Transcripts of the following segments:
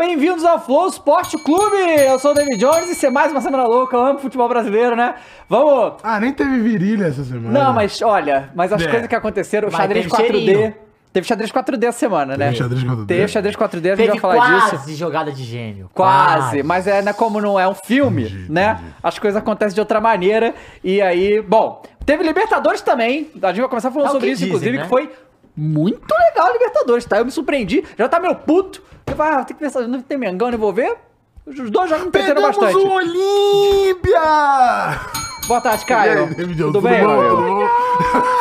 bem-vindos ao Flow Sport Clube! Eu sou o David Jones e ser mais uma semana louca, eu amo futebol brasileiro, né? Vamos! Ah, nem teve virilha essa semana. Não, mas olha, mas as É. coisas que aconteceram, o xadrez teve 4D. cheirinho. Teve xadrez 4D essa semana, né? Teve xadrez 4D? Teve xadrez 4D, a gente Teve vai falar quase disso. jogada de gênio. Quase, mas é né, como não é um filme, né? As coisas acontecem de outra maneira. E aí, bom, teve Libertadores também. A gente vai começar falando É sobre isso, dizem, inclusive, né? que foi muito legal a Libertadores, tá? Eu me surpreendi, já tá meio puto. Eu falei, ah, tem que pensar, não tem Mengão envolver? Os dois jogos me perderam Pegamos bastante. o Olímpia! Boa tarde, Caio. aí, Tudo bem, bom? Tudo bom?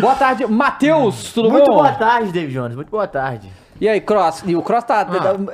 Boa tarde, Matheus, tudo Muito bom? boa tarde, David Jones. Muito boa tarde. E aí, Cross? E o Cross tá.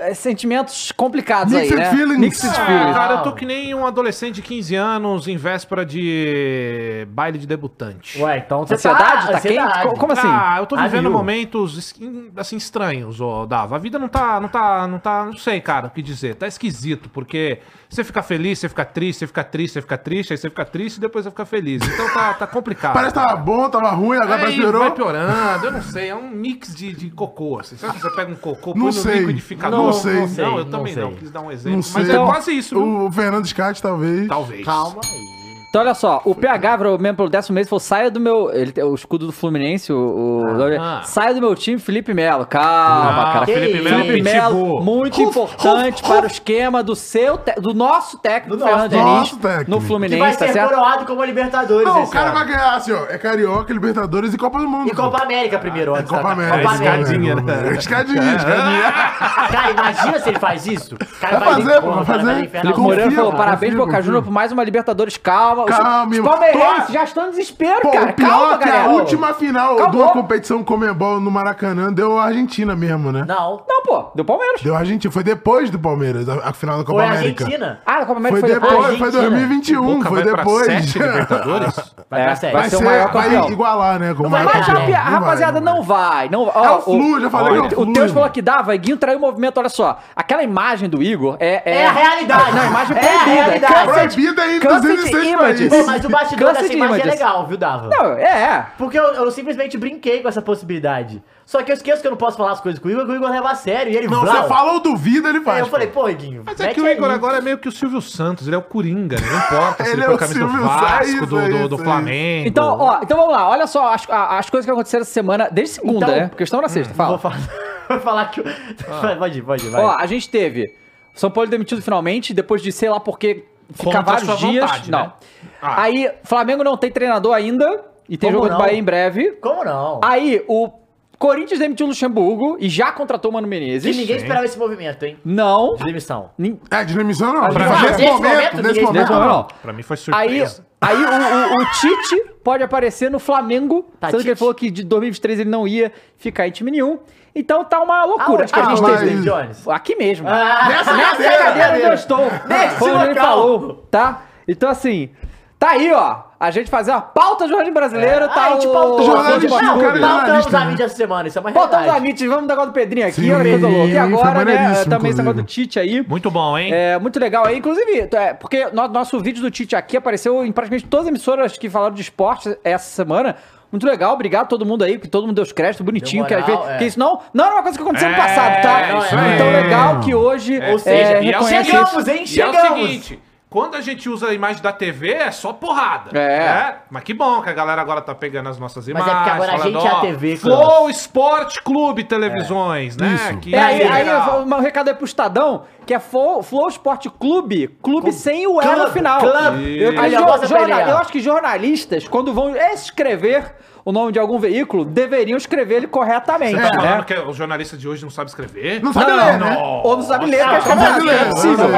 é, sentimentos complicados Mixed aí, né? feelings. Mixed Ah, feelings. Cara, eu tô que nem um adolescente de 15 anos em véspera de baile de debutante. Ué, então você Ansiedade? tá... Tá quente? Co- Como assim? Ah, eu tô vivendo Aviu. momentos assim estranhos, ó, Dava. A vida não tá, não tá, não tá, não sei, cara, o que dizer. Tá esquisito, porque você fica feliz, você fica triste, você fica triste, você fica triste, aí você fica triste e depois você fica feliz. Então tá, tá complicado. Parece que tava bom, tava ruim, agora que piorou. vai piorando, eu não sei, é um mix de, de cocô, assim. Sabe que você pega um cocô, Não põe no sei. liquidificador? Não sei. Não, sei, eu não também sei. não, quis dar um exemplo. Não Mas sei. é quase isso, viu? O Fernando Scott, talvez. Talvez. Calma aí. Então, olha só, o PH, mesmo pelo décimo mês, falou: saia do meu. Ele tem o escudo do Fluminense, o. o- Ah. saia do meu time, Felipe Melo. Calma, Não, cara. que Felipe? Melo, Felipe Melo, muito importante para o esquema do seu, te- do nosso técnico, Do Fernando nosso Diniz, nosso técnico. no Que Fluminense, vai tá ser certo? coroado como a Libertadores Não, o cara ano. vai ganhar assim, ó. É Carioca, Libertadores e Copa do Mundo. E Copa América primeiro, É antes Copa América. Copa escadinha, América. né? Escadinha, escadinha. Cara, imagina se ele faz isso. O cara Vai fazer, vai fazer. Felipe Moreira falou: parabéns, Boca. Juniors, por mais uma Libertadores. Calma. Os- Calma, Os irmão. palmeirenses Tô- já estão em desespero, Pô, cara. o pior Calma, é que a galera. última final de Acabou. uma competição Comembol no Maracanã deu a Argentina mesmo, né? Não. Não, pô, deu Palmeiras. Deu a Argentina. Foi depois do Palmeiras, a, a final da Copa Foi a América. Argentina. Ah, a Copa América Foi foi depois, depois. foi Argentina. 2021, Boca foi vai depois. pra sete Libertadores? Vai É, pra série. vai Vai ser ser, o maior vai igualar, né? Com o vai campeão. a Não rapaziada, vai, não vai. Não, É ó, o flu, já falei é O flu. Teus falou que dava, Iguinho traiu o movimento, olha só. Aquela imagem do Igor é. É a realidade. Não, a imagem É a proibida. realidade. Cancel- Proibida em Cancel 206 images. países. Pô, mas o bastidor dessa imagem é legal, viu, Dava? Não, é, é. Porque eu, eu simplesmente brinquei com essa possibilidade. Só que eu esqueço que eu não posso falar as coisas com o Igor, que o Igor leva a sério. E ele Não, você fala ou duvida, ele faz. Aí eu pô. falei, pô, Iguinho. Mas é mete que o Igor aí. agora é meio que o Silvio Santos, ele é o Coringa, né? Não importa se Ele ele é foi o camisa do Silvio Vasco, do, é do, isso do aí. Flamengo. Então, ó, então vamos lá. Olha só as, a- as coisas que aconteceram essa semana, desde segunda, Então- né? Porque estão na sexta, fala. Vou falar, vou falar que. o- Pode ir, pode ir, vai. Ó, a gente teve São Paulo demitido finalmente, depois de sei lá porque ficar vários dias. vontade, não. né? Ah. Aí, Flamengo não tem treinador ainda. E tem Como jogo do não? Bahia em breve. Como não? Aí, o Corinthians demitiu o Luxemburgo e já contratou o Mano Menezes. que ninguém esperava esse movimento, hein? Não. De demissão. nin- É, de demissão não. Pra- Nesse, nesse momento, momento, nesse momento, não. Pra mim foi Aí, surpresa. aí o, o- o Tite pode aparecer no Flamengo, Tá, sendo que ele Tite. falou que de 2023 ele não ia ficar em time nenhum. Então tá uma loucura. Aonde que a gente Ah, teve, mas- David Jones? Aqui mesmo. Ah, Nessa Nessa cadeira, cadeira onde eu estou. Nesse Foi onde ele local. falou, tá? Então assim, tá aí, ó. A gente fazer uma pauta do jornalismo brasileiro, É, tá a gente o... pautou. Jornalista, Futebol o Clube. cara é Pautamos a mídia essa semana, isso é uma Pautamos realidade. a MIT, vamos dar negócio do Pedrinho aqui, Sim, olha que coisa louca. E foi agora, né, também esse negócio do. Tite aí. Muito bom, hein? É, muito legal aí. Inclusive, é, porque no- nosso vídeo do Tite aqui apareceu em praticamente todas as emissoras que falaram de esporte essa semana. Muito legal, obrigado a todo mundo aí, que todo mundo deu os créditos, bonitinho. Deu que, às moral, vezes- é. que isso não, não era uma coisa que aconteceu no É, passado, tá? isso aí. Então legal que hoje. Ou seja, é, e é Chegamos, hein? E é o Chegamos. seguinte, quando a gente usa a imagem da TV, é só porrada. É. né? Mas que bom que a galera agora tá pegando as nossas Mas é imagens. porque agora a falando, gente é a TV, Flow Sport Clube Televisões, né? Isso. Que É, aí, aí legal. um recado aí pro Estadão, que é Flow, Flow Sport Clube, clube sem o L no final. clube. Eu, ó. eu acho que jornalistas, quando vão escrever o nome de algum veículo, deveriam escrever ele corretamente, Você tá né? falando que os jornalistas de hoje não sabem escrever? Não sabe Não, ler, não, né? Ou não sabe ler, porque acho que é não sabe ler, é possível. sabe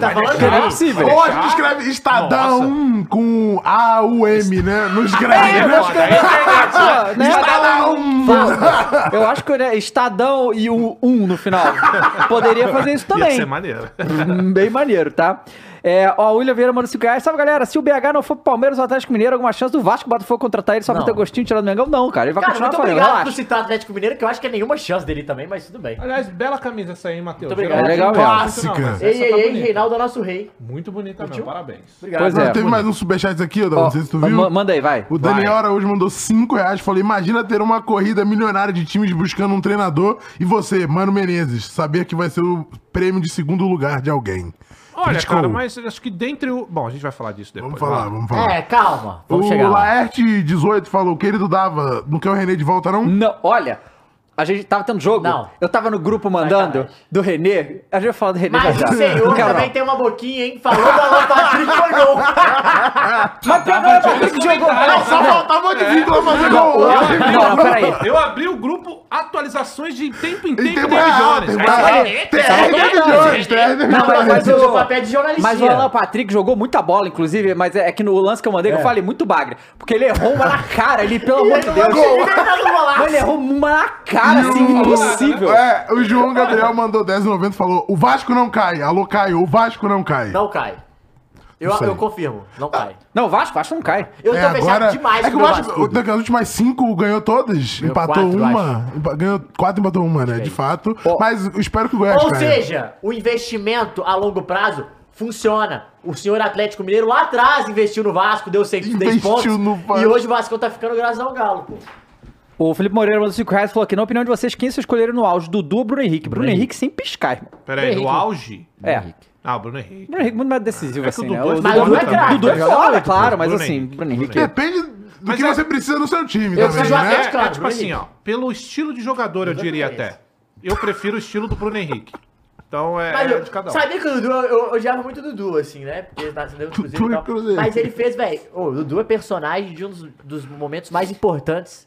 Tá ler. falando é possível. Ou a gente escreve Estadão com A, U, M, né? Não escreve, É, né? eu acho que- Ah, né? Estadão! Eu acho que né, Estadão e o um no final. Poderia fazer isso Ia também. ser maneiro. Hum, Bem maneiro, tá? É, ó, o William Vieira manda 5 reais. Salve, galera. Se o BH não for pro Palmeiras ou Atlético Mineiro, alguma chance do Vasco Botafogo contratar ele só pra Não. ter gostinho tirar do Mengão? Não, cara. Ele vai Cara, continuar muito falando. obrigado relaxa. por citar Atlético Mineiro, que eu acho que é nenhuma chance dele também, mas tudo bem. Aliás, bela camisa essa aí, Matheus. Muito obrigado. É legal mesmo. Clássica. mas Ei, ei, tá ei. Reinaldo é nosso rei. Muito bonita mesmo, parabéns. Obrigado. Pois é. teve mais um superchat aqui, Ó, não sei se tu viu. ma- Manda aí, vai. O Daniel Vai. Araújo mandou 5 reais. Falou: Imagina ter uma corrida milionária de times buscando um treinador e você, Mano Menezes, saber que vai ser o prêmio de segundo lugar de alguém. Olha, Criticou. cara, mas acho que dentre o... Bom, a gente vai falar disso depois. Vamos falar, vamos falar. É, calma. Vamos o chegar lá. Laerte18 falou: Querido Dava, não quer o René de volta, não? Não, olha. A gente tava tendo jogo. Não. Eu tava no grupo mandando Sacanagem. do Renê. A gente vai falar do Renê Mas já o senhor quero, também não. tem uma boquinha, hein? Falou do Alan Patrick foi gol. Mas pior que o Alan Patrick jogou. Não, só faltava de vírgula fazer gol. Não, não, peraí. Eu abri o grupo atualizações de tempo em tempo, Em tempo real, Jones. Não, mas, o, papel de jornalista. mas o Alan Patrick jogou muita bola, inclusive, mas é, é que no lance que eu mandei eu falei muito bagre. Porque ele errou uma na cara ali, pelo amor de Deus. Ele errou uma na cara, assim, impossível. É, o João Gabriel mandou 10,90 e falou: O Vasco não cai. Alô, Caio, o Vasco não cai. Não cai. Eu, Não sei. eu confirmo, não cai. Não, Vasco, Vasco não cai. Eu tô É, fechado demais é que com o o meu Vasco, Vasco. das últimas cinco, ganhou todas. Ganhou empatou quatro, uma. empa- ganhou quatro, empatou uma, né? De fato. Mas eu espero que o Goiás Ou caia. seja, o investimento a longo prazo funciona. O senhor Atlético Mineiro lá atrás investiu no Vasco, deu 6 Investiu pontos. no Vasco. E hoje o Vasco tá ficando graças ao Galo, pô. O Felipe Moreira mandou 5 reais e falou aqui, na opinião de vocês, quem vocês escolheram no auge? Dudu ou Bruno Henrique? Bruno, Henrique sem piscar, irmão. Peraí, no Henrique. auge? É. Ah, o Bruno Henrique. Bruno Henrique muito mais decisivo, É que o assim, Dudu né? é O foda Mas o Dudu é craque, Dudu é foda, claro, mas Bruno assim, Henrique, Bruno Henrique... Depende do Mas que é- você precisa no seu time Eu também, preciso né? até- claro, é tipo Bruno assim, Henrique. ó. Pelo estilo de jogador, eu diria até. Eu prefiro o estilo do Bruno Henrique. Então é, Mas é eu, de cada um. sabia que o Dudu, eu, eu odiava muito o Dudu, assim, né? Porque ele tá sendo Dudu e e tal. Cruzeiro. Mas ele fez, velho. O Dudu é personagem de um dos, dos momentos mais importantes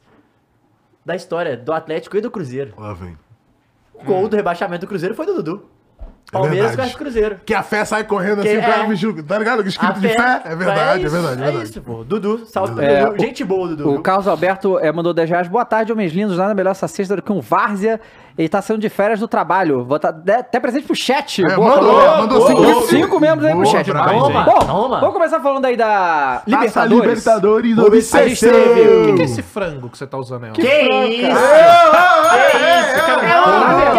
da história do Atlético e do Cruzeiro. Lá vem. O gol do rebaixamento do Cruzeiro foi do Dudu. Palmeiras verdade. versus Cruzeiro. Que a fé sai correndo assim, Que- o cara é. vestiu. Tá ligado? A Escrito de fé. É verdade, é, isso, verdade, é É verdade. isso, pô. Dudu, salve É, Dudu. Gente boa, Dudu. O? Carlos Alberto é, mandou 10 reais. Boa tarde, homens lindos. Nada melhor essa sexta do que um Várzea. Ele tá saindo de férias do trabalho. Vou tá, até presente pro chat. É, Boa, mandou, boa, mandou boa, cinco. boa. cinco membros aí pro Boa, chat. demais, Bom, Toma. vamos começar falando aí da Taça Libertadores. Libertadores A gente teve- O que, que é esse frango que você tá usando aí? Que isso? Que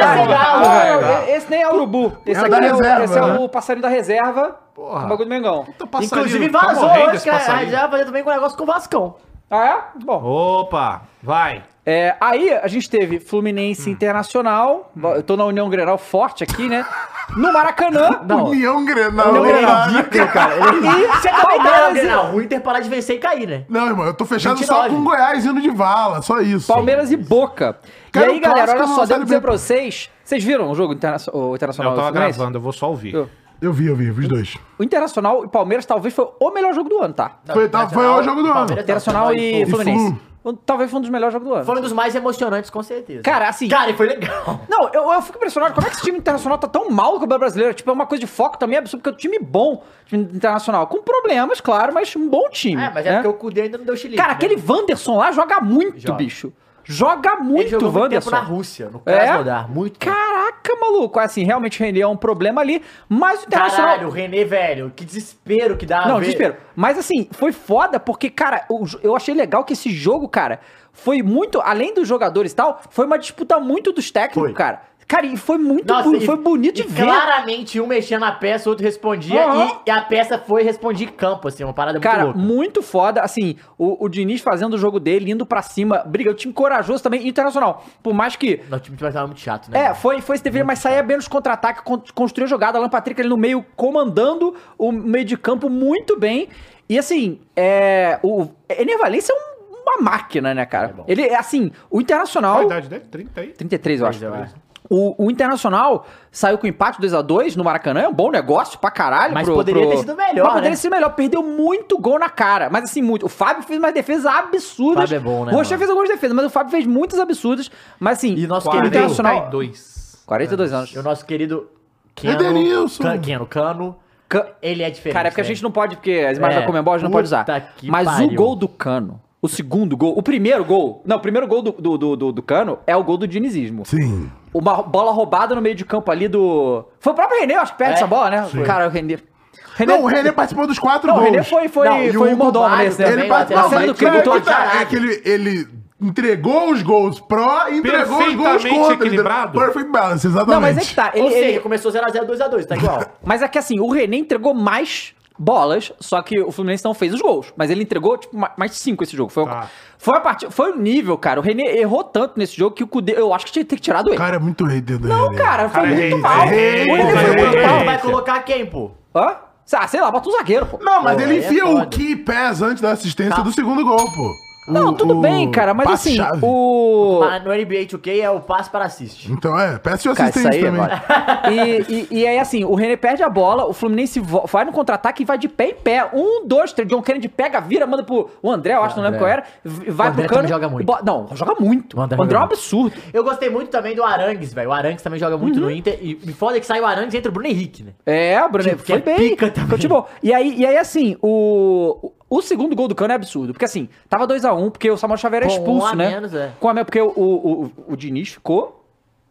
Não, velho. Esse nem é urubu. Esse É o aqui da é, o, reserva, esse é né? o passarinho da reserva. Porra. O bagulho do Mengão. Inclusive tá vazou hoje, que a vai fazer também com um negócio com o Vascão. Ah, é? Bom. Opa, vai. É, aí a gente teve Fluminense Internacional. Eu tô na União Grenal forte aqui, né? No Maracanã. Não. União Grenal. União Grenal. cara. E Você também tá Palmeiras não, O Inter parar de vencer e cair, né? Não, irmão, eu tô fechado só 29. com o Goiás indo de vala, só isso. Palmeiras e Boca. Cara, e aí, galera, olha só, devo dizer pra vocês. Vocês viram o jogo interna- o Internacional Eu tava Fluminense? gravando, eu vou só ouvir. Eu- Eu vi, eu vi, vi os dois. O Internacional e Palmeiras talvez foi o melhor jogo do ano, tá? Foi- tá- foi o jogo do ano. Internacional e, E Fluminense. Flu. Talvez foi um dos melhores jogos do ano. Foi um dos mais emocionantes, com certeza. Cara, assim- Cara, e foi legal. Não, eu, eu fico impressionado. Como é que esse time internacional tá tão mal com o brasileiro? Tipo, é uma coisa de foco também absurdo, porque é um time bom, time internacional. Com problemas, claro, mas um bom time. É, mas é né? porque o Cudê ainda não deu chilique. Cara, né? aquele Wanderson lá joga muito, Joga. bicho. Joga Ele muito, jogou muito tempo Wanderson. na Rússia, no É? Krasnodar. Muito tempo. Caraca, maluco. Assim, realmente o René é um problema ali, mas o Internacional... Caralho, o René, velho, que desespero que dá Não, ver. desespero. Mas assim, foi foda porque, cara, jo- eu achei legal que esse jogo, cara, foi muito, além dos jogadores e tal, foi uma disputa muito dos técnicos, Foi. cara. Cara, e foi muito, Nossa, bu- e- foi bonito de e ver. Claramente um mexia na peça, o outro respondia Aham. e, a peça foi responder em campo, assim, uma parada Cara, muito louca. muito foda. Assim, o, o Diniz fazendo o jogo dele, indo pra cima. Briga, o time corajoso também, internacional. Por mais que. Nosso time vai estar muito chato, né? É, foi, foi esse TV, mas saía bem nos contra-ataques, con- construiu a jogada. Alan Patrick ali no meio, comandando o meio de campo muito bem. E assim, é. O Ener Valencia é um- uma máquina, né, cara? bom. Ele é assim, o Qual a Internacional. idade dele? 30 aí? 33, eu acho. eu acho. O, o Internacional saiu com empate 2x2 no Maracanã, é um bom negócio pra caralho. Mas poderia ter sido melhor, Mas poderia né? ser melhor, perdeu muito gol na cara. Mas assim, muito. O Fábio fez umas defesas absurdas. Fábio é bom, né, O Rocher mano? fez algumas defesas, mas o Fábio fez muitas absurdas. Mas assim, E nosso o querido- Internacional... 42. 42 anos. E o nosso querido Keno, Edenilson. Can- Keno Cano, Ca- ele é diferente. Cara, é porque a né? gente não pode, porque as imagens É, da Comembol a gente não pode usar. Mas o pariu. gol do Cano, o segundo gol, o primeiro gol, não, o primeiro gol do, do, do, do- do Cano é o gol do dinizismo. Sim. Uma bola roubada no meio de campo ali do. Foi o próprio René, eu acho que perde É? essa bola, né? Cara, o René. René- Não, o René participou dos quatro Não, o gols. René foi, foi, Não, foi o o mordomo nesse, né? Ele o participou, mas do crime é, todo. que é que ele, ele entregou os gols pró e entregou os gols contra. equilibrado. Perfect balance, exatamente. Não, mas é que tá. Ele, Ou seja, ele- começou 0x0, 2x2, tá igual. Mas é que assim, o René entregou mais bolas, só que o Fluminense não fez os gols. Mas ele entregou, tipo, ma- mais cinco esse jogo. Foi, Tá. foi a partida. Foi o nível, cara. O René errou tanto nesse jogo que o Cudê. Eu acho que tinha que ter tirado ele. O cara é muito hater do não, René. cara, foi Cara, é muito mal. é o René é foi muito hater. mal. Vai colocar quem, pô? Hã? Ah, sei lá, bota um zagueiro, pô. Não, mas Pô, ele é enfia foda. o key pass antes da assistência Tá. do segundo gol, pô. Não, O- tudo o bem, cara, mas assim, o. Mas no NBA 2K é o passe para assist. Então é, peça isso assistência aí também. agora. E, e, e aí, assim, o René perde a bola, o Fluminense vai no contra-ataque e vai de pé em pé. Um, dois, três. John Kennedy pega, vira, manda pro. O André, eu acho, não lembro qual era. Vai O André pro cano. também joga muito. e bo- Não, joga muito. O O André André, é um absurdo. Eu gostei muito também do Arangues, velho. O Arangues também joga muito Uhum. no Inter. E me foda que sai o Arangues e entra o Bruno Henrique, né? É, o Bruno Tipo, foi que é bem. pica também. Futebol. E aí, e aí, assim, o. O segundo gol do Cano é absurdo. Porque assim, tava 2x1, porque o Samuel Xavier era Com um expulso, a né? menos, é. Com a menos, porque o, o, o, o Diniz ficou.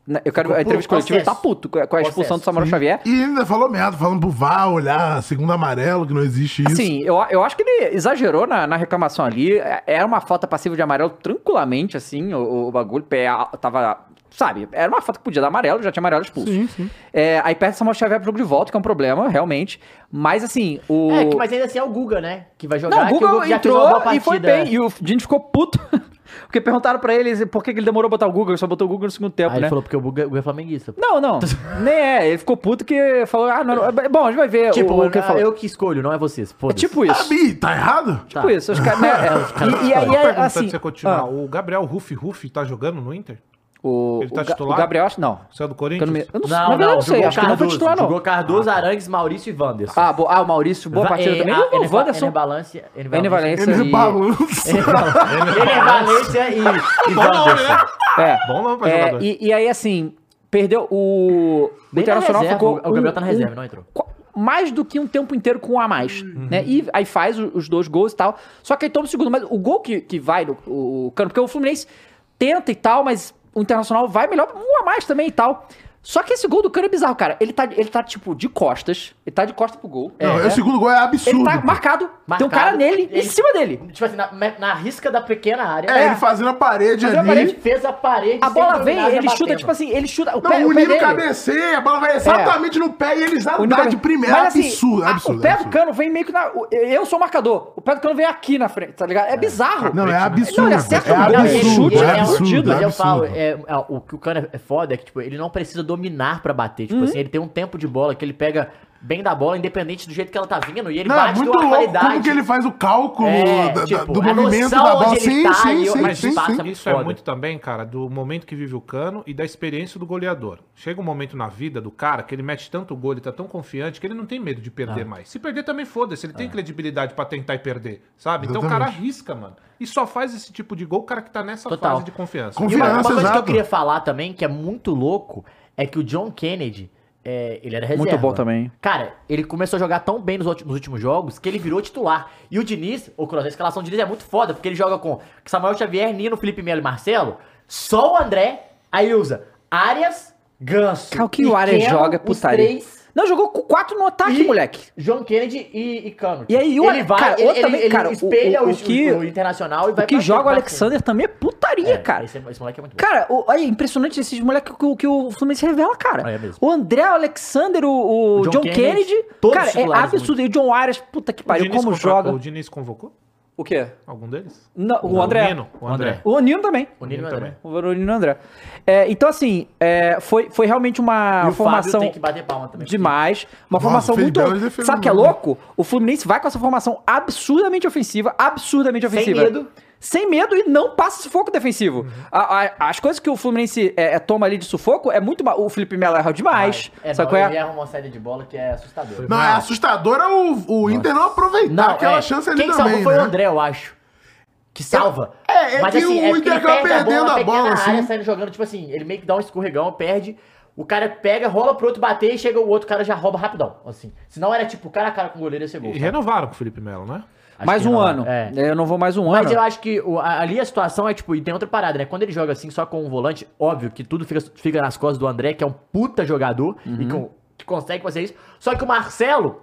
né, Eu quero a entrevista coletiva, ele tá puto com a a expulsão do Processo, Samuel Xavier. E ainda falou merda, falando pro VAR olhar segundo amarelo, que não existe isso. Assim, eu, eu acho que ele exagerou na, na reclamação ali. É- Era uma falta passiva de amarelo tranquilamente, assim, o, o bagulho. Pé a- tava. Sabe, era uma falta que podia dar amarelo, já tinha amarelo expulso. Sim, sim. É, aí perde Samuel Xavier pro jogo de volta, que é um problema, realmente. Mas assim, o. É, que, mas ainda assim é o Guga, né? Que vai jogar. Não, o que Google já fez entrou e foi bem. E o Dini ficou puto. Porque perguntaram pra ele por que que ele demorou a botar o Google, ele só botou o Google no segundo tempo, Aí ele né? falou porque o Guga, o Guga é flamenguista. Não, não. Nem é. Ele ficou puto que falou, ah, não, não. Bom, a gente vai ver Tipo, o, o que ele falou. eu que escolho, não é vocês. É Foda-se. tipo Ah, isso. Bi, tá errado? Tipo Tá. isso. Os caras, né? é. E, e aí, é, assim. você continuar. ah, O Gabriel Rufi Rufi tá jogando no Inter? O, Ele tá o, titular? o Gabriel, acho não. Saiu do Corinthians? não, eu não, Não, não, eu não sei. jogou Acho que não foi Cardoso. titular, não. Jogou Cardoso, Arangues, Maurício e Wanderson. Ah, bo, ah, o Maurício, boa Va- partida é, também. a- E o Ener- Wanderson. Valência. Ener Valência. Ele e- balança. Ener Valência e, e Bom nome, Wanderson. né? É. Bom nome pra É, jogador. e, e aí, assim, perdeu o. O Bem na Internacional reserva, ficou. o Gabriel um- tá na um- reserva, não entrou. mais do que um tempo inteiro com um a mais, né? E aí faz o- os dois gols e tal. Só que aí toma o segundo. Mas o gol que, que vai no o, o Cano, porque o Fluminense tenta e tal, mas o Internacional vai melhor, um a mais também e tal. Só que esse gol do Cano é bizarro, cara. Ele tá, ele tá tipo, de costas. Ele tá de costas pro gol. Não, É. o segundo gol é absurdo. Ele tá pô. marcado. Tem um Marcado. cara nele, em Ele- cima dele. Tipo assim, na, na risca da pequena área. É, ele fazendo a parede Fazendo a ali. parede. Ele fez a parede. A bola vem, ele chuta, batendo. tipo assim, ele chuta. O Não, pé, o o Nino cabeceia, a bola vai exatamente no pé e eles O dá de primeira. Mas, assim, absurdo, a- absurdo. O pé do absurdo. cano vem meio que na. Eu sou o marcador. O pé do cano vem aqui na frente, tá ligado? É bizarro. Não, é absurdo. Não, ele acerta é o gol, ele absurdo, chute, é ele é um absurdo, é eu falo, é, é, o que o Cano é foda é que, tipo, ele não precisa dominar pra bater. Uhum. Tipo assim, ele tem um tempo de bola que ele pega bem da bola, independente do jeito que ela tá vindo, e ele Não, é bate muito de uma louco qualidade. como que ele faz o cálculo É, da- tipo, do movimento da bola. Sim, tá sim, e sim, Mas sim, isso, sim. isso é Foda. muito também, cara, do momento que vive o cano e da experiência do goleador. Chega um momento na vida do cara que ele mete tanto gol, ele tá tão confiante que ele não tem medo de perder Ah. mais. Se perder também foda-se, ele tem credibilidade pra tentar e perder, sabe? Então o Exatamente. cara arrisca, mano. E só faz esse tipo de gol o cara que tá nessa Total. fase de confiança. Confi- E uma, uma Confiança, coisa que eu exato. queria falar também, que é muito louco, é que o John Kennedy, é, ele era reserva. Muito bom também. Cara, ele começou a jogar tão bem nos, nos últimos jogos que ele virou titular. E o Diniz, o Cross, a escalação do Diniz é muito foda, porque ele joga com Samuel Xavier, Nino, Felipe Melo e Marcelo, só o André, aí usa Arias, Ganso. Cara, o que e o Arias joga é os putaria. três, Não, jogou com quatro no ataque, E- moleque. John Kennedy e, e Cano. E aí, o ele vai, cara, ele, também, ele cara, espelha o- o, o que- o Internacional e vai O que joga o Alexander também é putaria, É, cara. Esse, esse moleque é muito bom. Cara, o, aí, impressionante esses moleques que, o- que o Fluminense revela, cara. É. O André, o Alexander, o, o John John, Kennedy. Kennedy, todos cara, é absurdo. E o John Arias, puta que pariu, como joga. O Diniz convocou? O quê? Algum deles? Não, o Não, André. Nino, o André. O Nino também. O Nino o. O Nino e o André. É, então, assim, é, foi, foi realmente uma E o formação Fábio tem que bater palma também. demais. Uma Nossa, formação muito. Sabe o que é louco? O Fluminense vai com essa formação absurdamente ofensiva, absurdamente Sem ofensiva. medo. Sem medo e não passa sufoco defensivo. A- a- as coisas que o Fluminense é, é, toma ali de sufoco é muito. O Felipe Melo erra demais. É, sabe não, qual ele é? erra uma saída de bola que é assustadora. Não, é assustador é o, o Inter não aproveitar Não, aquela é. chance ali Quem também, salvou foi né? o André, eu acho. Que salva. É, é Mas que assim, o é Inter ele acaba a bola perdendo na a bola, área, assim. saindo jogando, tipo assim, ele meio que dá um escorregão, perde. O cara pega, rola pro outro bater e chega o outro cara já rouba rapidão, assim. Senão era tipo cara a cara com o goleiro ia ser gol. E sabe? renovaram com o Felipe Melo, né? Acho mais um não, ano. É. Eu não vou mais um Mas ano. eu acho que ali a situação é tipo, e tem outra parada, né? Quando ele joga assim só com um volante, óbvio que tudo fica, fica nas costas do André, que é um puta jogador e Uhum. com- que consegue fazer isso. Só que o Marcelo,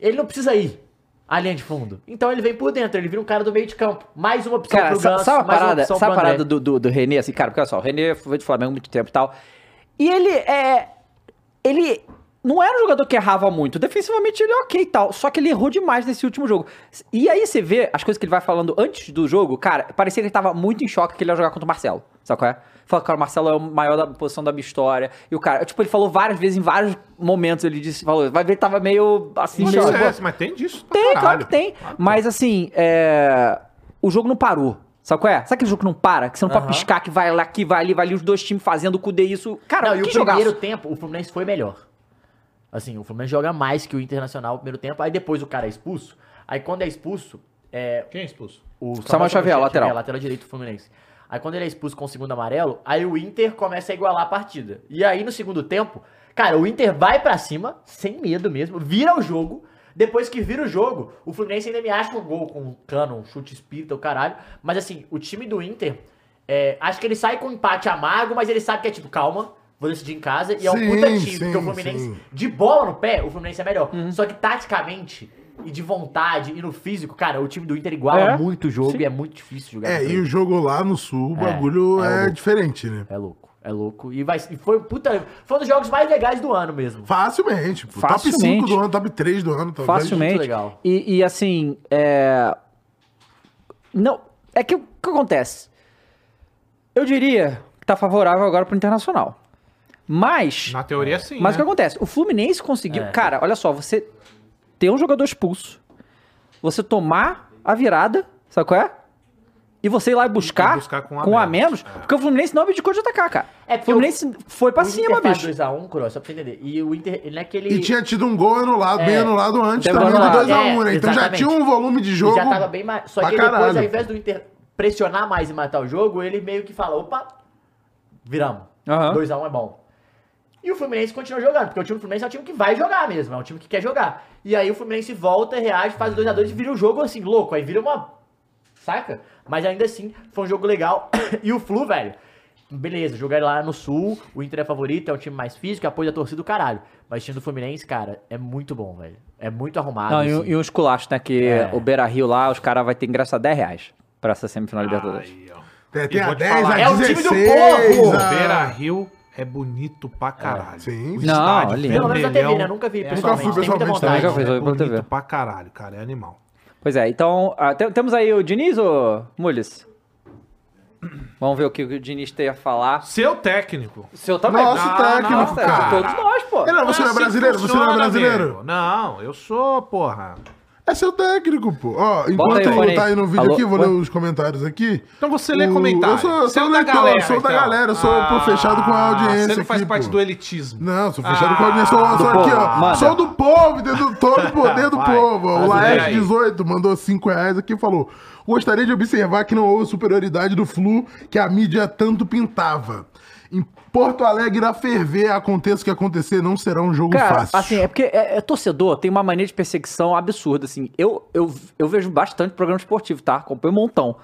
ele não precisa ir à linha de fundo. Então ele vem por dentro, ele vira um cara do meio de campo. Mais uma opção Cara, pro Ganso, sabe a parada, sabe a parada do, do, do René, assim, cara, porque olha só, o René foi de Flamengo há muito tempo e tal. E ele é. Ele não era um jogador que errava muito. Defensivamente ele é ok e tal. Só que ele errou demais nesse último jogo. E aí você vê as coisas que ele vai falando antes do jogo, cara, parecia que ele tava muito em choque que ele ia jogar contra o Marcelo. Sabe qual é? Fala, cara, o Marcelo é o maior da posição da minha história. E o cara, tipo, ele falou várias vezes, em vários momentos, ele disse, falou, vai ver, que tava meio assim, Mas, meio- é, mas tem disso. pra tem, claro caralho. que tem. Mas assim, é... o jogo não parou. Sabe qual é? Sabe aquele jogo que não para? Que você não pode Aham. piscar, que vai lá, aqui, vai ali, vai ali, os dois times fazendo o isso. Cara, Não, e que o jogaço. primeiro tempo, o Fluminense foi melhor. Assim, o Fluminense joga mais que o Internacional no primeiro tempo, aí depois o cara é expulso. Aí quando é expulso, é, Quem é expulso? o Samuel Xavier, lateral. lateral direito do Fluminense. Aí quando ele é expulso com o segundo amarelo, aí o Inter começa a igualar a partida. E aí no segundo tempo, cara, o Inter vai pra cima, sem medo mesmo, vira o jogo. Depois que vira o jogo, o Fluminense ainda me acha um gol com um cano, um chute espírita, o caralho. Mas assim, o time do Inter, é, acho que ele sai com um empate amargo, mas ele sabe que é tipo, calma, vou decidir em casa. E é um Sim, puta time, sim, porque o Fluminense, sim. de bola no pé, o Fluminense é melhor. Uhum. Só que taticamente e de vontade e no físico, cara, o time do Inter iguala É, muito o jogo sim. e é muito difícil jogar. É, e o jogo lá no sul, o É, bagulho é é, diferente, né? É louco, é louco. E, vai, e foi, puta, foi um dos jogos mais legais do ano mesmo. Facilmente. pô. Top Facilmente. 5 do ano, top 3 do ano, talvez. Facilmente. Muito legal. E, e, assim, é... Não, é que o que acontece? Eu diria que tá favorável agora pro Internacional. Mas... Na teoria, sim. Mas o né? que acontece? O Fluminense conseguiu. É. Cara, olha só, você ter um jogador expulso, você tomar a virada, sabe qual é? E você ir lá e buscar, E buscar com com a a menos, porque o Fluminense não abdicou de atacar, cara. É, o Fluminense foi pra o cima, Inter bicho. 2x1, Cross, só pra você entender. E o Inter, ele não é aquele... E tinha tido um gol anulado, bem É. anulado antes também do anulado. 2x1, né? É, Então já tinha um volume de jogo. já tava bem mais. Só que depois, caralho. ao invés do Inter pressionar mais e matar o jogo, ele meio que fala: opa, viramos. Aham. 2x1 é bom. E o Fluminense continua jogando, porque o time do Fluminense é um time que vai jogar mesmo, é um time que quer jogar. E aí o Fluminense volta, reage, faz 2x2 e vira um jogo assim, louco. Aí vira uma. Saca? Mas ainda assim, foi um jogo legal. e o Flu, velho. Beleza, jogar lá no Sul, o Inter é favorito, é um time mais físico, apoio da torcida do caralho. Mas o time do Fluminense, cara, é muito bom, velho. É muito arrumado. Não, e, assim. e uns culachos, né? Que É. o Beira Rio lá, os caras vão ter que gastar 10 reais pra essa semifinal Libertadores. Ó. Tem, tem E a vou te 10, falar, a é o time do 16. povo! a- Beira Rio é bonito pra caralho. Sim. O Não, estádio ali- Pelo menos na TV, vermelhão né? Nunca vi é pessoalmente. fui Tem muita pessoalmente vontade. nunca fui. É bonito TV. pra caralho, cara. É animal. Pois é, então, ah, tem- temos aí o Diniz ou Mules? Vamos ver o que o Diniz tem a falar. Seu técnico. Seu também? Nosso Não, técnico, não, cara. Todos nós, pô. Não, você não é assim brasileiro? Você não é brasileiro? amigo. Não, eu sou, porra. É seu técnico, pô. Ó, enquanto aí tá aí. no vídeo Alô? aqui, eu vou Ué? ler os comentários aqui. Então você lê O- comentário. Eu sou, eu sou é da leitor, galera, eu sou da então. galera, eu sou Ah, pô, fechado com a audiência. Você não faz aqui, parte pô. do elitismo. Não, sou fechado Ah, com a audiência. Sou, do sou aqui, povo, ó. manda. Sou do povo, dedo, todo o poder do Vai. povo. O Faz Laerte aí. 18 mandou 5 reais aqui e falou: Gostaria de observar que não houve superioridade do Flu que a mídia tanto pintava. Em Porto Alegre a ferver, aconteça o que acontecer, não será um jogo Cara, fácil. assim, é porque é, é torcedor, tem uma mania de perseguição absurda, assim. Eu, eu, eu vejo bastante programa esportivo, tá? Acompanho um montão.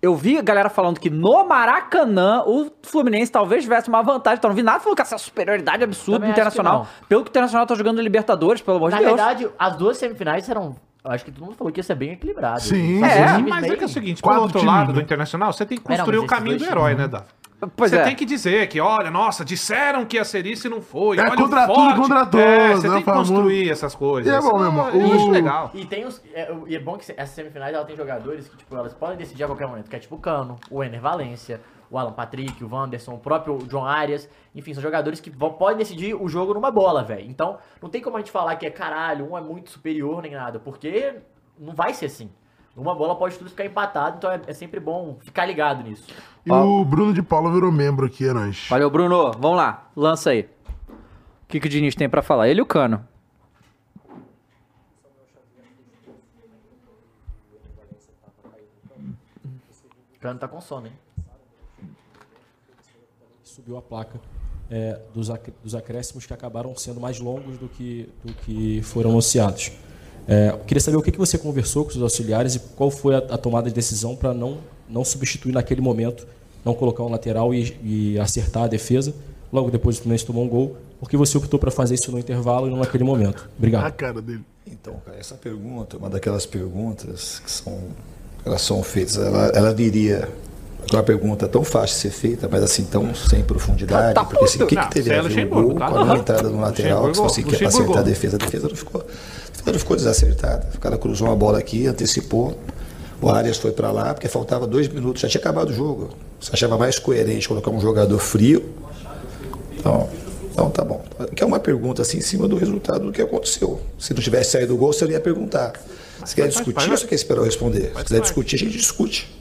Eu vi a galera falando que no Maracanã o Fluminense talvez tivesse uma vantagem. Então não vi nada falando que essa superioridade absurda Também do acho que Internacional. Pelo que o Internacional tá jogando Libertadores, pelo amor Na de Deus. verdade, as duas semifinais eram. Eu acho que todo mundo falou que ia ser bem equilibrado. Sim, É, Mas é bem- que é o seguinte, pelo outro times, lado né? do Internacional, você tem que É, não, construir mas o caminho do herói, times, né, Davi? Pois você é. tem que dizer que, olha, nossa, disseram que ia ser isso e não foi. É olha o contra tudo, contra É, todos, você né, tem que famoso. construir essas coisas. E é bom, meu irmão, Eu acho legal. E tem os. É, e é bom que essas semifinais ela tem jogadores que, tipo, elas podem decidir a qualquer momento. Que é tipo o Cano, o Ener Valência, o Alan Patrick, o Wanderson, o próprio John Arias. Enfim, são jogadores que vão- podem decidir o jogo numa bola, velho. Então, não tem como a gente falar que é caralho, um é muito superior nem nada. Porque não vai ser assim. Numa bola pode tudo ficar empatado, então é, é sempre bom ficar ligado nisso. E o Bruno de Paula virou membro aqui, é nóis. Valeu, Bruno. Vamos lá, lança aí. O que, que o Diniz tem pra falar? Ele e o Cano. O Cano tá com sono, hein? subiu a placa é, dos, ac- dos acréscimos que acabaram sendo mais longos do que, do que foram anunciados. É, eu queria saber o que, que você conversou com os auxiliares e qual foi a, a tomada de decisão para não, não substituir naquele momento, não colocar um lateral e, e acertar a defesa. logo depois o Fluminense tomou um gol. Por que você optou para fazer isso no intervalo e não naquele momento? Obrigado. A cara dele. Então, cara, essa pergunta é uma daquelas perguntas que são, elas são feitas, ela, ela viria uma pergunta tão fácil de ser feita, mas assim, tão sem profundidade, Tá porque assim, o que, Não, que teve é a ver o gol tá? com a Aham. entrada no lateral, que se fosse que é pra Luxemburgo. acertar a defesa, a defesa não ficou, não ficou desacertada, o cara cruzou uma bola aqui, antecipou, o Arias foi para lá, porque faltava dois minutos, já tinha acabado o jogo, você achava mais coerente colocar um jogador frio, então, então tá bom. Que é uma pergunta assim em cima do resultado do que aconteceu. Se não tivesse saído o gol, você não ia perguntar. Você quer discutir ou você quer esperar eu responder? Se quiser discutir, a gente discute.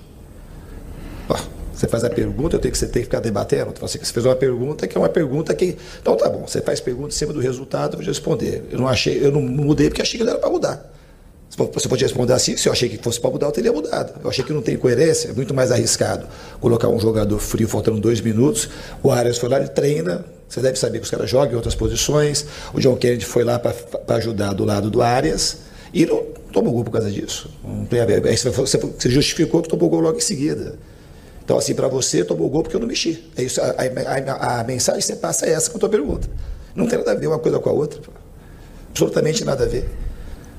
Você faz a pergunta, eu tenho que, você tem que ficar debatendo. Então, Você você fez uma pergunta que é uma pergunta que. Então tá bom, você faz pergunta em cima do resultado, eu vou responder. Eu não achei, eu não mudei porque achei que não era para mudar. Você podia responder assim, se eu achei que fosse para mudar, eu teria mudado. Eu achei que não tem coerência, é muito mais arriscado colocar um jogador frio faltando dois minutos. O Arias foi lá, ele treina. Você deve saber que os caras jogam em outras posições. O John Kennedy foi lá para ajudar do lado do Arias e não tomou gol por causa disso. Não tem a ver. Você- você justificou que tomou gol logo em seguida. Então, assim, para você, tomou gol porque eu não mexi. É isso, a, a- a- a mensagem que você passa é essa com a tua pergunta. Não tem nada a ver uma coisa com a outra. Absolutamente nada a ver.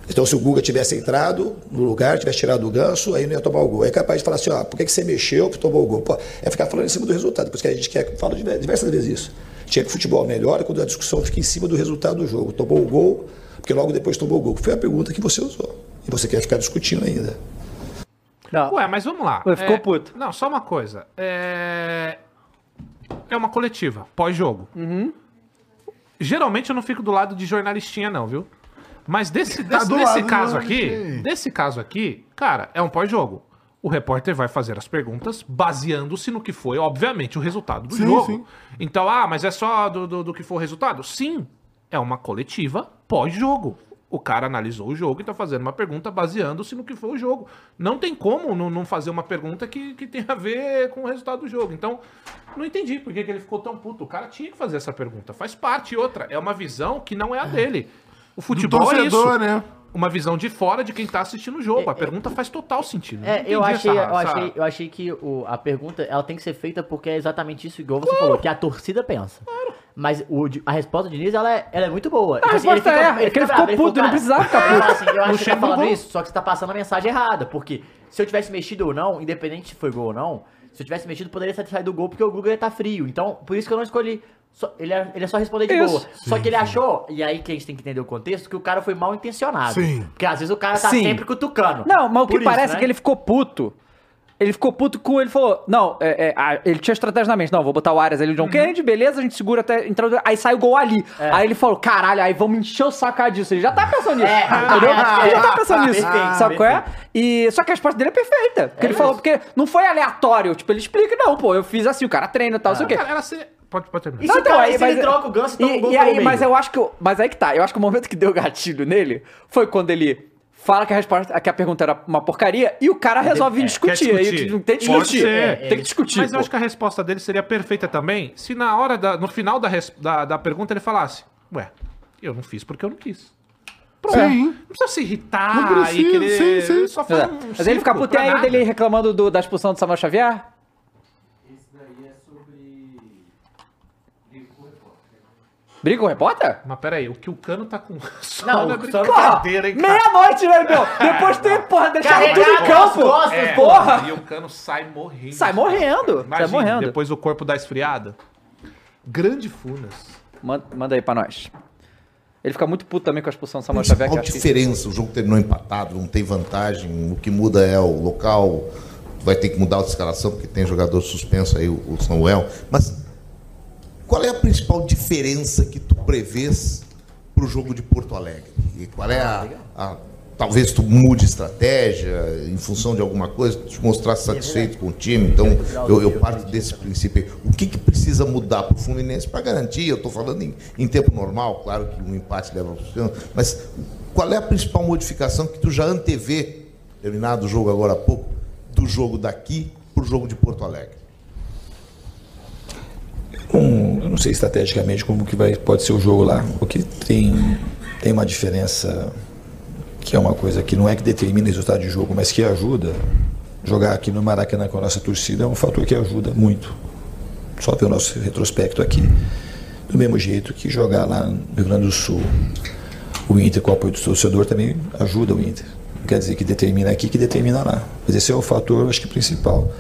Então, se o Guga tivesse entrado no lugar, tivesse tirado o ganso, aí não ia tomar o gol. É capaz de falar assim, ó, por que, que você mexeu que tomou o gol? Pô, é ficar falando em cima do resultado, por isso que a gente quer, fala diver- diversas vezes isso. Tinha que o futebol melhora quando a discussão fica em cima do resultado do jogo. Tomou o gol, porque logo depois tomou o gol. Foi a pergunta que você usou. E você quer ficar discutindo ainda. Não. Ué, mas vamos lá. Ué, ficou É, puto. Não, só uma coisa. É, é uma coletiva, pós-jogo. Uhum. Geralmente eu não fico do lado de jornalistinha, não, viu? Mas desse, Tá desse, do nesse lado de caso aqui, desse caso aqui, cara, é um pós-jogo. O repórter vai fazer as perguntas baseando-se no que foi, obviamente, o resultado do Sim, jogo. sim. Então, ah, mas é só do, do, do que for o resultado? Sim, é uma coletiva pós-jogo. O cara analisou o jogo e tá fazendo uma pergunta baseando-se no que foi o jogo. Não tem como não, não fazer uma pergunta que, que tem a ver com o resultado do jogo. Então, não entendi por que, que ele ficou tão puto. O cara tinha que fazer essa pergunta. Faz parte. E outra, é uma visão que não é a dele. O futebol é isso. torcedor, né? Uma visão de fora de quem tá assistindo o jogo. A pergunta faz total sentido. É, eu achei, essa- eu, essa- achei, eu achei que o- a pergunta ela tem que ser feita porque é exatamente isso, igual você falou, que a torcida pensa. Mas o, a resposta do Diniz, ela é, ela é muito boa. A assim, ele resposta fica- é, é que ele bravo, ficou puto, ele não precisava ficar ele fala assim, eu acho que você tá falando isso, só que você tá passando a mensagem errada. Porque se eu tivesse mexido ou não, independente se foi gol ou não, se eu tivesse mexido, poderia ter saído do gol porque o Guga ia estar frio. Então, por isso que eu não escolhi. Só- ele, é, ele é só responder de Isso. boa. Só que ele achou, e aí que a gente tem que entender o contexto, que o cara foi mal intencionado. Sim. Porque às vezes o cara tá Sim. sempre cutucando. Não, mas o que isso, parece né? é que ele ficou puto. Ele ficou puto com. Ele falou: Não, é, é, ah, ele tinha estratégia na mente. Não, vou botar o Arias ali, o John Kennedy, beleza, a gente segura até. Entrando, aí sai o gol ali. É. Aí ele falou: Caralho, aí vamos encher o saco disso. Ele já tá pensando nisso. É, entendeu? é, ele já tá é, pensando nisso. perfeito, sabe qual é? E, só que a resposta dele é perfeita. Porque ele falou: Porque não foi aleatório. Tipo, ele explica: Não, pô, eu fiz assim, o cara treina e tal, não sei o quê. Cara, se... Pode, pode terminar. E se o cara- e se ele troca o ganso e toma um gol e pelo aí, meio? Mas eu acho que. o- Mas aí que tá. Eu acho que o momento que deu gatilho nele foi quando ele fala que a resposta, que a pergunta era uma porcaria e o cara resolve vir é, discutir. quer Aí discutir. não tem que Pode discutir. ser. É, tem que discutir. Mas eu pô. acho que a resposta dele seria perfeita também se na hora da, no final da, res- da, da pergunta ele falasse: Ué, eu não fiz porque eu não quis. Pronto. Sim. Não precisa se irritar Não precisa, e querer. sim, sim. Só É. faz um Mas ele fica puto aí dele reclamando do- da expulsão do Samuel Xavier? Briga com o repórter? Mas peraí, o que o Cano tá com. Só Não, Cano- brincadeira, hein, cara? Meia-noite, né, meu? Depois tem, porra, deixar tudo em campo. costas, É, porra. E o Cano sai morrendo. Sai morrendo. Imagina, sai morrendo. depois o corpo dá esfriada. Grande Funas. Manda, manda aí pra nós. Ele fica muito puto também com a expulsão do Samuel Xavier. Qual eu acho que- diferença? O jogo terminou empatado, não tem vantagem. O que muda é o local. Vai ter que mudar a escalação, porque tem jogador suspenso aí, o o Samuel. Mas qual é a principal diferença que tu prevês para o jogo de Porto Alegre? E qual é a, a- Talvez tu mude estratégia em função de alguma coisa, te mostrar satisfeito com o time. Então, eu, eu parto desse princípio. aí. O que, que precisa mudar para o Fluminense para garantir? Eu estou falando em, em tempo normal, claro que um empate leva ao pênalti, mas qual é a principal modificação que tu já antevê, terminado o jogo agora há pouco, do jogo daqui para o jogo de Porto Alegre? Um, eu não sei estrategicamente como que vai, pode ser o jogo lá. O que tem, tem uma diferença que é uma coisa que não é que determina o resultado de jogo, mas que ajuda. Jogar aqui no Maracanã com a nossa torcida é um fator que ajuda muito. Só ver o nosso retrospecto aqui. Do mesmo jeito que jogar lá no Rio Grande do Sul, o Inter com o apoio do torcedor também ajuda o Inter. Quer dizer que determina aqui, que determina lá. Mas esse é o fator, acho que, principal.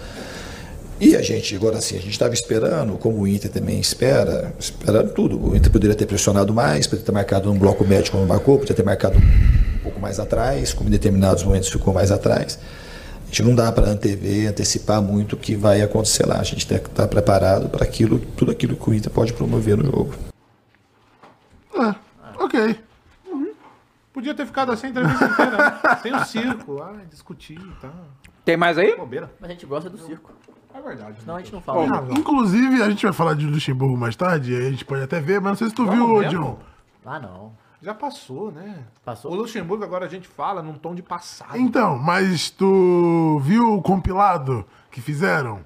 E a gente, agora sim, a gente estava esperando, como o Inter também espera, esperando tudo. O Inter poderia ter pressionado mais, poderia ter marcado um bloco médio como marcou, poderia ter marcado um pouco mais atrás, como em determinados momentos ficou mais atrás. A gente não dá para antever, antecipar muito o que vai acontecer lá. A gente tem que estar preparado para aquilo, tudo aquilo que o Inter pode promover no jogo. É, ok. Podia ter ficado assim a entrevista inteira, né? Sem o circo, ah, discutir e tal. Tem mais aí? Bobeira. Mas a gente gosta do circo. Verdade. Senão a gente não fala. Não, não. Inclusive, a gente vai falar de Luxemburgo mais tarde, a gente pode até ver, mas não sei se tu viu, Vamos mesmo? John. Ah, não. Já passou, né? Passou? O Luxemburgo agora a gente fala num tom de passado. Então, mas tu viu o compilado que fizeram?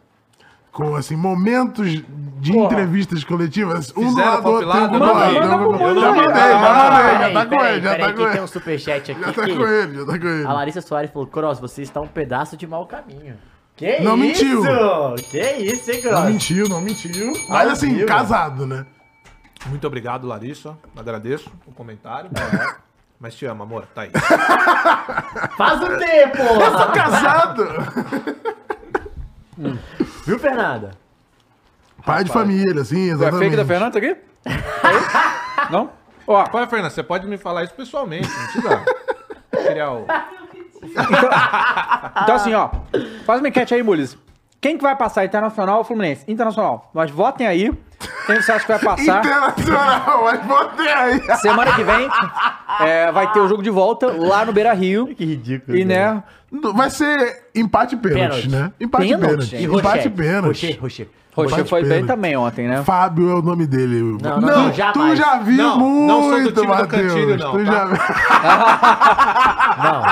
Com, assim, momentos de entrevistas coletivas. Um do Fizeram lado do outro. do Manda- pro do mundo Já aí. mandei, já mandei, já Peraí, tá com ele, já peraí, tá que com tem um ele. superchat aqui. Já tá com ele, já tá com ele. A Larissa Soares falou, Cross, você está um pedaço de mau caminho. Que Não isso? mentiu. Que isso, hein, Cross? Não mentiu, não mentiu. Mas assim, casado, né? Muito obrigado, Larissa. Agradeço o comentário. Mas te amo, amor. Tá aí. Faz um tempo! Casado! Viu, Fernanda? Pai de família, assim, É exatamente. fake da Fernanda aqui? É Não? Ó, Qual é, Fernanda? Você pode me falar isso pessoalmente. Não precisa criar o... então assim, ó. Faz uma enquete aí, Mules. Quem que vai passar, Internacional ou Fluminense? Internacional. Mas votem aí. Quem você acha que vai passar? Internacional, mas botei aí. Semana que vem é, vai ter o jogo de volta lá no Beira Rio. Que ridículo. E né, Vai ser empate e pênalti, Pênalti. né? Empate e Pênalti? pênalti. E Empate e pênalti. Rocher, Rocher. Bate foi bem pênalti. também ontem, né? Fábio é o nome dele. Não, não, não, tu jamais. já viu Não, muito, não sou do time do Matheus. Cantilho, não, tu, tá? já... Não.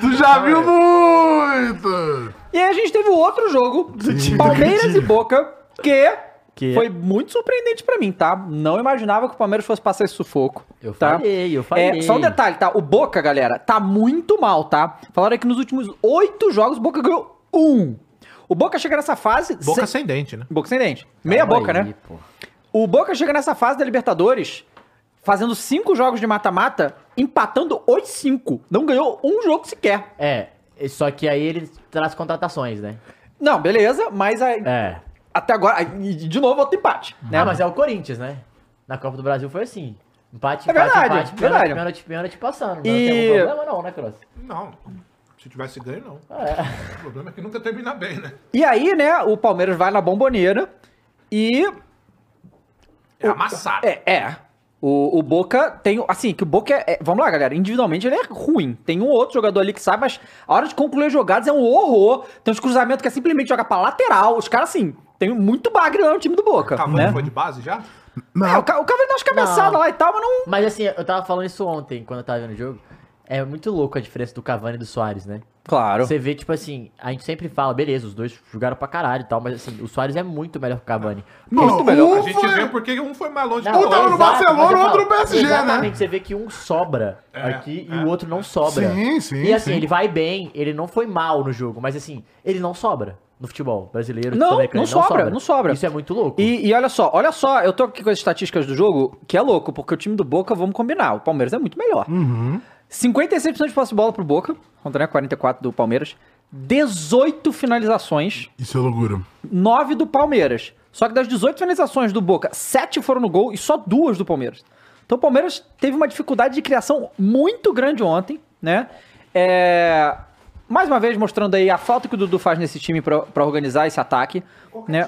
tu já viu muito. E aí a gente teve o outro jogo, Palmeiras e Boca, que, Que? foi muito surpreendente pra mim, tá? Não imaginava que o Palmeiras fosse passar esse sufoco. Eu tá? falei, eu falei. É, só um detalhe, tá? O Boca, galera, tá muito mal, tá? Falaram que nos últimos oito jogos o Boca ganhou um. O Boca chega nessa fase... Boca sem... sem dente, né? Boca sem dente. Meia Calma boca, aí, né? pô. O Boca chega nessa fase da Libertadores fazendo cinco jogos de mata-mata, empatando 8-5. Não ganhou um jogo sequer. É, só que aí ele traz contratações, né? Não, beleza, mas aí, É. até agora, aí, de novo outro empate, né? Ah, mas é o Corinthians, né? Na Copa do Brasil foi assim. Empate, É empate, verdade, empate, verdade. pênalti, pênalti, pênalti passando. Não E- tem algum problema não, né, Cross? Não. Se tivesse ganho, não. É. O problema é que nunca termina bem, né? E aí, né, o Palmeiras vai na bomboneira e. É amassado. É, é. O, o Boca tem. Assim, que o Boca é, é- Vamos lá, galera. Individualmente ele é ruim. Tem um outro jogador ali que sabe, mas a hora de concluir jogadas é um horror. Tem uns cruzamentos que é simplesmente jogar pra lateral. Os caras, assim, tem muito bagre lá no time do Boca. Cavani né? foi de base já? Não, É, o, o Cavani dá umas cabeçadas lá e tal, mas não. Mas assim, eu tava falando isso ontem, quando eu tava vendo o jogo. É muito louco a diferença do Cavani e do Soares, né? Claro. Você vê, tipo assim, a gente sempre fala, beleza, os dois jogaram pra caralho e tal, mas assim, o Soares é muito melhor que o Cavani. Não, melhor. um A gente foi- vê porque um foi mais longe Não, que o Um tava outro. no Barcelona, eu outro no PSG, né? Exatamente, você vê que um sobra É, aqui e é, o outro não sobra. Sim, sim, E assim, sim. ele vai bem, ele não foi mal no jogo, mas assim, ele não sobra no futebol brasileiro. Não, sul-americano, não ele sobra, não sobra. Isso é muito louco. E, e olha só, olha só, eu tô aqui com as estatísticas do jogo, que é louco, porque o time do Boca, vamos combinar, o Palmeiras é muito melhor. 56% de posse de bola pro Boca, contra né, 44 do Palmeiras. 18 finalizações, Isso é loucura. 9 do Palmeiras. Só que das 18 finalizações do Boca, 7 foram no gol e só duas do Palmeiras. Então o Palmeiras teve uma dificuldade de criação muito grande ontem, né? É, Mais uma vez mostrando aí a falta que o Dudu faz nesse time pra organizar esse ataque. Né?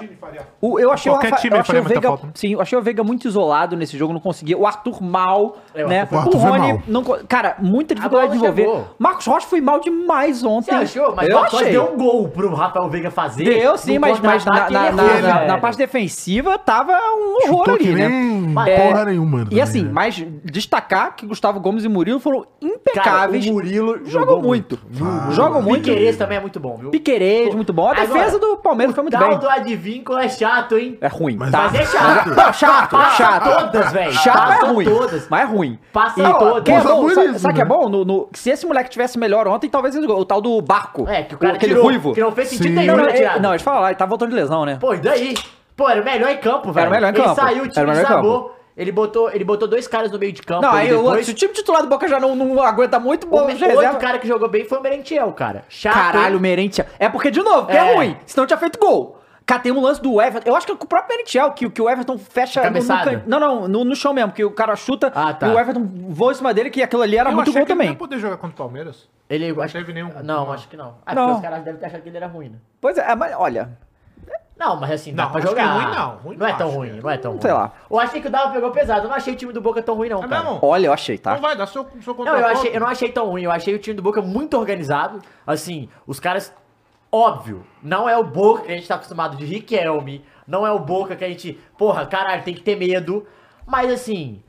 O, eu achei Qualquer o, Rafa- time eu achei faria o Veiga, falta, né? sim, eu achei o Veiga muito isolado nesse jogo, não conseguia. O Arthur mal, É, o né? O o Arthur foi Rony mal. não, cara, muita dificuldade de envolver. chegou. Marcos Rocha foi mal demais ontem. Você achou? Mas eu o Marcos achei. deu um gol pro Rafael Veiga fazer. Deu sim, mas, mas na, na, na- na- na parte defensiva tava um horror Chutou ali, que né? É, porra nenhuma. E também, assim, né? mas destacar que Gustavo Gomes e Murilo foram Cara, impecáveis. o Murilo jogou muito. Ah. Jogam muito. Piqueires também é muito bom, viu? Piquerez, muito bom. A defesa do Palmeiras foi muito o bem. do Advinco é chato, hein? É ruim, Mas- tá? Mas é chato. Não, chato, Passa chato. todas, velho. Chato Passa é ruim. todas. Mas é ruim. Passa E, todas. é Passa bom, por sabe, o que é né? bom? No, no- se esse moleque tivesse melhor ontem, talvez ele, o tal do Barco. É, que o cara aquele tirou, ruivo. que não fez sentido Sim. nenhum Não, tirada. ele, não, ele fala lá, ele tá voltando de lesão, né? Pô, e daí? Pô, era o melhor em campo, velho. Era o melhor em Ele campo. saiu, o time Era o melhor em desabou. Ele botou, ele botou dois caras no meio de campo. Não, aí o, depois. se o time titular do Boca já não, não aguenta muito, O bom, já outro reserva. cara que jogou bem foi o Merentiel, cara. Chato. Caralho, o Merentiel. É porque, de novo, que é. É. ruim. Senão tinha feito gol. Cara, tem um lance do Everton. Eu acho que é com o próprio Merentiel, que, que o Everton fecha no, no Cabeçada. can- Não, não, no, no chão mesmo, que o cara chuta Ah, tá. e o Everton voa em cima dele, que aquilo ali era Eu muito achei gol que ele não também. ia poder jogar contra o Palmeiras. Ele Não acho teve nenhum- Não, acho que não. Ah, Não. porque os caras devem ter achado que ele era ruim, né? Pois é, mas olha. Não, mas assim, dá Não, pra acho que jogar. ruim não, ruim não é não tão acho, ruim, não é tão ruim. Sei lá. Eu achei que o Dava pegou pesado. Eu não achei o time do Boca tão ruim, não, É cara. mesmo? Olha, eu achei, tá? Então vai, dá seu, seu Não, eu, achei, eu não achei tão ruim. Eu achei o time do Boca muito organizado. Assim, os caras. Óbvio, não é o Boca que a gente tá acostumado de Riquelme. Não é o Boca que a gente. Porra, caralho, tem que ter medo. Mas assim.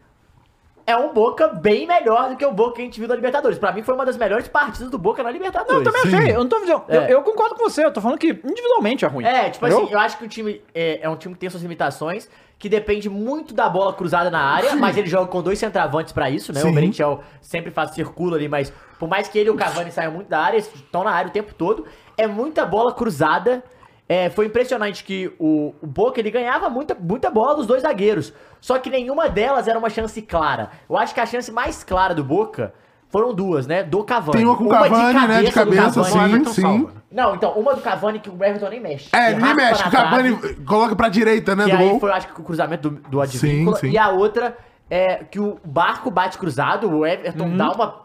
É um Boca bem melhor do que o Boca que a gente viu na Libertadores. Pra mim foi uma das melhores partidas do Boca na Libertadores. Não, eu também Sim. achei. Eu não tô dizendo. Eu, É. eu concordo com você, eu tô falando que individualmente é ruim. É, tipo assim, eu acho que o time é, é um time que tem suas limitações, que depende muito da bola cruzada na área, mas ele joga com dois centravantes pra isso, né? Sim. O Merentiel sempre faz circula ali, mas por mais que ele e o Cavani saiam muito da área, eles estão na área o tempo todo, é muita bola cruzada. É, foi impressionante que o, o Boca ele ganhava muita, muita bola dos dois zagueiros. Só que nenhuma delas era uma chance clara. Eu acho que a chance mais clara do Boca foram duas, né? Do Cavani. Tem uma com o Cavani, né? De cabeça, O sim, Everton sim. salva, né? Não, então, uma do Cavani que o Everton nem mexe. É, nem mexe. O Cavani trave, coloca pra direita, né, Que do aí gol. foi, acho que, o cruzamento do, do Advíncula. Sim, sim. E a outra é que o Barco bate cruzado, o Everton Uhum. dá uma.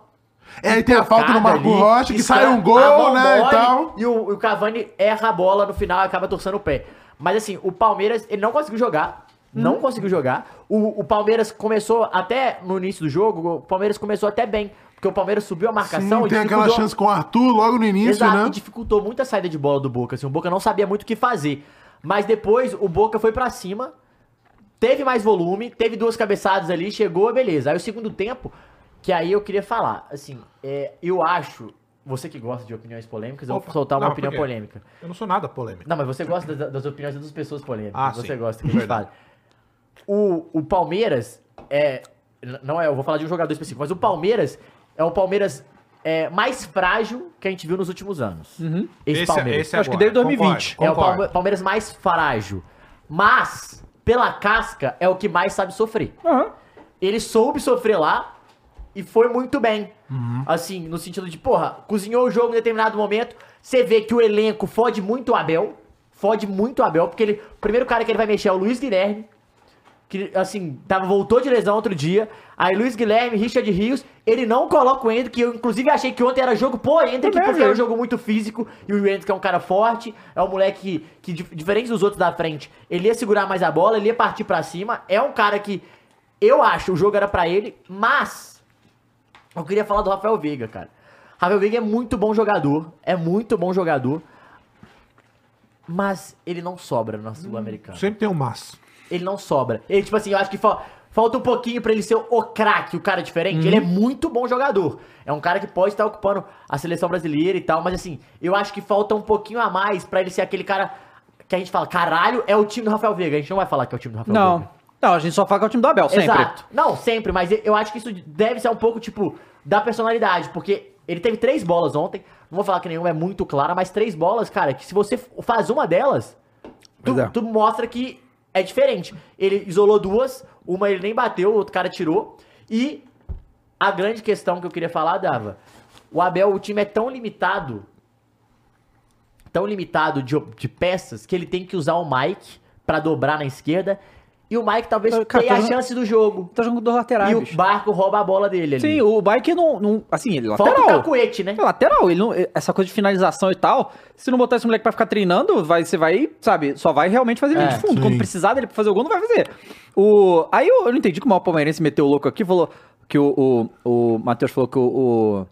É, aí tem a falta no Marco ali, Rocha, que sai um gol, né, e tal. E o, o Cavani erra a bola no final e acaba torcendo o pé. Mas assim, o Palmeiras, ele não conseguiu jogar. Não Uhum. conseguiu jogar. O, o Palmeiras começou até no início do jogo, o Palmeiras começou até bem. Porque o Palmeiras subiu a marcação Sim, e tem aquela chance com o Arthur logo no início, Exato, né? e dificultou muito a saída de bola do Boca. Assim, o Boca não sabia muito o que fazer. Mas depois o Boca foi pra cima, teve mais volume, teve duas cabeçadas ali, chegou, beleza. Aí o segundo tempo, que aí eu queria falar, assim, é, eu acho, você que gosta de opiniões polêmicas, eu vou soltar uma não, opinião polêmica. Eu não sou nada polêmico. Não, mas você gosta das, das opiniões das pessoas polêmicas. Ah, você sim, gosta que a gente verdade. fale. O, o Palmeiras é. Não é, eu vou falar de um jogador específico, mas o Palmeiras é o Palmeiras é, mais frágil que a gente viu nos últimos anos. Esse, Palmeiras. esse é Acho que desde 2020. concordo, É o concordo. Palme- Palmeiras mais frágil. Mas, pela casca, é o que mais sabe sofrer. Aham. Ele soube sofrer lá e foi muito bem. Uhum. Assim, no sentido de, porra, cozinhou o jogo em determinado momento. Você vê que o elenco fode muito o Abel. Fode muito o Abel, porque ele, o primeiro cara que ele vai mexer é o Luiz Guilherme. Que, assim, tava, voltou de lesão outro dia. Aí Luiz Guilherme, Richard Rios, ele não coloca o Hendrick, que eu inclusive achei que ontem era jogo pro Hendrick, Também porque era um jogo muito físico, e o Hendrick é um cara forte, é um moleque que, que dif- diferente dos outros da frente, ele ia segurar mais a bola, ele ia partir pra cima, é um cara que eu acho o jogo era pra ele, mas eu queria falar do Rafael Veiga, cara. Rafael Veiga é muito bom jogador, é muito bom jogador, mas ele não sobra na Sul-Americana. Sempre tem um mas. Ele não sobra. Ele, tipo assim, eu acho que fa- falta um pouquinho pra ele ser o craque, o cara diferente. Ele é muito bom jogador. É um cara que pode estar ocupando a seleção brasileira e tal, mas assim, eu acho que falta um pouquinho a mais pra ele ser aquele cara que a gente fala, caralho, é o time do Rafael Veiga. A gente não vai falar que é o time do Rafael Não. Veiga. Não, a gente só fala que é o time do Abel, sempre. Exato. Não, sempre, mas eu acho que isso deve ser um pouco, tipo, da personalidade, porque ele teve três bolas ontem. Não vou falar que nenhuma é muito clara, mas três bolas, cara, que se você faz uma delas, tu, é. tu mostra que é diferente. Ele isolou duas, uma ele nem bateu, o outro cara tirou. E a grande questão que eu queria falar, Dava, o Abel, o time é tão limitado, tão limitado de, de peças, que ele tem que usar o Mike pra dobrar na esquerda. E o Mike talvez Cara, tenha tá a jogando- chance do jogo. Tá jogando com dois laterais, E o. Barco rouba a bola dele ali. Sim, o Bike não, não. Assim, ele é Falta o lateral. cacuete, né? É lateral, ele não, essa coisa de finalização e tal. Se não botar esse moleque pra ficar treinando, vai, você vai, sabe, só vai realmente fazer linha É, de fundo. sim. Quando precisar dele pra fazer o gol, não vai fazer. O, aí eu, eu não entendi como o palmeirense meteu o louco aqui, falou que o, o, o Matheus falou que o, o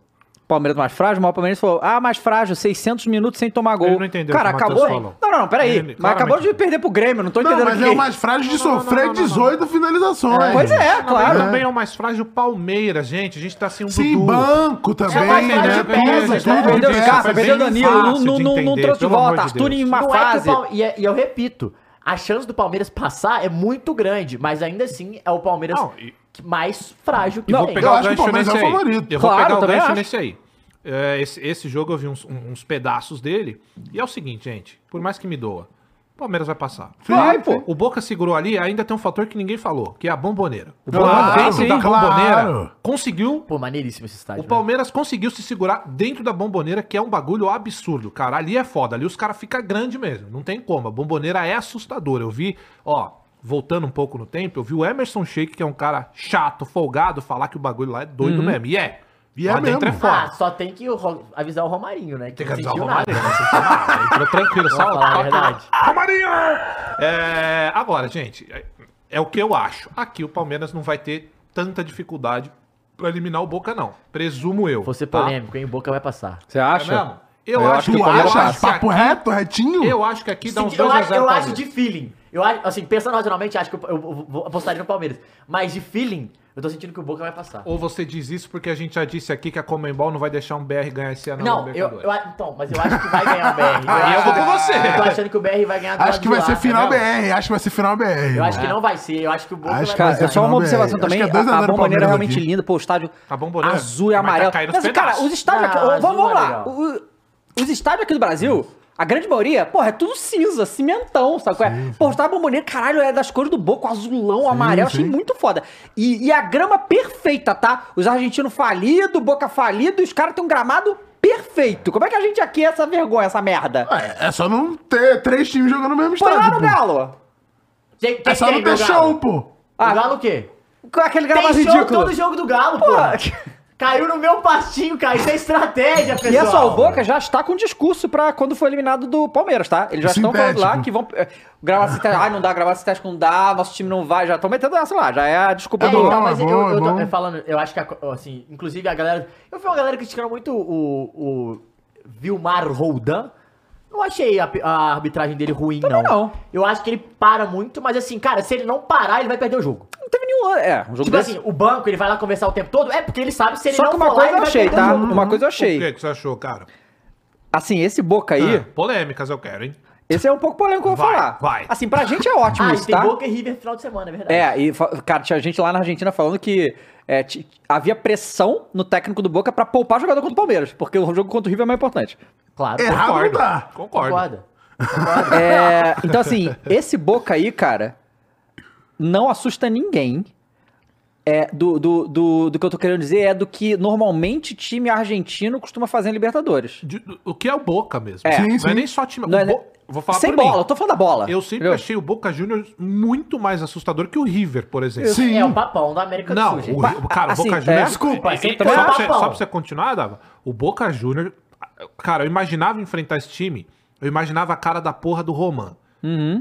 Palmeiras é mais frágil, mas o palmeirense falou, ah, mais frágil, 600 minutos sem tomar gol. Ele não entendeu Cara, o que o acabou. Falou. Não, não, não, peraí. Ele- mas claramente. acabou de perder pro Grêmio, não tô Não, entendendo mas que é o mais frágil de sofrer 18 finalizações. Pois é, Mas claro. também é o mais frágil o Palmeiras, gente. A gente tá sem um Sim, banco também, É mais frágil né? de peças, Tudo, né? tudo Perdeu de os caras, perdeu Danilo, não, não, não, não trouxe de volta. Arthur em uma Não é fase. E, é- e eu repito, a chance do Palmeiras passar é muito grande, mas ainda assim é o Palmeiras Não, e- mais frágil que E vou tem. pegar Eu o acho que o gancho Palmeiras nesse é o aí. favorito. Eu vou Claro, pegar o gancho acho. nesse aí. É, esse, esse jogo eu vi uns, uns pedaços dele. E é o seguinte, gente. Por mais que me doa. O Palmeiras vai passar. Vai, pô. O Boca segurou ali, ainda tem um fator que ninguém falou, que é a bomboneira. O Claro, Boca dentro sim, da bomboneira claro. conseguiu Pô, maneiríssimo esse estádio. O né? Palmeiras conseguiu se segurar dentro da bomboneira, que é um bagulho absurdo, cara. Ali é foda, ali os caras ficam grande mesmo, não tem como. A bomboneira é assustadora. Eu vi, ó, voltando um pouco no tempo, eu vi o Emerson Sheik, que é um cara chato, folgado, falar que o bagulho lá é doido mesmo. E é. E é lá dentro é mesmo. foda. Ah, só tem que o avisar o Romarinho, né? Tem que avisar o nada. Entrou tranquilo, só. Falar a verdade. Romarinho! É, agora, gente, é, é o que eu acho. Aqui o Palmeiras não vai ter tanta dificuldade pra eliminar o Boca, não. Presumo eu. Vou ser tá? polêmico, hein? O Boca vai passar. Você É acha? mesmo? Eu, Eu acho acho que Tu o Palmeiras passa. Papo reto, retinho? Eu acho que aqui dá uns Sim, eu 2 a acho, 0 eu acho de feeling. Eu acho, assim, pensando racionalmente, acho que eu, eu- eu apostaria no Palmeiras. Mas de feeling, eu tô sentindo que o Boca vai passar. Ou você diz isso porque a gente já disse aqui que a Comembol não vai deixar um BR ganhar esse ano Não, eu, eu, a- então, mas eu acho que vai ganhar o BR. Aí eu vou com você. Eu tô achando que o BR vai ganhar do Acho que vai lá, ser final entendeu? BR. Acho que vai ser final BR. Eu acho que não vai ser, eu acho que o Boca Acho vai que vai Cara, ser é só uma observação BR. também. Acho que é a, 2 a 0 a bomboneira é realmente aqui. linda, pô, o estádio A bomboneira azul e tá amarelo. caindo nos Mas, cara, os estádios Não, aqui, vamos, vamos lá. os estádios aqui do Brasil, a grande maioria, porra, é tudo cinza, cimentão, sabe? qual é? Pô, o estádio bomboneira, caralho, é das cores do Boca, azulão, amarelo, achei sim. muito foda. E, e a grama perfeita, tá? Os argentinos falidos, Boca falido, os caras têm um gramado perfeito. Como é que a gente aqui é essa vergonha, essa merda? É, é só não ter três times jogando no mesmo Põe lá estádio. no pô. Galo. Quem, quem É só tem não ter no show, pô. O Galo o quê? Com aquele gramado Tem show ridículo. todo jogo do Galo, pô. Pô, Caiu no meu pastinho, cara. Isso é estratégia, pessoal. E é só, o Boca já está com discurso pra quando for eliminado do Palmeiras, tá? Eles já estão falando lá que vão é, gravar esse teste. Ai, não dá, gravar esse teste não dá, nosso time não vai. Já estão metendo essa lá, já é a desculpa É, do. bom, mas eu, eu é tô bom. é, falando, eu acho que, a- assim, inclusive a galera. Eu vi uma galera criticando muito o, o Vilmar Roldan. Não achei a, a arbitragem dele ruim, não. não. Eu acho que ele para muito, mas assim, cara, se ele não parar, ele vai perder o jogo. Não teve nenhum. É, um jogo Tipo desse. assim, o banco, ele vai lá conversar o tempo todo, é porque ele sabe se ele Só não que uma for lá, coisa ele eu vai achei, perder o tá? jogo. Uma coisa eu O achei. que, que você achou, cara? Assim, esse Boca aí, Ah, polêmicas eu quero, hein? esse é um pouco polêmico que eu vou Vai, falar. vai. Assim, pra gente é ótimo Ah, e isso, tem tá? Boca e River no final de semana, é verdade. É, e, fa- cara, tinha gente lá na Argentina falando que é, ti- havia pressão no técnico do Boca pra poupar jogador contra o Palmeiras, porque o jogo contra o River é mais importante. Claro. Errado não Concordo. dá. Concordo. Concorda. É, então, assim, esse Boca aí, cara, não assusta ninguém. É, do, do, do, do que eu tô querendo dizer é do que normalmente time argentino costuma fazer em Libertadores. De- o que é o Boca mesmo. É. Sim, não sim. é nem só time. Não o é Bo- Vou falar Sem por mim. bola, eu tô falando da bola. Eu sempre achei o Boca Juniors muito mais assustador que o River, por exemplo. Sim. É o papão da América Não, do Sul, gente. o, Ri- cara, assim, o Boca é, Juniors. desculpa, é, você é, também só, é pra você, só pra você continuar, Dava, o Boca Juniors. Cara, eu imaginava enfrentar esse time. Eu imaginava a cara da porra do Roman.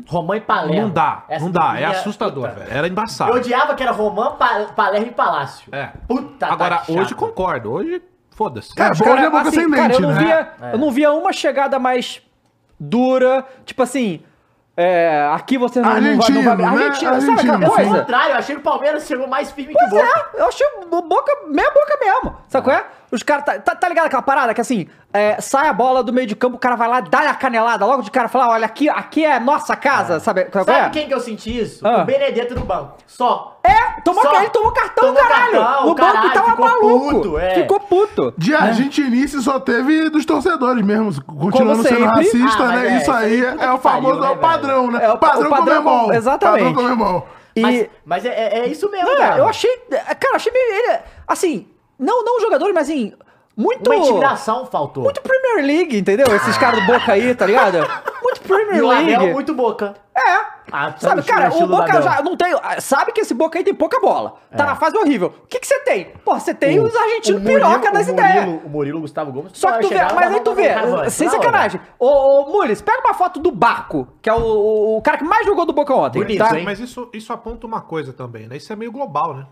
Romã e Palermo. Não dá, Essa não dá. É assustador, puta. velho. Era embaçado. Eu odiava que era Romã, Pa- Palermo e Palácio. É. Puta, Agora, tá hoje chato. concordo. Hoje, foda-se. É, Os bom cara, é boca assim, ascendente, cara, eu não né? via, É. eu não via uma chegada mais dura, tipo assim, é, aqui você não, não vai, não vai... Né? Argentina, sabe Argentino, aquela coisa? contrário, eu achei que o Palmeiras chegou mais firme que o Pois Boca. é, eu achei o Boca, meia boca mesmo, sabe qual é? Os caras, tá, tá, tá ligado aquela parada que assim, é, sai a bola do meio de campo, o cara vai lá, dá a canelada logo de cara, fala, olha, aqui, aqui é nossa casa, sabe qual é? Sabe quem que eu senti isso? Ah. O Benedetto no banco. Só. É, tomou, Só. ele tomou cartão, Tomou caralho, cartão, no caralho, banco tava ficou maluco, puto, é. ficou puto. De argentinice só teve dos torcedores mesmo, continuando sendo racista, Ah, né? é, isso aí, é o famoso né, é o padrão, né? É o pa- padrão o padrão Comembol. com- exatamente. Padrão. E, Mas, mas é, é- é isso mesmo, Não, cara. eu achei. Cara, achei meio. Ele, assim, não, não os jogadores, mas assim. Muito. Uma intimidação faltou. Muito Premier League, entendeu? Esses caras do Boca aí, tá ligado? Muito e Premier o League. Abel muito boca. É. Ah, tá Sabe, cara, o Boca já não tem. Sabe que esse Boca aí tem pouca bola. Tá É. na fase horrível. O que que você tem? Pô, você tem os argentinos O Murilo- piroca das o ideias. Murilo- O Murilo Gustavo Gomes. Só que tu vê, mas aí tu vê, sem sacanagem. Ô, ô Mules, pega uma foto do Barco, que é o, o, o cara que mais jogou do Boca ontem. Bonito, tá? hein? Mas isso, isso aponta uma coisa também, né? Isso é meio global, né?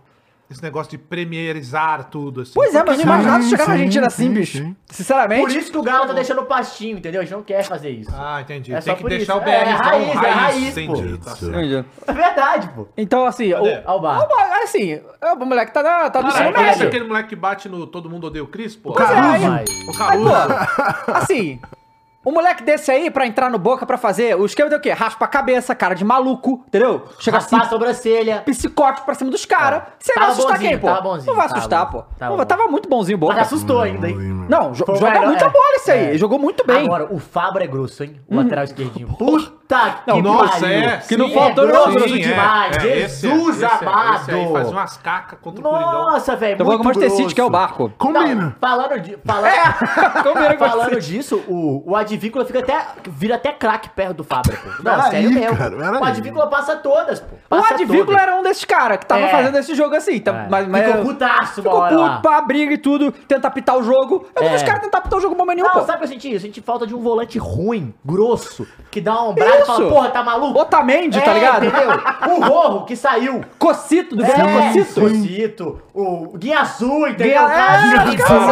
Esse negócio de premierizar tudo, assim. Pois é, mas não imaginava chegar na Argentina sim, assim, bicho. sim. Sinceramente. Por isso que o Galo tá deixando o pastinho, entendeu? A gente não quer fazer isso. Ah, entendi. É Tem só que por deixar isso. o BR É, raiz, é raiz, entendi. pô. Tá. Entendi. É verdade, pô. Então, assim, o, Cadê? O bar. o Bar- assim, o moleque tá, na, tá no ensino parece médio. aquele moleque que bate no Todo Mundo Odeia o Cris, pô. É, Caruso. aí- Vai. O Caruso. pô, assim, um moleque desse aí pra entrar no Boca pra fazer, o esquema deu o quê? Raspa a cabeça, cara de maluco, entendeu? Chega assim, Raspar a sobrancelha. psicótico pra cima dos caras. Você vai assustar bonzinho, quem, pô? tava bonzinho, não vai assustar, bom. pô. Tava Não, tava muito bonzinho o Boca. Mas assustou ainda, hein? Não, jo Foi joga melhor- muita é. bola esse aí. É. Ele jogou muito bem. Agora, o Fábio é grosso, hein? O lateral esquerdinho. Puta Puta que Nossa, pariu. é. Que não sim, faltou é grosso grosso demais. Jesus amado. Esse aí faz umas cacas contra o Coringão. Nossa, velho, Então vamos com o muito Manchester City, que é o grosso. barco. Combina. Não, falando de, falando, Combina com o falando Manchester disso, o, o Advíncula fica até, vira até craque perto do Fábio, pô. Não, sério mesmo. cara, o Advíncula passa todas, pô. O Passa Advíncula todas. era um desses caras que tava É. fazendo esse jogo assim. Tá, É. mas, mas, Ficou putaço Ficou lá. puto pra briga e tudo, tentar pitar o jogo. Eu não É. vi os caras tentar pitar o jogo momento nenhum, Não, pô. sabe o que eu senti? Eu senti falta de um volante ruim, grosso, que dá uma ombrada e fala, porra, tá maluco? Otamendi, tá É, ligado? entendeu? O Rorro, que saiu. Cocito, do Gabriel É, Cocito. Cocito. O Guinha Azul, entendeu? Guinha- Cara, é, azul, Caralho,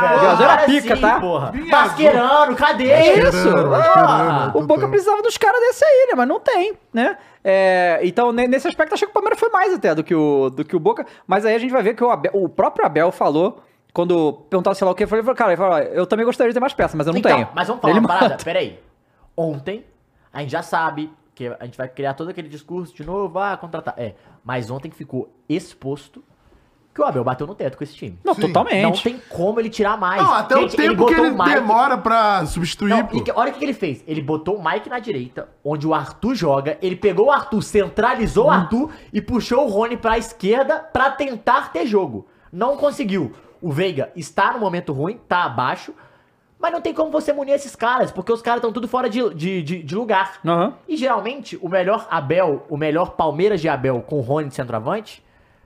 velho. Guinha Azul era pica, tá? Porra. Vinha Masquerano, cadê? Isso. Mascherano, Ah, o. Boca precisava dos caras desse aí, né? Mas não tem, né? É, então, ne- nesse aspecto, achei que o Palmeiras foi mais até do que o, do que o Boca. Mas aí a gente vai ver que o, Abel- o próprio Abel falou, quando perguntaram sei lá o que, ele falou, cara, ele falou, "Ó, eu também gostaria de ter mais peças, mas eu não então, tenho. Mas vamos falar Ele uma parada, manda. peraí. Ontem, a gente já sabe que a gente vai criar todo aquele discurso de novo, ah, contratar. É, mas ontem ficou exposto que o Abel bateu no teto com esse time. Não, Sim. totalmente. Não tem como ele tirar mais. Não, até Gente, o tempo que botou ele o Mike- demora pra substituir, Não, pô. que- olha o que que ele fez. Ele botou o Mike na direita, onde o Arthur joga. Ele pegou o Arthur, centralizou o Arthur e puxou o Rony pra esquerda pra tentar ter jogo. Não conseguiu. O Veiga está no momento ruim, tá abaixo. Mas não tem como você munir esses caras, porque os caras estão tudo fora de, de, de, de lugar. Aham. E geralmente, o melhor Abel, o melhor Palmeiras de Abel com o Rony de centroavante,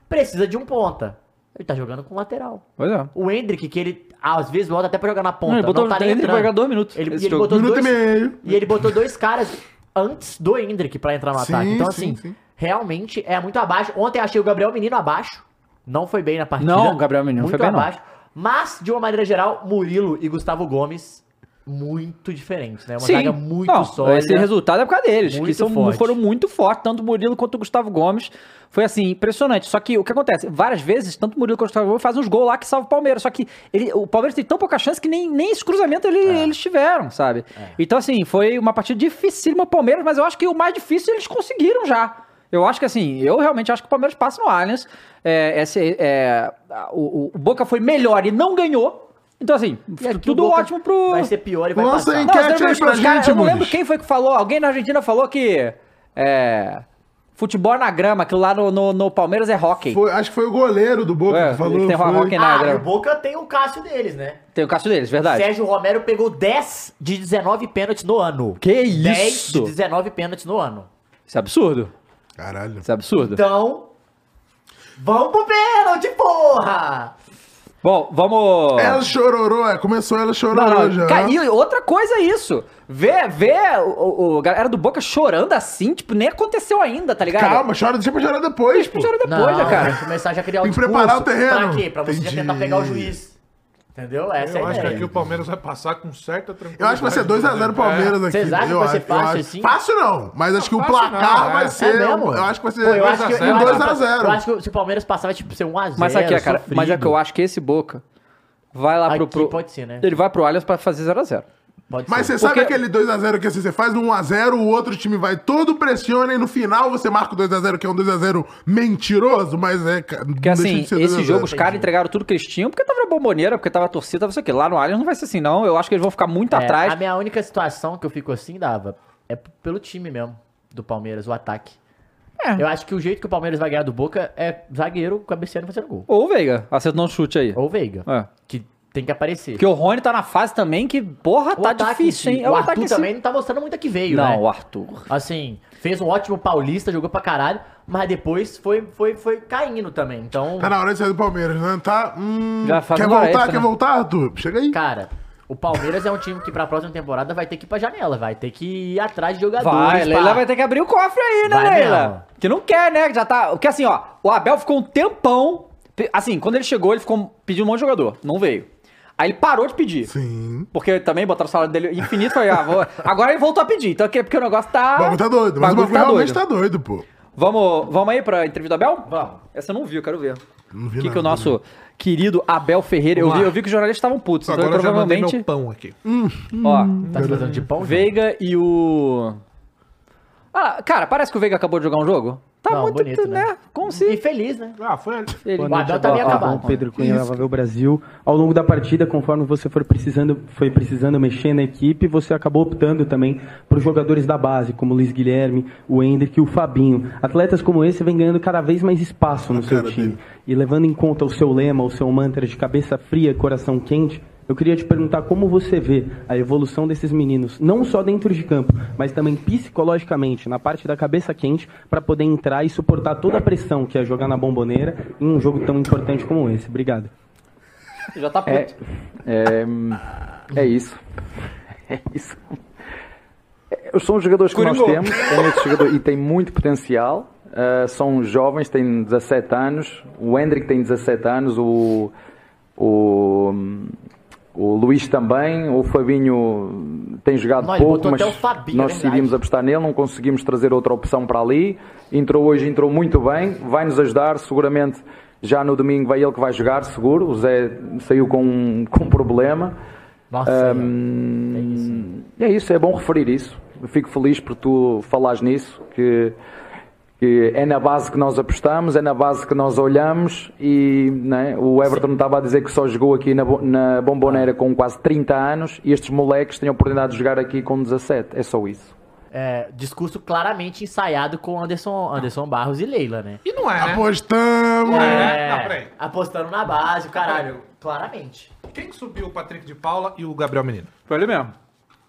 precisa de um ponta. Ele tá jogando com lateral. Pois é. O Hendrick, que ele às vezes volta até pra jogar na ponta. Não, ele botou- não tá nem entrando. vai jogar dois minutos Ele, e ele botou Minuto dois, e meio. E ele botou dois caras antes do Hendrick pra entrar no Sim, ataque. Então, sim, assim, sim. realmente é muito abaixo. Ontem achei o Gabriel Menino abaixo. Não foi bem na partida. Não, o Gabriel Menino não muito foi bem, não. abaixo. Mas, de uma maneira geral, Murilo e Gustavo Gomes, muito diferentes, né? Uma zaga muito não, sólida. Esse resultado é por causa deles, que são, forte. foram muito fortes, tanto o Murilo quanto o Gustavo Gomes. Foi assim, impressionante. Só que o que acontece? Várias vezes, tanto o Murilo quanto o Gustavo Gomes fazem uns gols lá que salvam o Palmeiras. Só que ele- o Palmeiras tem tão pouca chance que nem, nem esse cruzamento ele- É. eles tiveram, sabe? Então, assim, foi uma partida dificílima o Palmeiras, mas eu acho que o mais difícil eles conseguiram já. Eu acho que assim, eu realmente acho que o Palmeiras passa no Allianz. É, esse, é, o, o Boca foi melhor e não ganhou. Então, assim, aqui o tudo Boca ótimo pro. Vai ser pior e vai Lança passar. Não, Enquete você aí pra gente, Eu não lembro quem foi que falou. Alguém na Argentina falou que. É. Futebol na grama, aquilo lá no, no, no Palmeiras é hockey. Foi- acho que foi o goleiro do Boca É, que falou. ele tem foi. rock na Ah, grama. o Boca tem o Cássio deles, né? Tem o caso deles, verdade. Sérgio Romero pegou 10 de 19 pênaltis no ano. Que 10 isso? de 19 pênaltis no ano. Isso é absurdo. Caralho. Isso é absurdo. Então, vamos pro pênalti, porra! Bom, vamos. Ela chororou, é. Começou ela Não, chororou não, já. cara, e outra coisa é isso. Ver, ver o, o- a galera do Boca chorando assim, tipo, nem aconteceu ainda, tá ligado? Calma, chora, deixa pra chorar depois, pô. Chora depois, Não, né, cara? tem que começar já criar o Tem que preparar o terreno. Pra quê? Pra você já Entendi. tentar pegar o juiz. Entendeu? Essa é Eu a acho que ideia. aqui o Palmeiras vai passar com certa tranquilidade. Eu acho que vai ser 2x0 Palmeiras aqui. Vocês acham que vai ser fácil acho- assim? Fácil não, mas acho que o placar não, vai é. ser. É mesmo? Eu acho que vai ser Pô, eu acho que, eu 2x0. acho que- 2x0. Eu acho que se o Palmeiras passar vai tipo, ser 1x0. Mas o que é, cara? Mas é que eu acho que esse Boca vai lá pro. Aqui pro- pode ser, né? Ele vai pro Allianz pra fazer 0x0. Pode Mas ser. você sabe Porque- aquele 2x0 que assim, você faz no 1x0, o outro time vai todo pressiona e no final você marca o 2x0, que é um 2x0 mentiroso, mas é. Porque assim, de esse 2 a 0. jogo os caras entregaram tudo que eles tinham, porque tava na bomboneira, porque tava torcida, tava isso aqui. Lá no Allianz não vai ser assim, não. Eu acho que eles vão ficar muito É, atrás. A minha única situação que eu fico assim, Dava, é pelo time mesmo, do Palmeiras, o ataque. É. Eu acho que o jeito que o Palmeiras vai ganhar do Boca é zagueiro cabeceando e fazendo gol. Ou o Veiga, acertando um chute aí. Ou o Veiga, É. que tem que aparecer. Porque o Rony tá na fase também que, porra, o tá ataque difícil, hein? si, É o Arthur também não tá mostrando muito que veio, Não, né? o Arthur. Assim, fez um ótimo paulista, jogou pra caralho, mas depois foi, foi, foi caindo também. Então, Tá na hora de sair do Palmeiras, né? Tá. Hum, Já quer voltar? extra, quer né? voltar, Arthur? Chega aí. cara, o Palmeiras é um time que pra próxima temporada vai ter que ir pra janela, vai ter que ir atrás de jogadores. Vai, Leila pra- vai ter que abrir o cofre aí, né, Vai Leila? mesmo. Que não quer, né? Já tá. Porque assim, ó, o Abel ficou um tempão. Assim, quando ele chegou, ele ficou pedindo um monte de jogador. Não veio. Aí ele parou de pedir. Sim. Porque também botaram o salário dele infinito. Foi, ah, vou- Agora ele voltou a pedir. Então, aqui é porque o negócio tá. O bagulho tá doido, mas o bagulho realmente tá doido, pô. Vamos, vamos aí pra entrevista do Abel? Vamos. Essa eu não vi, eu quero ver. Não vi O que, nada, que o nosso querido Abel Ferreira. Eu vi, eu vi que os jornalistas estavam putos. Então, Agora eu já mandei provavelmente. meu pão aqui. Ó, Tá fazendo de pão? Veiga e o. Ah, cara, parece que o Veiga acabou de jogar um jogo. Tá Não, muito, bonito, né? né? Como se... E feliz, né? Ah, foi. Ele... O Abel tá bem acabado. ó, Pedro Cunha da Vavel Brasil. Ao longo da partida, conforme você for precisando, foi precisando mexer na equipe, você acabou optando também por jogadores da base, como o Luiz Guilherme, o Hendrick e o Fabinho. Atletas como esse vêm ganhando cada vez mais espaço no seu cara time. dele. E levando em conta o seu lema, o seu mantra de cabeça fria, coração quente, eu queria te perguntar como você vê a evolução desses meninos, não só dentro de campo, mas também psicologicamente, na parte da cabeça quente, para poder entrar e suportar toda a pressão que é jogar na bomboneira em um jogo tão importante como esse. Obrigado. Já tá É, puto. é, é isso. É isso. É, São os jogadores que nós temos, é jogador, e tem muito potencial. Uh, são jovens, têm 17 anos. O Hendrick tem 17 anos, o, o, o Luís também. O Fabinho tem jogado pouco, mas Fabinho, nós é decidimos verdade. apostar nele. Não conseguimos trazer outra opção para ali. Entrou hoje, entrou muito bem, vai nos ajudar. Seguramente já no domingo vai ele que vai jogar, seguro. O Zé saiu com, com um problema. Nossa, Hum, é isso, é bom referir isso. Eu fico feliz por tu falares nisso, que, que é na base que nós apostamos, é na base que nós olhamos e né, o Everton estava a dizer que só jogou aqui na, na Bomboneira com quase 30 anos e estes moleques têm a oportunidade de jogar aqui com 17. É só isso. é, discurso claramente ensaiado com Anderson, Anderson Barros e Leila, né? E não é, né? Apostamos! É, não, peraí. apostando na base, o caralho. Claramente. Quem subiu o Patrick de Paula e o Gabriel Menino? Foi ele mesmo.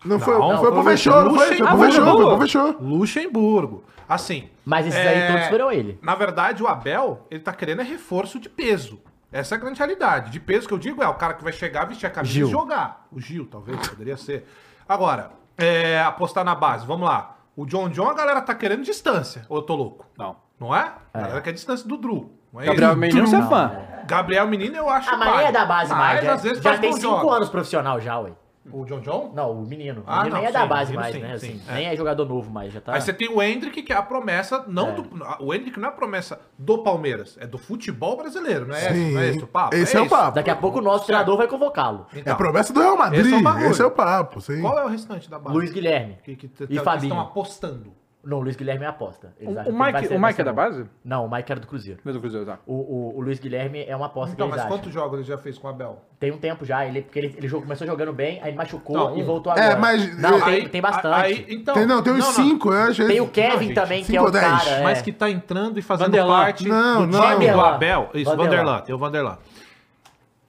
Não foi, Não, foi foi fechou, não foi? Foi Luxemburgo. pro fechou, foi fechou. Luxemburgo. Assim. Mas esses é, aí todos foram ele. Na verdade, o Abel, ele tá querendo é reforço de peso. Essa é a grande realidade. De peso que eu digo é o cara que vai chegar, vestir a camisa Gil. e jogar. O Gil, talvez, poderia ser. Agora, é, apostar na base, vamos lá. O John John, a galera tá querendo distância. Ou eu tô louco? Não. Não é? A galera quer distância do Drew. Não é Gabriel isso? Menino, você é fã. Gabriel Menino, eu acho mas nem é da base mais. Mas, Já, às vezes já tem bons cinco jogos. anos profissional já, ué. O John John? Não, o menino. O Ah, menino não, nem é da sim, base menino mais, sim, né? sim, Assim, é. Nem é jogador novo mais, já tá. Aí você tem o Hendrick, que é a promessa, não do. O Hendrick não é a promessa do Palmeiras, é do futebol brasileiro, não é, Sim. esse, não é esse o papo? Esse é o isso. papo. Daqui a pouco o nosso treinador vai convocá-lo. É Então, a promessa do Real Madrid. Esse é o. Esse é o papo, sim. Qual é o restante da base? Luiz Guilherme. Que, que, que, E que Fabinho. estão apostando. Não, o Luiz Guilherme é aposta. Eles O, acham o que ele vai Mike, ser o Mike é da base? Não, o Mike era do Cruzeiro. Do Cruzeiro, tá. O, o, o Luiz Guilherme é uma aposta Então, que mas eles acham. quantos jogos ele já fez com o Abel? Tem um tempo já, ele, porque ele, ele jogou- começou jogando bem, aí machucou Não, e voltou É, agora. mas- Não, Aí- tem, tem bastante. Aí, então, Tem, não, tem uns não, cinco, eu acho. Tem o esse- Kevin gente, também, que é o dez. cara. é. Mas que tá entrando e fazendo Vanderlan. parte Não, do time do. Abel. Isso, Vanderlan. Tem o Vanderlan.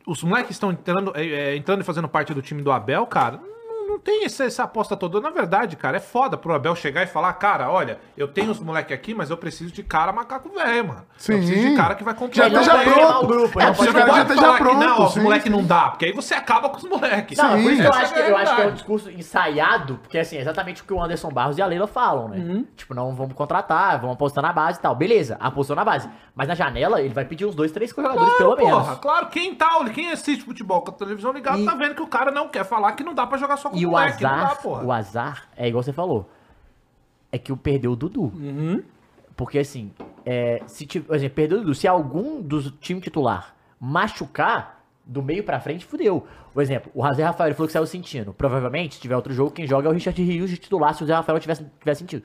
Os moleques estão entrando, é, é, entrando e fazendo parte do time do Abel, cara. Tem essa, essa aposta toda. Na verdade, cara, é foda pro Abel chegar e falar, cara, olha, eu tenho os moleques aqui, mas eu preciso de cara macaco velho, mano. Sim. Eu preciso de cara que vai Já controlar. esteja vai pronto. queimar o grupo, é, não você pode cara já esteja que pronto. não, os sim. não dá, porque aí você acaba com os moleques. Não, por isso que eu acho, que, é eu acho que é um realidade. discurso ensaiado, porque assim, é exatamente o que o Anderson Barros e a Leila falam, né? Uhum. Tipo, não vamos contratar, vamos apostar na base e tal. Beleza, apostou na base. Mas na janela, ele vai pedir uns dois, três jogadores, pelo Claro, menos. porra, claro, quem tá, quem assiste futebol com a televisão ligada E- tá vendo que o cara não quer falar que não dá pra jogar só com E o dá, azar, porra. o azar, é igual você falou, é que o perdeu o Dudu. Porque assim, é, se por exemplo, perdeu o Dudu, se algum dos time titular machucar, do meio pra frente, fudeu. Por exemplo, o Zé Rafael falou que saiu sentindo. Provavelmente, se tiver outro jogo, quem joga é o Richard Rios de titular, se o Zé Rafael tivesse, tivesse sentido.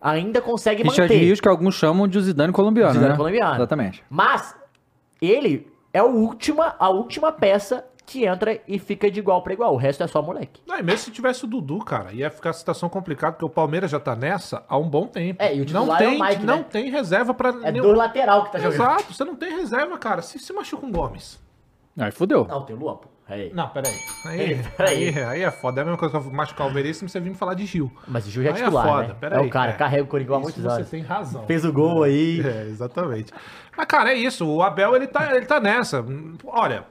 Ainda consegue Richard manter. Rios, que alguns chamam de Zidane colombiano, Zidane né? colombiano. Exatamente. Mas ele é o última, a última peça que entra e fica de igual pra igual. O resto é só moleque. Não, e mesmo se tivesse o Dudu, cara, ia ficar a situação complicada, porque o Palmeiras já tá nessa há um bom tempo. É, e o não titular é o tem, Mike, não né? tem reserva pra É nenhum- do lateral que tá jogando. Exato, você não tem reserva, cara. Se se machuca um Gomes. Aí fudeu. Não, tem o Luan, pô. Aí. Não, peraí. Aí, Peraí. aí, aí é foda. É a mesma coisa que eu machucar o Veríssimo, você vir me falar de Gil. Mas o Gil já é Aí é titular, foda, né? peraí, é o cara, é. carrega o Coringão há muitos você anos. tem razão. Fez o gol aí. É, exatamente. Mas, cara, é isso. O Abel, ele tá, ele tá nessa. Olha,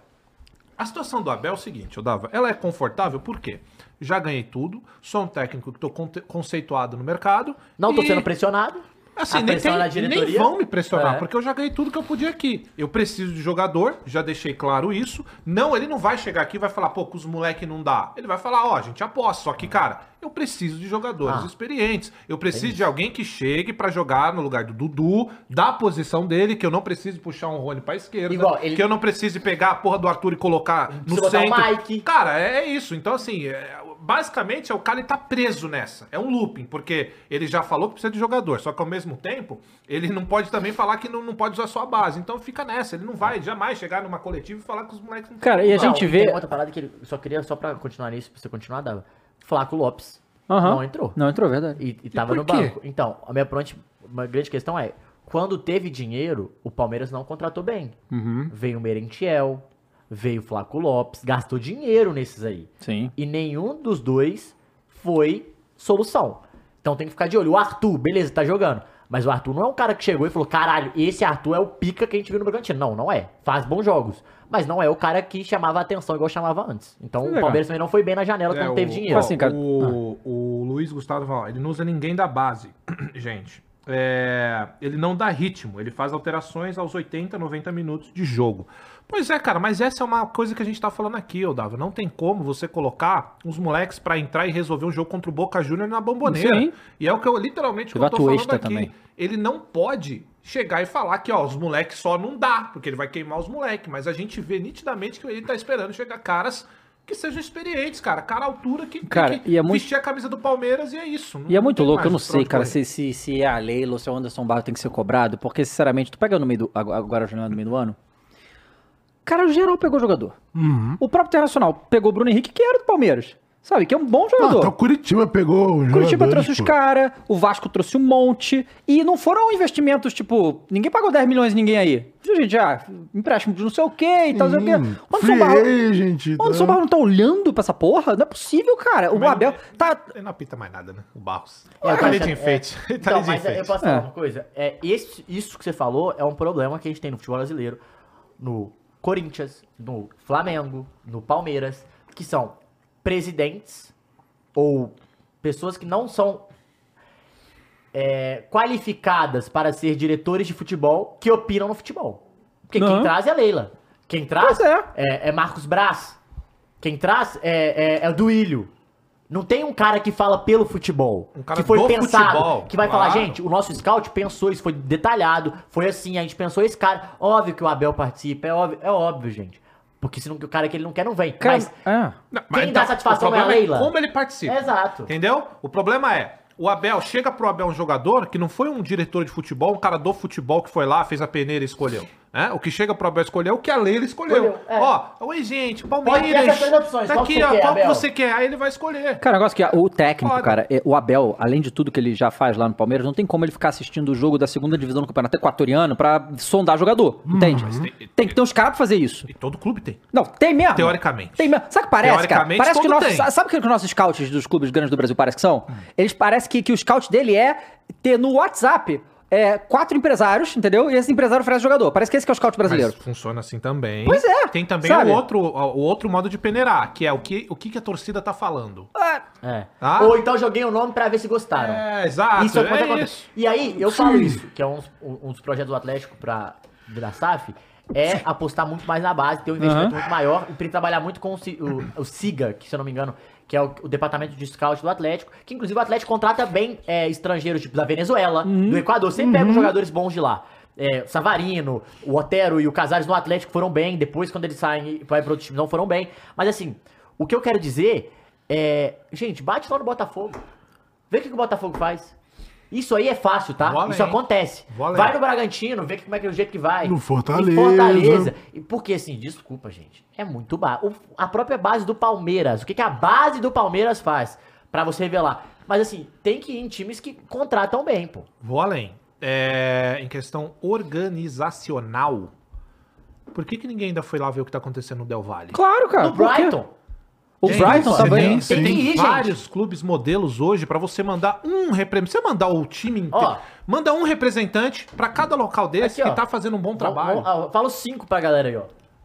a situação do Abel é o seguinte, Odava. Ela é confortável por quê? Já ganhei tudo, sou um técnico que conte- conceituado no mercado. Não tô e- sendo pressionado. Assim, nem, tem- nem vão me pressionar, É. porque eu já ganhei tudo que eu podia aqui. Eu preciso de jogador, já deixei claro isso. Não, ele não vai chegar aqui e vai falar, pô, com os moleques não dá. Ele vai falar, ó, a gente aposta. Só que, cara, eu preciso de jogadores Ah. experientes. Eu preciso de alguém que chegue pra jogar no lugar do Dudu, da posição dele, que eu não preciso puxar um Rony pra esquerda. Igual, ele- Que eu não precise pegar a porra do Arthur e colocar no centro. Mike. Cara, é, é isso. Então, assim, é, basicamente, é o cara ele tá preso nessa. É um looping, porque ele já falou que precisa de jogador, só que ao mesmo tempo, ele não pode também falar que não, não pode usar sua base. Então fica nessa, ele não vai jamais chegar numa coletiva e falar que os moleques não Cara, e a Não, gente e vê. tem outra parada que ele só queria, só pra continuar nisso, pra você continuar, dava. Flaco Lopes. Aham. Não entrou. Não entrou, verdade. E, e tava por no quê? banco. Então, a minha pronte, uma grande questão é, quando teve dinheiro, o Palmeiras não contratou bem. Uhum. Veio o Merentiel, veio o Flaco Lopes, gastou dinheiro nesses aí. Sim. E nenhum dos dois foi solução. Então tem que ficar de olho. O Arthur, beleza, tá jogando. Mas o Arthur não é um cara que chegou e falou: caralho, esse Arthur é o pica que a gente viu no Bragantino. Não, não é. Faz bons jogos. Mas não é o cara que chamava a atenção igual chamava antes. Então o. Palmeiras também não foi bem na janela É, quando o- teve dinheiro. Assim, cara. O, o Luiz Gustavo fala, ó, ele não usa ninguém da base, gente. É, ele não dá ritmo, ele faz alterações aos 80, 90 minutos de jogo. Pois é, cara, mas essa é uma coisa que a gente tá falando aqui, ô Dava. Não tem como você colocar uns moleques pra entrar e resolver um jogo contra o Boca Júnior na bomboneira. Sim. E é o que eu literalmente que eu tô falando aqui. também. Ele não pode chegar e falar que, ó, os moleques só não dá, porque ele vai queimar os moleques. Mas a gente vê nitidamente que ele tá esperando chegar caras que sejam experientes, cara. Cara altura que Cara, que e é muito- vestir a camisa do Palmeiras e é isso. E é muito louco, eu não sei, cara, se, se, se é a Leila ou se é o Anderson Barro tem que ser cobrado, porque, sinceramente, tu pega no meio do. Agora no meio do ano. Cara, o geral pegou jogador. Uhum. O próprio Internacional pegou o Bruno Henrique, que era do Palmeiras. Sabe? Que é um bom Ah, jogador. até o Curitiba pegou O Curitiba trouxe os caras, o Vasco trouxe um monte. E não foram investimentos, tipo, ninguém pagou 10 milhões em ninguém aí. Viu, gente? Ah, empréstimo de não sei o quê e tal, não sei o quê. O Anderson free Barro. agent, O tá? Barro não tá olhando pra essa porra? Não é possível, cara. O Mas Abel tá. Ele não apita mais nada, né? O Barros. É, eu tá ali de enfeite. é. Ele tá Então, ali de mas eu posso falar É. uma coisa? É, esse, isso que você falou é um problema que a gente tem no futebol brasileiro, no Corinthians, no Flamengo, no Palmeiras, que são presidentes ou pessoas que não são é, qualificadas para ser diretores de futebol que opinam no futebol. Porque Não. quem traz é a Leila. Quem traz é. é, é Marcos Braz. Quem traz é, é, é o Duílio. Não tem um cara que fala pelo futebol. Um cara que foi do pensado. futebol, que vai falar, claro. gente, o nosso scout pensou isso, foi detalhado. Foi assim, a gente pensou esse cara. Óbvio que o Abel participa, é óbvio, é óbvio, gente. Porque senão o cara que ele não quer não vem. Cara, Mas é. Não, Quem dá satisfação é a Leila. como ele participa. Exato. Entendeu? O problema é, o Abel, chega pro Abel um jogador que não foi um diretor de futebol, um cara do futebol que foi lá, fez a peneira e escolheu. Né? O que chega pro Abel escolher é o que a Leila escolheu. Escolheu, é. Ó, oi gente, Palmeiras. opções, Tá qual aqui, que você ó, quer, qual que você quer? Aí ele vai escolher. Cara, o negócio que o técnico, Foda. cara, é- o Abel, além de tudo que ele já faz lá no Palmeiras, não tem como ele ficar assistindo o jogo da segunda divisão do campeonato equatoriano pra sondar jogador, entende? tem- Tem que ter uns caras pra fazer isso. E todo clube tem. Não, tem mesmo. Teoricamente. Tem mesmo. Sabe o que parece, cara? Teoricamente, Parece que tem. sabe o que os nossos scouts dos clubes grandes do Brasil parecem que são? Eles parecem que, que o scout dele é ter no WhatsApp é, quatro empresários, entendeu? E esse empresário oferece jogador. Parece que esse que é o scout brasileiro. Mas funciona assim também. Pois é, Tem também sabe? o outro, o outro modo de peneirar, que é o que, o que a torcida tá falando. É. Ah. Ou então joguei o nome pra ver se gostaram. É, exato. Isso é acontece. isso. E aí, eu falo isso, que é um, um dos projetos do Atlético pra virar SAF, é apostar muito mais na base, ter um investimento muito maior e trabalhar muito com o, o, o SIGA, que se eu não me engano, que é o, o departamento de scout do Atlético, que inclusive o Atlético contrata bem é, estrangeiros, tipo da Venezuela, do Equador, sempre pega jogadores bons de lá. É, o Savarino, o Otero e o Casares no Atlético foram bem, depois quando eles saem e vai para outro time não foram bem. Mas assim, o que eu quero dizer é, gente, bate lá no Botafogo. Vê o que, que o Botafogo faz. Isso aí é fácil, tá? Vou além. Isso acontece. Vai no Bragantino, vê que- como é que é o jeito que vai. No Fortaleza. Em Fortaleza. E Porque, assim, desculpa, gente. É muito baixo. A própria base do Palmeiras. O que, que a base do Palmeiras faz? Pra você revelar. Mas, assim, tem que ir em times que contratam bem, pô. Vou além. É, em questão organizacional, por que, que ninguém ainda foi lá ver o que tá acontecendo no Del Valle? Claro, cara. no quê? O Gente, Brighton tá tem, bem. Tem tem que ir, gente. vários clubes modelos hoje pra você mandar um representante. Você mandar o time inteiro. Ó. Manda um representante pra cada local desse Aqui, que ó. tá fazendo um bom trabalho. Vamos- ó, Falo cinco pra galera aí, ó.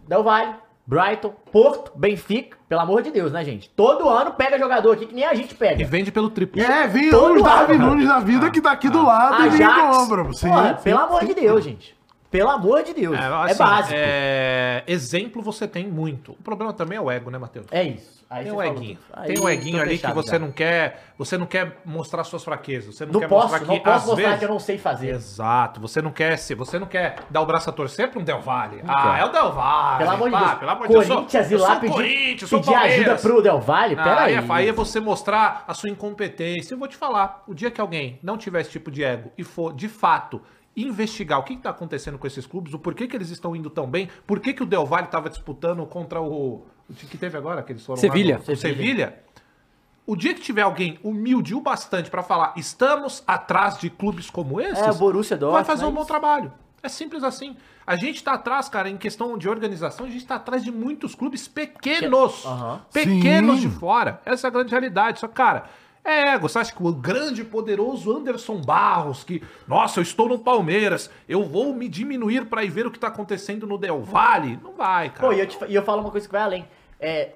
Del Valle, Brighton, Porto, Benfica. Pelo amor de Deus, né, gente? Todo ano pega jogador aqui que nem a gente E pega. vende pelo triplo. É, vem Todo os Darwin. Nunes da vida que tá aqui do lado e vem Ajax. compra. Sim, Porra, sim, pelo amor sim. de Deus, gente. Pelo amor de Deus. É, É, assim, básico. É... é, exemplo você tem muito. O problema também é o ego, né, Matheus? isso. Aí Tem o eguinho. Tem o eguinho ali que você já. não quer. Você não quer mostrar suas fraquezas. Você não, Não quer posso, mostrar não que posso às mostrar vezes. que eu não sei fazer. Exato. Você não quer ser. Você não quer dar o braço a torcer pra um Del Valle. Não ah, quer. é o Del Valle. Pelo amor de Deus. Pelo amor de Deus. eu sou- Corinthians eu lá sou pedir, Corinthians, sou pedir ajuda pro Del Valle? Ah, Pera aí, aí. é, aí é você mostrar a sua incompetência. Eu vou te falar, o dia que alguém não tiver esse tipo de ego e for, de fato, investigar o que está acontecendo com esses clubes, o porquê que eles estão indo tão bem, por que, que o Del Valle estava disputando contra o... O que teve agora, que eles foram lá Sevilha. no- o Sevilha. O dia que tiver alguém humilde o bastante para falar, estamos atrás de clubes como esses, É, o Borussia Dortmund, vai fazer é um bom trabalho. É simples assim. A gente tá atrás, cara, em questão de organização, a gente tá atrás de muitos clubes pequenos. Aham. Pequenos Sim. de fora. Essa é a grande realidade. Só, que, cara, é. Você acha que o grande e poderoso Anderson Barros, que, nossa, eu estou no Palmeiras, eu vou me diminuir para ir ver o que tá acontecendo no Del Valle? Não vai, cara. Pô, e eu, te e eu falo uma coisa que vai além. É.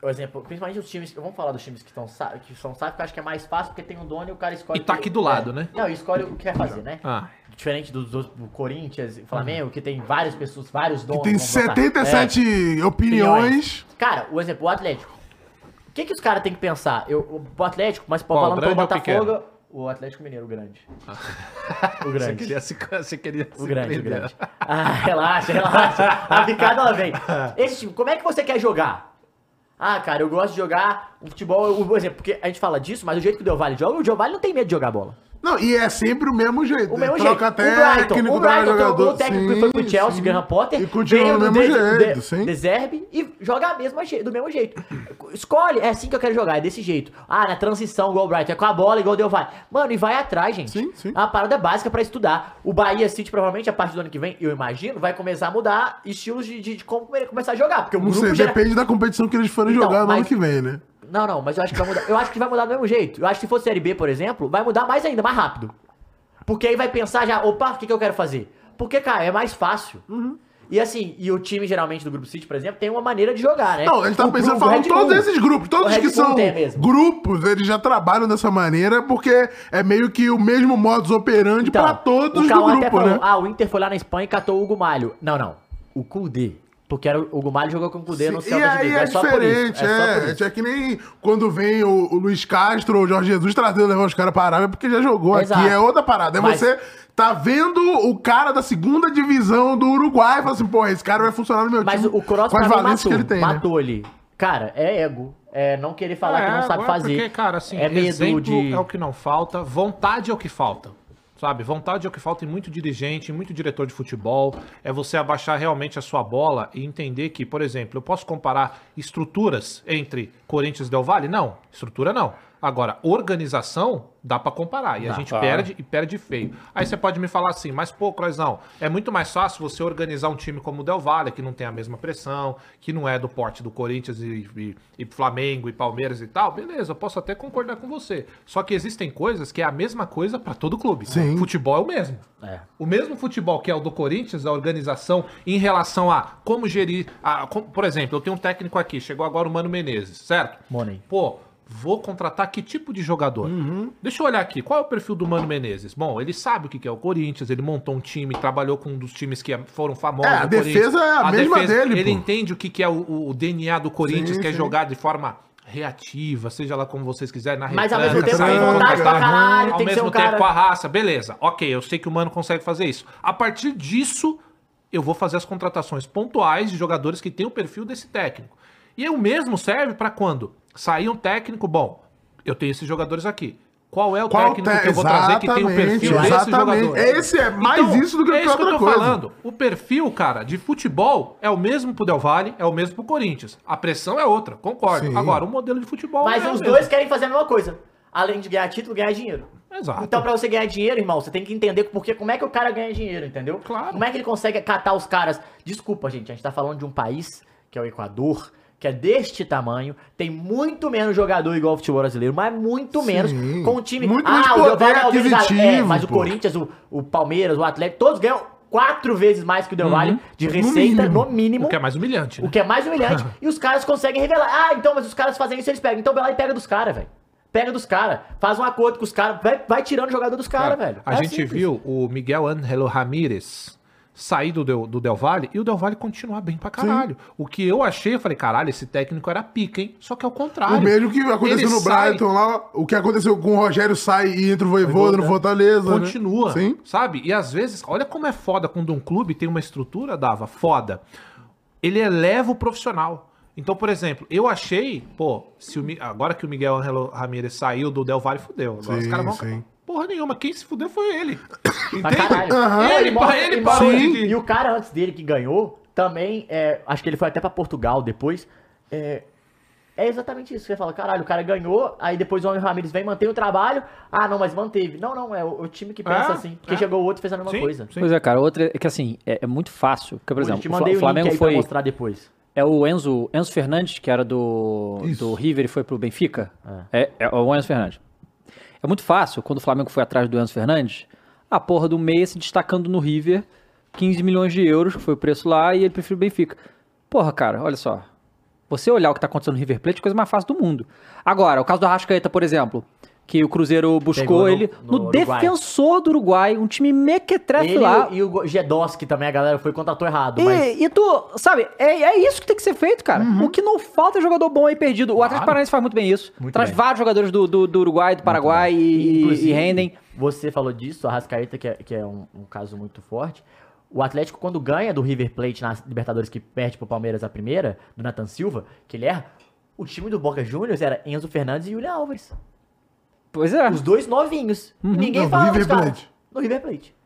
Por exemplo, principalmente os times. Vamos falar dos times que, estão que são SAF, que eu acho que é mais fácil, porque tem um dono e o cara escolhe. E tá aqui do lado, é. né? Não, e escolhe o que quer fazer, né? Ah. Diferente do Corinthians e Flamengo, que tem várias pessoas, vários donos. Tem vamos botar. 77 opiniões. Cara, o exemplo, o Atlético. O que, que os caras têm que pensar? Eu, o Atlético, mas Qual, falando pelo? Botafogo. O Atlético Mineiro, o grande. O Você grande. queria se, você queria O grande, o grande. Ah, relaxa, relaxa. A picada ela vem. Esse time, como é que você quer jogar? Ah, cara, eu gosto de jogar um futebol, o- por exemplo, porque a gente fala disso, mas o jeito que o Del Valle joga, o Del Valle não tem medo de jogar bola. Não, e é sempre o mesmo jeito. O mesmo Troca jeito. o Brighton, técnico, o Brighton jogador. o técnico Sim, foi pro Chelsea, sim. Graham Potter, E continua do mesmo De- jeito, De- sim. De Zerbe e joga a mesma do mesmo jeito. Escolhe, é assim que eu quero jogar, é desse jeito. Ah, na transição, igual o Brighton, é com a bola, igual o Del Valle. Mano, e vai atrás, gente. Sim, sim. É uma parada básica pra estudar. O Bahia City, provavelmente, a partir do ano que vem, eu imagino, vai começar a mudar estilos de, de, de como começar a jogar. Porque o Não grupo sei, já... depende da competição que eles forem Então, jogar no ano mas- que vem, né? Não, não, mas eu acho que vai mudar. Eu acho que vai mudar do mesmo jeito. Eu acho que se fosse Série B, por exemplo, vai mudar mais ainda, mais rápido. Porque aí vai pensar já, opa, o que, que eu quero fazer? Porque, cara, é mais fácil. Uhum. E assim, e o time geralmente do Grupo City, por exemplo, tem uma maneira de jogar, né? Não, a gente tá O pensando, falando todos esses grupos, todos que são grupos, eles já trabalham dessa maneira, porque é meio que o mesmo modus operandi pra todos Então, o do Cauã até grupo, falou, né? ah, o Inter foi lá na Espanha e catou o Hugo Malho. Não, não. O Kudê. Porque era o Hugo Malho jogou com o Kudê no Celta e de aí Vigo. é, só por isso. diferente, É, só por é. isso. É que nem quando vem o, o Luiz Castro ou o Jorge Jesus trazendo levar os caras pra Arábia, porque já jogou Exato. aqui. É outra parada. É Mas- você tá vendo o cara da segunda divisão do Uruguai e fala assim, pô, esse cara vai funcionar no meu Mas time o Cross com as valências matou, que ele tem, né? matou ali. Cara, é ego. É não querer falar É, que não sabe agora, fazer. Porque, cara, assim, é medo exemplo de... é o que não falta, vontade é o que falta. Sabe, vontade é o que falta em muito dirigente, em muito diretor de futebol. É você abaixar realmente a sua bola e entender que, por exemplo, eu posso comparar estruturas entre Corinthians e Del Valle? Não, estrutura não. Agora, organização, dá pra comparar. E a gente perde e perde feio. Aí você pode me falar assim, mas pô, Croizão, é muito mais fácil você organizar um time como o Del Valle, que não tem a mesma pressão, que não é do porte do Corinthians e, e- e Flamengo e Palmeiras e tal. Beleza, eu posso até concordar com você. Só que existem coisas que é a mesma coisa pra todo clube. Sim. Futebol é o mesmo. É. O mesmo futebol que é o do Corinthians, a organização em relação a como gerir. A, com- por exemplo, eu tenho um técnico aqui, chegou agora o Mano Menezes, certo? Money. Pô, vou contratar que tipo de jogador? Deixa eu olhar aqui, qual é o perfil do Mano Menezes? Bom, ele sabe o que que é o Corinthians, ele montou um time, trabalhou com um dos times que foram famosos. É, a do defesa Corinthians. é a mesma dele, Ele pô. entende o que que é o, o DNA do Corinthians, Sim, que é sim. jogar de forma reativa, seja lá como vocês quiserem, na Mas ao mesmo retranca, tempo tem vontade pra caralho, ao tem que ser mesmo um tempo cara... com a raça, beleza. Ok, eu sei que o Mano consegue fazer isso. A partir disso, eu vou fazer as contratações pontuais de jogadores que têm o perfil desse técnico. E o mesmo serve para quando sair um técnico, bom, eu tenho esses jogadores aqui. Qual é o Qual técnico te- que eu vou trazer que tem o perfil exatamente, desse exatamente. jogador? Esse é mais isso do que é isso que eu tô coisa. falando. O perfil, cara, de futebol é o mesmo pro Del Valle, é o mesmo pro Corinthians. A pressão é outra, concordo. Sim. Agora, o modelo de futebol Mas é o os mesmo. dois querem fazer a mesma coisa. Além de ganhar título, ganhar dinheiro. Exato. Então, pra você ganhar dinheiro, irmão, você tem que entender porque, como é que o cara ganha dinheiro, entendeu? Claro. Como é que ele consegue catar os caras. Desculpa, gente, a gente tá falando de um país, que é o Equador, que é deste tamanho, tem muito menos jogador igual o futebol brasileiro, mas muito menos. Com um time. Muito menos o Del Valle é organizado. É, aquisitivo, mas o pô. Corinthians, o, o Palmeiras, o Atlético, todos ganham quatro vezes mais que o Del Valle de receita, mínimo. no mínimo. O que é mais humilhante, né? O que é mais humilhante. e os caras conseguem revelar. Ah, então, mas os caras fazem isso, eles pegam. Então vai lá e pega dos caras, velho. Pega dos caras. Faz um acordo com os caras. Vai, vai tirando o jogador dos caras, Cara, velho. A É gente simples. viu o Miguel Ángelo Ramírez sair do Del, do Del Valle e o Del Valle continuar bem pra caralho. O que eu achei, eu falei, caralho, esse técnico era pica, hein? Só que é o contrário. O mesmo que aconteceu Ele no sai- Brighton lá, o que aconteceu com o Rogério sai e entra o Voivoda no Fortaleza. né? Continua, Sim. sabe? E às vezes, olha como é foda quando um clube tem uma estrutura, Dava, foda. Ele eleva o profissional. Então, por exemplo, eu achei, pô, se o agora que o Miguel Angelo Ramirez saiu do Del Valle, fudeu. Agora os Sim, caras vão. sim. Porra nenhuma, quem se fudeu foi ele. Pra Entende? caralho. Aham. Ele, mostra- ele e parou de- E o cara antes dele que ganhou, também, é, acho que ele foi até pra Portugal depois. É, é exatamente isso. Você fala, caralho, o cara ganhou, aí depois o Homem Ramirez vem, mantém o trabalho. Ah, não, mas manteve. Não, não, é o, o time que pensa É, assim. Porque é. chegou o outro e fez a mesma Sim, coisa. sim. Pois é, cara. Outra é que assim, é, é muito fácil. Porque, por exemplo, te o mandei Fla- o Flamengo link aí pra foi. mostrar depois. É o Enzo, Enzo Fernandes, que era do, Isso. do River e foi pro Benfica. É. É, o Enzo Fernandes. É muito fácil, quando o Flamengo foi atrás do Enzo Fernandes, a porra do meia se destacando no River, 15 milhões de euros, que foi o preço lá, e ele preferiu o Benfica. Porra, cara, olha só. Você olhar o que tá acontecendo no River Plate é a coisa mais fácil do mundo. Agora, o caso do Arrascaeta, por exemplo, que o Cruzeiro buscou no- ele no no, defensor do Uruguai, um time mequetrefe Ele lá. e o Gedoski também, a galera foi contratou errado. mas E, e tu, sabe, é, é isso que tem que ser feito, cara. O que não falta é jogador bom aí perdido. O Atlético Paranaense faz muito bem isso. Traz bem. vários jogadores do, do, do Uruguai, do Paraguai e, e rendem. Você falou disso, a Rascaeta, que é, que é um, um caso muito forte. O Atlético, quando ganha do River Plate na Libertadores, que perde pro Palmeiras a primeira, do Nathan Silva, que ele erra, o time do Boca Juniors era Enzo Fernandes e Julian Alves. Pois é. Os dois novinhos. E ninguém Não, fala River. Plate. No River Plate.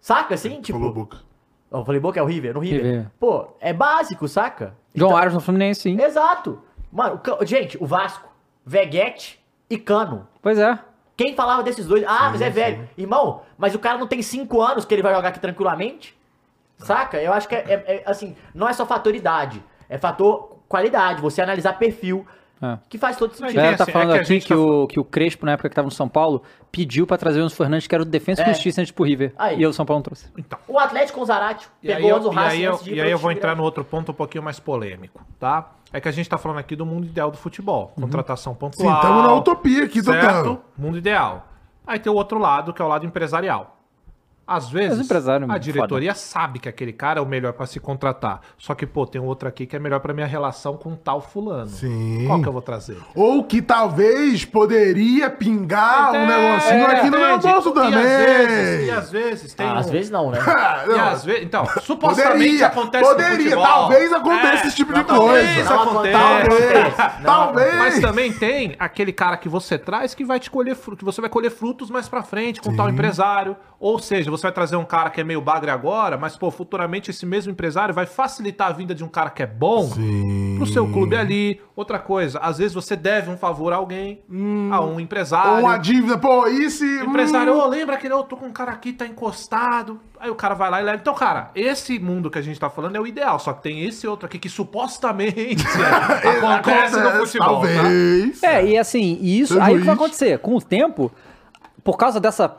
Saca, assim? Tipo... Falou boca. Eu falei Boca é o River? No River. River. Pô, é básico, saca? João Então- Aros no Fluminense, sim. Exato. Mano, o gente, o Vasco, Veguete e Cano. Pois é. Quem falava desses dois? Ah, mas é velho. Irmão, mas o cara não tem cinco anos que ele vai jogar aqui tranquilamente? Saca? Eu acho que é, é- é, assim, não é só fator idade, é fator qualidade, você analisar perfil, É. que faz todo A sentido. galera tá assim, é falando que a aqui que, tá o, que o Crespo, na época que tava no São Paulo, pediu pra trazer o Enzo Fernandes, que era o Defensa e É. Justiça antes pro River. Aí. E o São Paulo não trouxe. Então. O Atlético com o Zarate pegou eu, o Enzo e, aí, eu, e aí eu vou entrar grande. no outro ponto um pouquinho mais polêmico, tá? É que a gente tá falando aqui do mundo ideal do futebol. Contratação pontual. Sim, tamo na utopia aqui, certo? Mundo ideal. Aí tem o outro lado, que é o lado empresarial. Às vezes, empresário a é diretoria sabe que aquele cara é o melhor pra se contratar. Só que, pô, tem outro aqui que é melhor pra minha relação com tal fulano. Sim. Qual que eu vou trazer? Ou que talvez poderia pingar um É, negocinho aqui no meu bolso E também. às vezes, e às vezes tem Ah, às um- vezes não, né? Ah, E não. às vezes, então, supostamente Poderia, acontece poderia, talvez aconteça esse tipo de talvez coisa. Não aconteça. acontece. Talvez, Não, talvez. Mas também tem aquele cara que você traz que vai te colher frutos, que você vai colher frutos mais pra frente com tal empresário. Ou seja, você vai trazer um cara que é meio bagre agora, mas pô, futuramente esse mesmo empresário vai facilitar a vinda de um cara que é bom pro seu clube ali. Outra coisa, às vezes você deve um favor a alguém, a um Ou empresário. uma dívida, pô, e se. O empresário, hum, ô, lembra que eu tô com um cara aqui, tá encostado. Aí o cara vai lá e leva. Então, cara, esse mundo que a gente tá falando é o ideal. Só que tem esse outro aqui que supostamente acontece no futebol. tá? Talvez. É, e assim, e isso Seu aí o que vai acontecer? Com o tempo, por causa dessa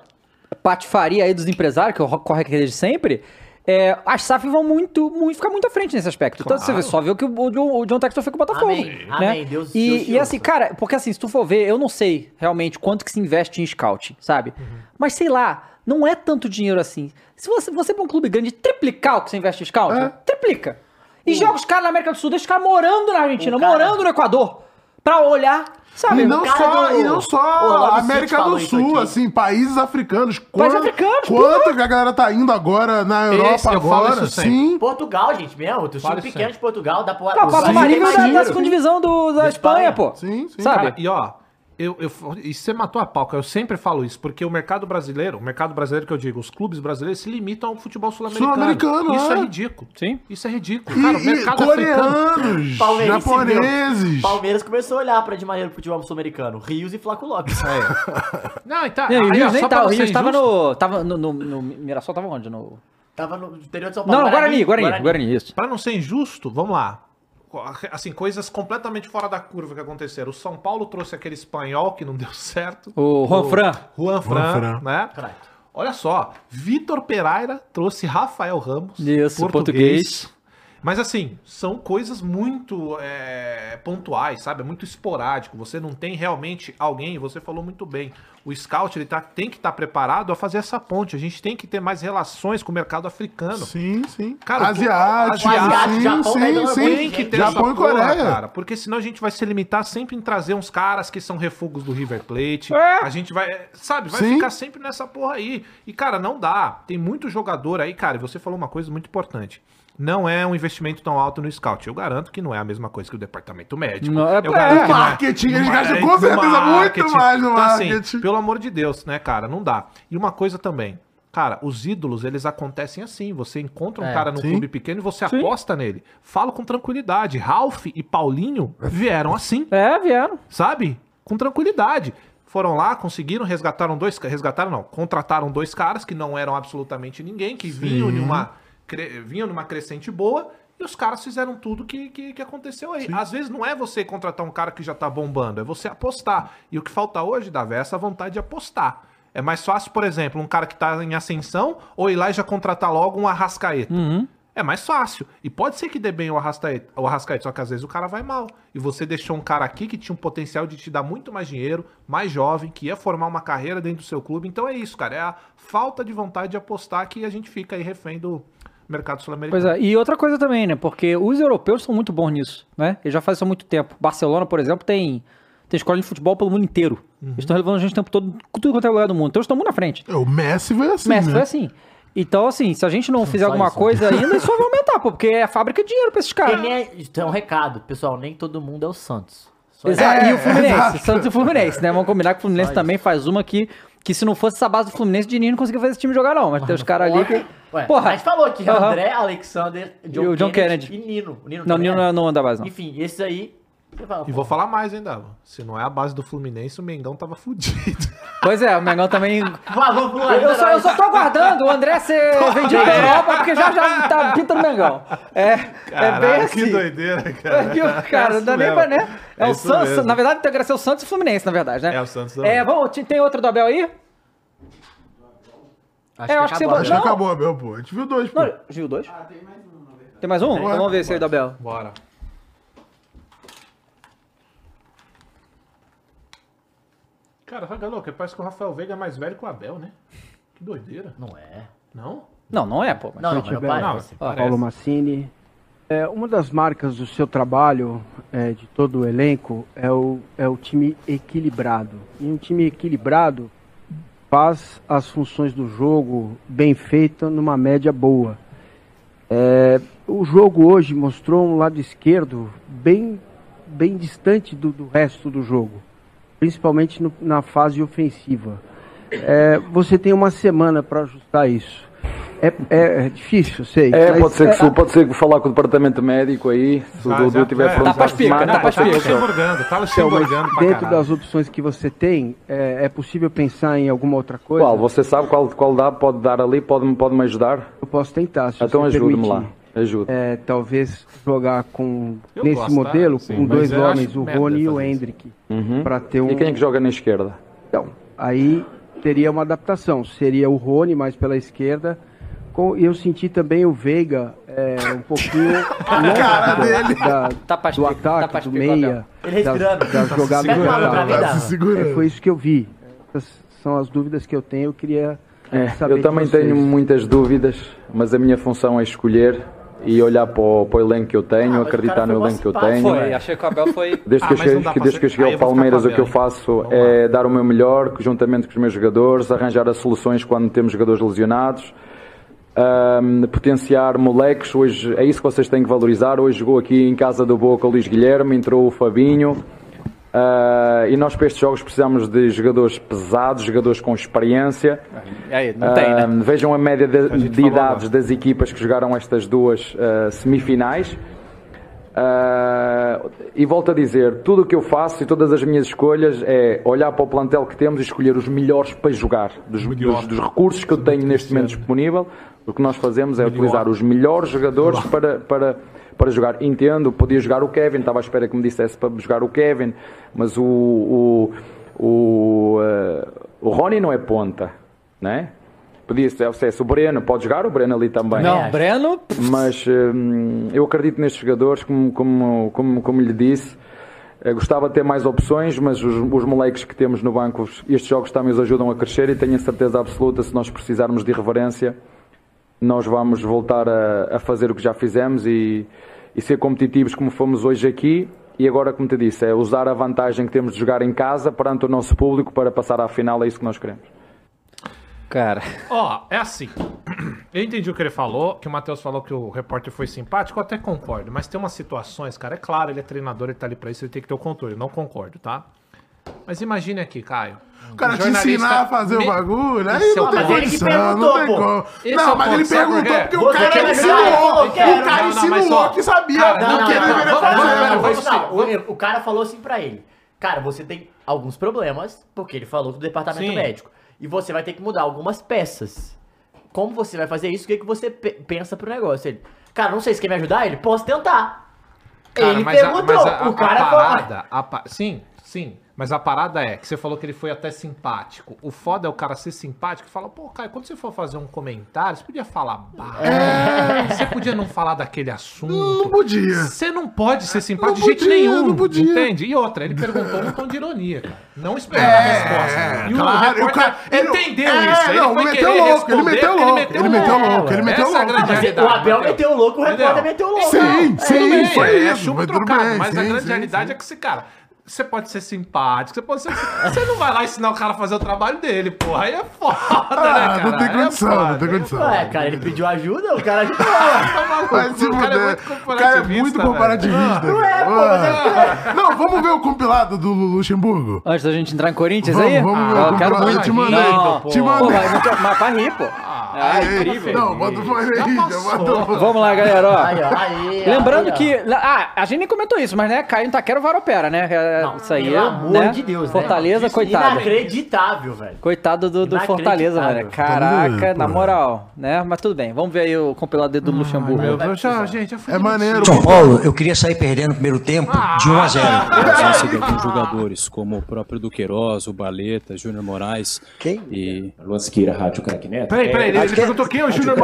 patifaria aí dos empresários, que ocorre aqui desde sempre, é, as SAF vão muito, muito, ficar muito à frente nesse aspecto. Então você vê, só vê o que o, o John, o John Textor foi com o Botafogo. Amém, né? amém, Deus- e, Deus e assim, cara, porque assim, se tu for ver, eu não sei realmente quanto que se investe em scouting, sabe? Mas sei lá, não é tanto dinheiro assim. Se você, você pra um clube grande triplicar o que você investe em scouting, É. triplica. E joga os caras na América do Sul, deixa os caras morando na Argentina, cara- morando no Equador, pra olhar, sabe? E não, só, do- e não só Orlando América do Sul, assim, países africanos. Países Quanto- africanos, Quanto que a galera tá indo agora na Europa Esse, agora? Sim. Portugal, gente, mesmo. Time Fala pequeno de Portugal dá pra. Não, a Copa Marília da sim. segunda divisão do, da Da Espanha, Espanha. pô. Sim, sim. Sabe? Cara, e ó, eu, eu, isso você matou a pau. Eu sempre falo isso, porque o mercado brasileiro, o mercado brasileiro que eu digo, os clubes brasileiros se limitam ao futebol sul-americano. Sul-americano, Isso é é. ridículo. Sim. Isso é ridículo. E, Cara, o e mercado africano. coreanos, Palmeirense, japoneses. Palmeiras começou a olhar pra de maneira pro futebol sul-americano. Rios e Flaco Lopes. Não, então, Não, e o aí, ó, Rios nem só pra tá, o Rios tava no, tava no, no, no Mirassol, tava onde? No... Tava no interior de São Paulo. Não, no Guarani, Guarani, Guarani, isso. Pra não ser injusto, vamos lá. Assim, coisas completamente fora da curva que aconteceram. O São Paulo trouxe aquele espanhol que não deu certo. O Juan Fran. Juan Fran, Fran. né? Olha só, Vitor Pereira trouxe Rafael Ramos. Isso, português. Mas assim, são coisas muito é, pontuais, sabe? É muito esporádico. Você não tem realmente alguém, você falou muito bem. o scout ele tá, tem que estar preparado a fazer essa ponte. A gente tem que ter mais relações com o mercado africano. Sim, sim. Cara, Asiático, asiático, sim, Japão tá sim, dando sim. Tem que ter Japão essa e porra, Coreia. cara. Porque senão a gente vai se limitar sempre em trazer uns caras que são refugos do River Plate. É. A gente vai, sabe, vai Sim. ficar sempre nessa porra aí. E, cara, não dá. Tem muito jogador aí, cara. E você falou uma coisa muito importante. Não é um investimento tão alto no scout. Eu garanto que não é a mesma coisa que o departamento médico. Não, é- Eu é, não marketing, eles não gastam é com certeza muito mais no Então, assim, marketing. pelo amor de Deus, né, cara? Não dá. E uma coisa também. Cara, os ídolos, eles acontecem assim. Você encontra um É, cara num sim. clube pequeno e você aposta nele. Fala com tranquilidade. Ralph e Paulinho vieram assim, É, vieram. sabe? Com tranquilidade. Foram lá, conseguiram, resgataram dois. Resgataram, não. Contrataram dois caras que não eram absolutamente ninguém, que vinham numa, cre- vinham numa crescente boa. E os caras fizeram tudo que, que, que aconteceu aí. Às vezes não é você contratar um cara que já tá bombando, é você apostar. E o que falta hoje, Davi, é essa vontade de apostar. É mais fácil, por exemplo, um cara que tá em ascensão ou ir lá e já contratar logo um arrascaeta. É mais fácil. E pode ser que dê bem o Arrascaeta, o Arrascaeta, só que às vezes o cara vai mal. E você deixou um cara aqui que tinha um potencial de te dar muito mais dinheiro, mais jovem, que ia formar uma carreira dentro do seu clube. Então é isso, cara. É a falta de vontade de apostar que a gente fica aí refém do mercado sul-americano. Pois é, e outra coisa também, né? Porque os europeus são muito bons nisso, né? Eles já fazem isso há muito tempo. Barcelona, por exemplo, tem, tem escola de futebol pelo mundo inteiro. Eles estão levando a gente o tempo todo, tudo quanto é lugar do mundo. Então eles estão muito na frente. É, O Messi foi assim, Messi né? foi assim. Então, assim, se a gente não fizer alguma isso. coisa ainda, isso vai aumentar, pô, porque é fábrica de dinheiro pra esses caras. é, isso é um recado, pessoal, nem todo mundo é o Santos. Só Exato. É, e o Fluminense, exato. Santos e Fluminense, né? Vamos combinar que o Fluminense também faz uma que, que se não fosse essa base do Fluminense, o Diniz não conseguia fazer esse time jogar, não. Mas tem os caras ali que. Ué, Porra. gente falou aqui, Aham. André, Alexander, John, E o John Kennedy, Kennedy. e Nino. O Nino Não, o Nino é. não, não anda base, não. Enfim, esses aí... E vou falar mais, hein, Dava? Se não é a base do Fluminense, o Mengão tava fudido. Pois é, o Mengão também. Vamos pro Eu só, eu só tô aguardando o André ser vendido pra Europa, porque já já tá pinta no Mengão. É, é bem assim. doideira, É que, cara, não dá nem pra, né? É, É o Santos, mesmo. na verdade, tem que ser o Santos e o Fluminense, na verdade, né? É o Santos também. É, vamos, tem- outro do Abel aí? Acho É, que acho que você acabou. Acho que Não. acabou, Abel, pô. A gente viu dois, pô. Não, viu dois? Ah, tem mais um. Tem mais um? Então vamos ver esse aí do Abel. Bora. Cara, sabe, louco? Parece que o Rafael Veiga é mais velho que o Abel, né? Que doideira. Não é. Não? Não, não é, pô. mas- Não, não, não parece. Parece. Paulo Massini. É, uma das marcas do seu trabalho, é, de todo o elenco, é o, é o time equilibrado. E um time equilibrado faz as funções do jogo bem feita numa média boa. É, o jogo hoje mostrou um lado esquerdo bem, bem distante do, do resto do jogo, principalmente no- na fase ofensiva. É, você tem uma semana para ajustar isso. É, é- é difícil, sei. É, mas pode ser, que, é- pode ser que falar com o departamento médico aí, se o Já, Dudu tiver é. pronto Tá espica, semana, tá Luxemburgando, tava Então, mas Luxemburgando pra dentro caralho. das opções que você tem, é, é possível pensar em alguma outra coisa? Qual? Você sabe qual, qual dá, pode dar ali, pode, pode me ajudar? Eu posso tentar, se Então ajude-me lá. Ajuda. É, talvez jogar com Eu nesse gosto, tá? modelo Sim, com dois homens, o Rony e o. Hendrick, Uhum. para ter um. E quem é que joga na esquerda? Então, aí teria uma adaptação. Seria o Rony mais pela esquerda. Com, e eu senti também o Veiga é, um pouquinho longe da, da- Tá do tá ataque, pra do meia, Ele respirando. das Tá segurando. ataque. dá. Tá se segurando. É, foi isso que eu vi. Essas são as dúvidas que eu tenho. Eu queria É, saber eu também vocês. tenho muitas dúvidas, mas a minha função é escolher e olhar para o, para o elenco que eu tenho, Ah, acreditar no elenco que eu tenho. Foi, achei que o Abel foi. Desde Ah, que, eu cheguei, que- desde que eu cheguei ao Palmeiras, o que eu faço Vamos é dar o meu melhor, juntamente com os meus jogadores, arranjar as soluções quando temos jogadores lesionados, ahm, potenciar moleques. Hoje é isso que vocês têm que valorizar. Hoje jogou aqui em casa do Boca o Luís Guilherme, entrou o Fabinho. Ah, e nós para estes jogos precisamos de jogadores pesados, jogadores com experiência. Aí, não tem, né? Ah, Vejam a média de, gente de idades das equipas que jogaram estas duas ah, semifinais. E volto a dizer, tudo o que eu faço e todas as minhas escolhas é olhar para o plantel que temos e escolher os melhores para jogar. Dos, dos- dos recursos que eu tenho neste momento disponível, o que nós fazemos é utilizar os melhores jogadores para, para, para jogar. Entendo, podia jogar o Kevin, estava à espera que me dissesse para jogar o Kevin, mas o, o, o, ah, o Rony não é ponta, né? Podia ser, se é o Breno, pode jogar o Breno ali também. Não, acho. Breno. Mas hum, eu acredito nestes jogadores, como, como, como, como lhe disse. Eh, gostava de ter mais opções, mas os, os moleques que temos no banco, estes jogos também os ajudam a crescer e tenho a certeza absoluta, se nós precisarmos de irreverência, nós vamos voltar a, a fazer o que já fizemos e, e ser competitivos como fomos hoje aqui. E agora, como te disse, é usar a vantagem que temos de jogar em casa perante o nosso público para passar à final, é isso que nós queremos. Cara. Ó, é assim. Eu entendi o que ele falou, que o Matheus falou que o repórter foi simpático, eu até concordo. Mas tem umas situações, cara, é claro, ele é treinador, ele tá ali pra isso, ele tem que ter o controle. eu Não concordo, tá? Mas imagine aqui, Caio. O cara te ensinar a fazer o bagulho, aí é não tem condição, não tem como. Esse é Não, o mas ele perguntou porque o cara insinuou. O cara Não, não, insinuou que sabia o não, que ele não, deveria fazer. Não, não, o, cara falou assim pra ele. Cara, você tem alguns problemas, porque ele falou do departamento médico. E você vai ter que mudar algumas peças. Como você vai fazer isso? O que, que você pe- pensa pro negócio? Ele, cara, não sei se quer me ajudar. Ele, posso tentar. Cara, ele mas a- perguntou. mas a- a o cara falou. parada, a pa- Sim, sim. Mas a parada é que você falou que ele foi até simpático. O foda é o cara ser simpático e falar, pô, Caio, quando você for fazer um comentário, você podia falar baixo. Você podia não falar daquele assunto. Não podia. Você não pode ser simpático Não de jeito podia, nenhum. não podia. Entende? E outra, ele perguntou num tom de ironia, cara. Não esperava É, a resposta. E o claro, o cara- ele- entendeu é, isso. Ele não, foi meteu louco, ele meteu louco, ele meteu louco, ele meteu é louco. grande Mas realidade, o Abel meteu louco, o repórter meteu louco. Sim, sim, foi é isso. chumbo mas a grande realidade é que esse cara, você pode ser simpático, você pode ser. Você não vai lá ensinar o cara a fazer o trabalho dele, porra. Aí é foda, Ah, né, cara? não tem é condição, foda, não tem é condição. Ué, cara, ele pediu ajuda, o cara ajudou. Tá maluco, Vai se o cara é muito O cara é muito comparativista. Não é, pô, mas é Ah. Não, vamos ver o compilado do Luxemburgo? Antes da gente entrar em Corinthians Vamos, aí? vamos ver Ah, o eu quero compilado. muito. Eu te mandei, Não, te pô, mandei. mas, mas, mas pra rir, pô. Ah, é incrível. Não, bota o o Vamos lá, galera, ó. Aí, ó, aí, Lembrando aí, ó. que. Ah, a gente nem comentou isso, mas né, Caio Taquero Varopera, né? É, Não, isso aí. pelo amor né? de Deus, né? Fortaleza, Isso coitado. Inacreditável, velho. Coitado do, do Fortaleza, mano. Inacreditável. Caraca, na moral, né? Mas tudo bem, vamos ver aí o compilado do Luxemburgo. Meu Deus, já, gente, É maneiro. São Paulo, eu queria sair perdendo no primeiro tempo de 1 a 0. A ausência de alguns jogadores, como o próprio Duqueiroz, o Baleta, Júnior Moraes Quem? e Luan Siqueira, Rádio Crack Neto. Peraí, peraí, ele, ele perguntou quem é o Júnior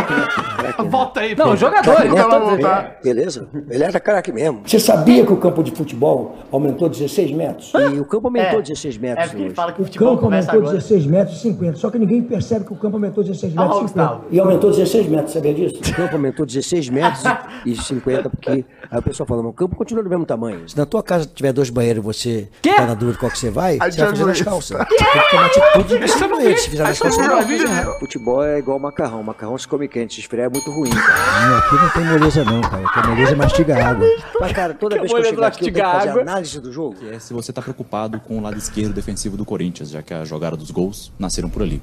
Volta aí, Não, pô. jogadores, né? Todos eles. É, beleza? Ele era craque mesmo. Você sabia que o campo de futebol aumentou 16 metros? E o campo aumentou É. 16 É metros porque ele hoje. fala que o campo aumentou agora. 16 metros e 50, só que ninguém percebe que o campo aumentou 16 Ah, metros e Gustavo. 50. E aumentou 16 metros, sabia disso? O campo aumentou 16 metros e 50, porque aí o pessoal fala, mas o campo continua do mesmo tamanho. Se na tua casa tiver dois banheiros e você Quê? tá na dúvida qual que você vai, você vai fazer nas isso. calças. Tem que tomar atitude de você não. Se fizer nas calças, não não fazer. Futebol é igual macarrão. Macarrão se come quente, se esfriar é muito ruim, cara. Aqui não tem moleza não, cara. Aqui a moleza mastiga água. Mas, cara, toda vez que eu chegar aqui, eu tenho que fazer água. análise do jogo. é se você está preocupado com o lado esquerdo defensivo do Corinthians, já que a jogada dos gols nasceram por ali.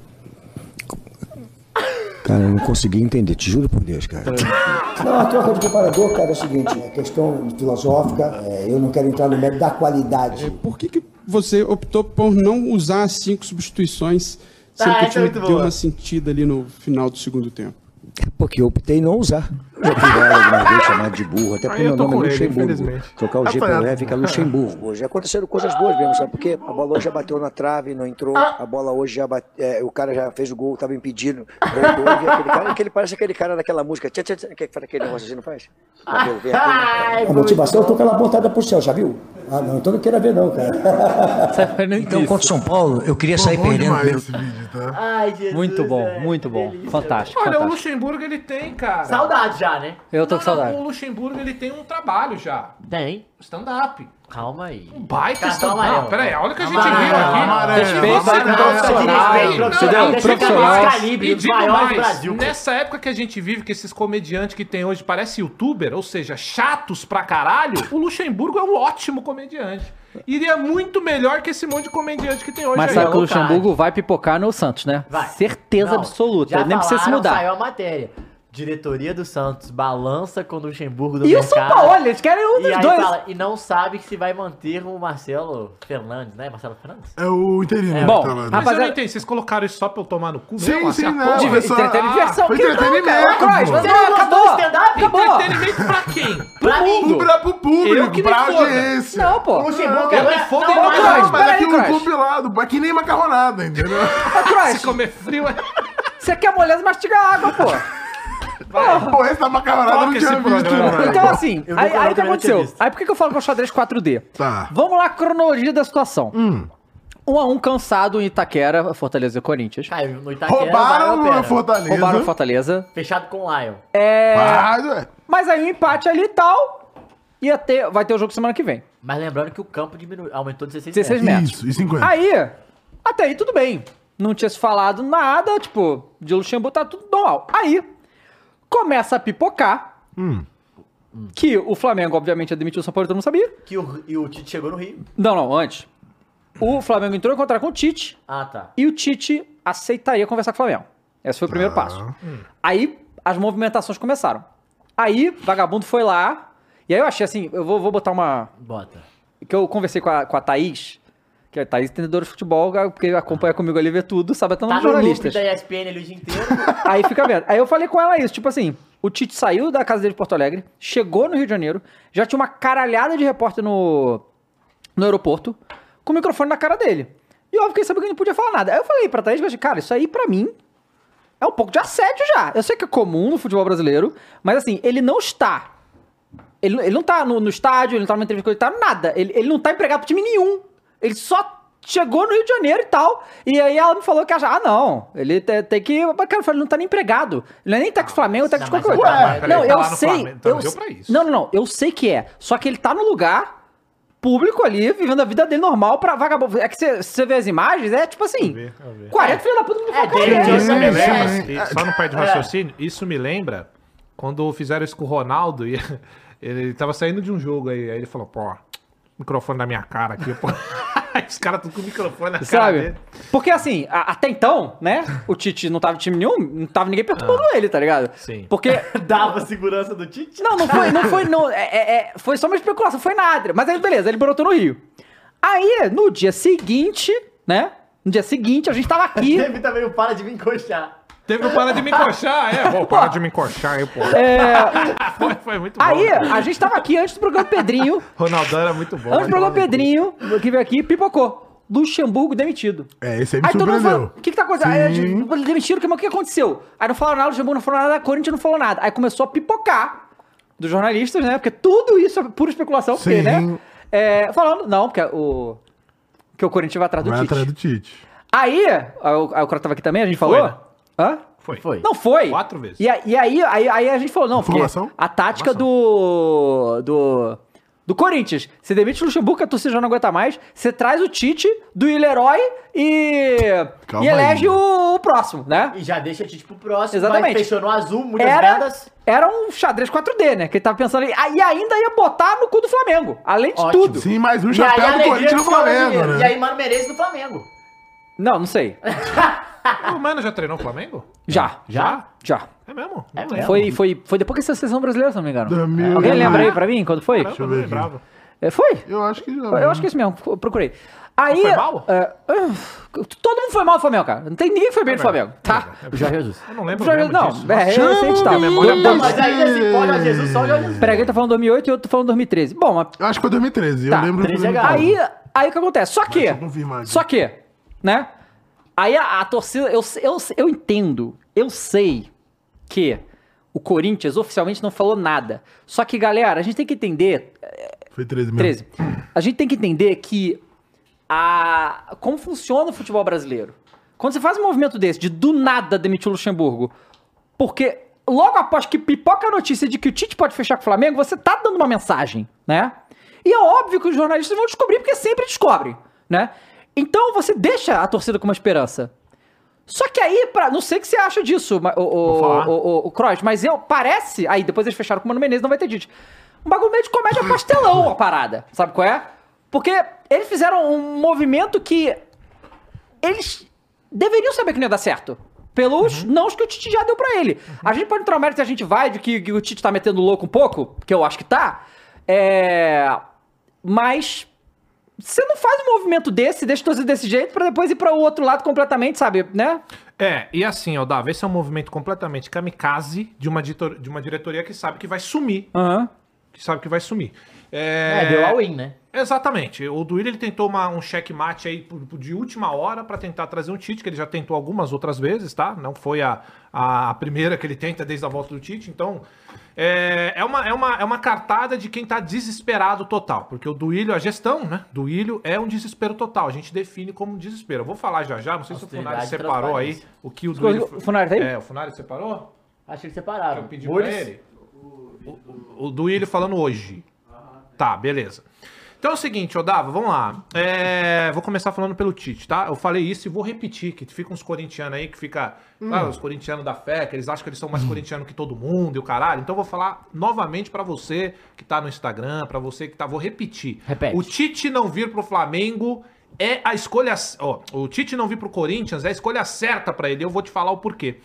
Cara, eu não consegui entender, te juro por Deus, cara. Não, a troca de preparador, cara, é o seguinte, é questão filosófica, é, eu não quero entrar no mérito da qualidade. Por que, que você optou por não usar as cinco substituições, sendo Ah, que o time deu boa. uma sentida ali no final do segundo tempo? Porque eu optei em não usar. Já fui ela chamado de burro, até porque Aí eu meu nome é Luxemburgo. Trocar o G pelo E fica Luxemburgo. Já aconteceram coisas boas mesmo, sabe? Porque a bola hoje já bateu na trave, não entrou. A bola hoje já bate, é, o cara já fez o gol, tava impedido. Voltou, e aquele cara, aquele parece aquele cara daquela música. Tchá, tchá, tchá, que faz aquele negócio assim, não faz? Cabelo, vem aqui, né? A motivação, eu tô com ela apontada pro céu, já viu? Ah, não, então não queira ver não, cara. Então, contra o São Paulo, eu queria sair perdendo vídeo, tá? Ai, Jesus. Muito bom, velho, muito bom. Fantástico, Olha, o fantástico. Luxemburgo ele tem, cara. Saudade já, né? Eu tô com Não, não, saudade. O Luxemburgo ele tem um trabalho já. Tem. Stand-up. Calma aí. Um baita stand-up. Não, peraí, olha o que a gente Amarelo, viu aqui. amarelo. Respeito, não, profissional. não, profissional. não, E digo mais, Brasil. nessa época que a gente vive, que esses comediantes que tem hoje parecem youtuber, ou seja, chatos pra caralho, o Luxemburgo é um ótimo comediante. Iria muito melhor que esse monte de comediante que tem hoje Mas aí. sabe que o. Luxemburgo vai pipocar no Santos, né? Vai. Certeza Não, absoluta. já Nem precisa se falaram, mudar. Saiu a matéria. Diretoria do Santos balança com o Luxemburgo do E o mercado. São Paulo, eles querem um E dos aí dois. fala, e não sabe se vai manter o Marcelo Fernandes, né? Marcelo Fernandes? É o interino. É, que bom, tá lá, né? Mas eu não Rapaziada- entendi, vocês colocaram isso só pra eu tomar no cu Sim, mesmo? sim, à não, só- Entretenimento, diversão. foi que não, entretenimento, mas Você não, não acabou. stand-up? Acabou. Entretenimento pra quem? Pra mim! Pra, pro Eu público, que me pra foda. audiência. Não, pô. O Luxemburgo Eu agora- me fodo não, não, não, Não, mas aqui Croix. compilado, é que nem macarronada, entendeu? Se comer frio é... você quer moleza, mastiga água, pô. Pô, esse da macarronada não tinha visto. Então, assim, Eu aí, aí o que aconteceu? Aí por que eu falo que é o xadrez 4D? Tá. Vamos lá, a cronologia da situação. Hum. Um a um cansado em Itaquera, Fortaleza e Corinthians. Caiu no Itaquera. Roubaram vai, a Fortaleza. Roubaram o Fortaleza. Fechado com o Lion. É. Mas. Mas aí um empate ali e tal. Ia ter, vai ter o jogo semana que vem. Mas lembrando que o campo diminuiu, aumentou 16 16 metros. metros. Isso, e 50. Aí, até aí tudo bem. Não tinha se falado nada, tipo, de Luxemburgo tá tudo normal. Aí, começa a pipocar Hum. que o Flamengo, obviamente, admitiu o São Paulo, todo mundo sabia. Que o, e o Tite chegou no Rio. Não, não, antes. O Flamengo entrou em contato com o Tite Ah, tá. e o Tite aceitaria conversar com o Flamengo. Esse foi o primeiro passo. Aí as movimentações começaram. Aí, vagabundo foi lá. E aí eu achei assim, eu vou, vou botar uma. Bota. Que eu conversei com a, com a Thaís, que é Thaís entendedora de futebol, porque acompanha comigo ali, vê tudo, sabe até Tá no jornalistas. da ESPN ali o dia inteiro. Aí fica vendo. Aí eu falei com ela isso, tipo assim, o Tite saiu da casa dele de Porto Alegre, chegou no Rio de Janeiro, já tinha uma caralhada de repórter no, no aeroporto, com o microfone na cara dele. E eu fiquei sabendo que ele não podia falar nada. Aí eu falei pra Thaís, cara, isso aí pra mim é um pouco de assédio já. Eu sei que é comum no futebol brasileiro, mas assim, ele não está. Ele, ele não tá no, no estádio, ele não tá numa entrevista, ele tá nada. Ele, ele não tá empregado pro time nenhum. Ele só chegou no Rio de Janeiro e tal. E aí ela me falou que, ah, não, ele te- tem, que. Cara, eu falei, ele não tá nem empregado. Ele não é nem técnico do Flamengo, técnico de Não, qualquer mas coisa. tá- não, tá eu sei. Flamengo, então eu, não deu pra isso. Não, não, não. Eu sei que é. Só que ele tá no lugar público ali, vivendo a vida dele normal pra vagabundo. É que você- você vê as imagens, é tipo assim. 40 filhos da puta no É, eu Isso me também lembra, e só no pé de raciocínio, isso me lembra quando fizeram isso com o Ronaldo e ele tava saindo de um jogo aí, aí ele falou, pô, microfone na minha cara aqui, pô. Os caras tudo com o microfone na cara Sabe? dele. Porque assim, a- até então, né? O Tite não tava em time nenhum, não tava ninguém perturbando ele, tá ligado? Sim. Porque. Dava segurança do Tite? Não, não foi, não foi, não. É, é- é- foi só uma especulação, foi nada. Mas aí, beleza, ele brotou no Rio. Aí, no dia seguinte, né? No dia seguinte, a gente tava aqui. Teve também o para de me encoxar. Teve o para de me encoxar, é, pô, para de me encoxar aí, pô. foi, foi muito bom. Aí, a gente tava aqui antes do programa Pedrinho. Ronaldão era muito bom. Antes do programa Pedrinho, que veio aqui, pipocou. Luxemburgo demitido. É, esse aí me Aí surpreendeu. falou, o que que tá acontecendo? Aí gente, demitiram, mas o que aconteceu? Aí não falaram nada, o Luxemburgo não falou nada, a Corinthians não falou nada. Aí começou a pipocar dos jornalistas, né? Porque tudo isso é pura especulação, porque, Sim. né? É, falando, não, porque o... Que o Corinthians vai atrás do Vai Tite. atrás do Tite. Aí, aí o aí o cara tava aqui também, a gente falou... né? Hã? Foi. Foi. Não foi. Quatro vezes. E, a- e aí, aí, aí a gente falou, não, porque Informação? a tática do, do. Do Corinthians. Você demite o Luxemburgo, que a torcida já não aguenta mais. Você traz o Tite do Leroy e. Calma e elege aí. o, o próximo, né? E já deixa o Tite pro próximo. Exatamente. Fechou no azul, muitas Era, vendas. era um xadrez 4D, né? Que ele tava pensando ali. Ah, E ainda ia botar no cu do Flamengo. Além de Ótimo. tudo. Sim, mais um E aí chapéu do Corinthians no Flamengo, brasileiros. E né? aí Mano Menezes no Flamengo. Não, não sei. O Mano já treinou o Flamengo? Já. Já? Já. É mesmo? É mesmo? Foi, foi, foi depois que essa sessão brasileira, se não me engano. Alguém lembra aí pra mim quando foi? Caramba, eu lembrava. É, foi? Eu acho que já. Eu acho que é isso mesmo, eu procurei. Aí. Foi mal? é, é, todo mundo foi mal no Flamengo, cara. Não tem ninguém que foi bem no Flamengo, tá? É O Jorge Jesus. Eu não lembro Jorge- mesmo não, disso. é, eu sei que tá. Não, mas aí nesse pode a Jesus, só o Jorge Jesus. Peraí, alguém tá falando 2008 e outro tá falando 2013. Bom, mas Eu acho que foi 2013. Tá, eu lembro 13 é aí, aí o que acontece? Só que, só que, né? Aí a, a torcida, eu, eu, eu entendo, eu sei que o Corinthians oficialmente não falou nada. Só que, galera, a gente tem que entender Foi 13 mesmo. 13. A gente tem que entender que a como funciona o futebol brasileiro. Quando você faz um movimento desse, de do nada demitir o Luxemburgo, porque logo após que pipoca a notícia de que o Tite pode fechar com o Flamengo, você tá dando uma mensagem, né? E é óbvio que os jornalistas vão descobrir, porque sempre descobrem, né? Então você deixa a torcida com uma esperança. Só que aí, pra, não sei o que você acha disso, o, o, o, o, o Kroos, mas eu, parece. Aí depois eles fecharam com o Mano Menezes, não vai ter Tite. Um bagulho meio de comédia pastelão a parada. Sabe qual é? Porque eles fizeram um movimento que. Eles deveriam saber que não ia dar certo. Pelos nãos que o Tite já deu pra ele. A gente pode entrar no mérito e a gente vai de que, que o Tite tá metendo louco um pouco, que eu acho que tá. É. Mas. Você não faz um movimento desse, deixa torcer desse jeito, pra depois ir pra o outro lado completamente, sabe? Né? É, e assim, ó, Dava, esse é um movimento completamente kamikaze de uma, ditor- de uma diretoria que sabe que vai sumir. Aham. que sabe que vai sumir. É, deu all-in, né? Exatamente. O Duílio ele tentou uma, um checkmate aí de última hora pra tentar trazer um Tite, que ele já tentou algumas outras vezes, tá? Não foi a, a primeira que ele tenta desde a volta do Tite. Então, é, é, uma, é, uma, é uma cartada de quem tá desesperado total. Porque o Duílio, a gestão, né? Duílio é um desespero total. A gente define como um desespero. Eu vou falar já já, não sei se o Funari separou aí o que o O Duílio... Funari tá aí? É, o Funari separou? Acho que eles separaram. Eu pedi pra Mules? ele. O, o Duílio falando hoje. Tá, beleza. Então é o seguinte, Odava, vamos lá. É, vou começar falando pelo Tite, tá? Eu falei isso e vou repetir, que fica uns corintianos aí que fica... Hum. Ah, os corintianos da fé, que eles acham que eles são mais corintianos que todo mundo e o caralho. Então eu vou falar novamente pra você que tá no Instagram, pra você que tá... Vou repetir. Repete. O Tite não vir pro Flamengo é a escolha... Ó, o Tite não vir pro Corinthians é a escolha certa pra ele. Eu vou te falar o porquê.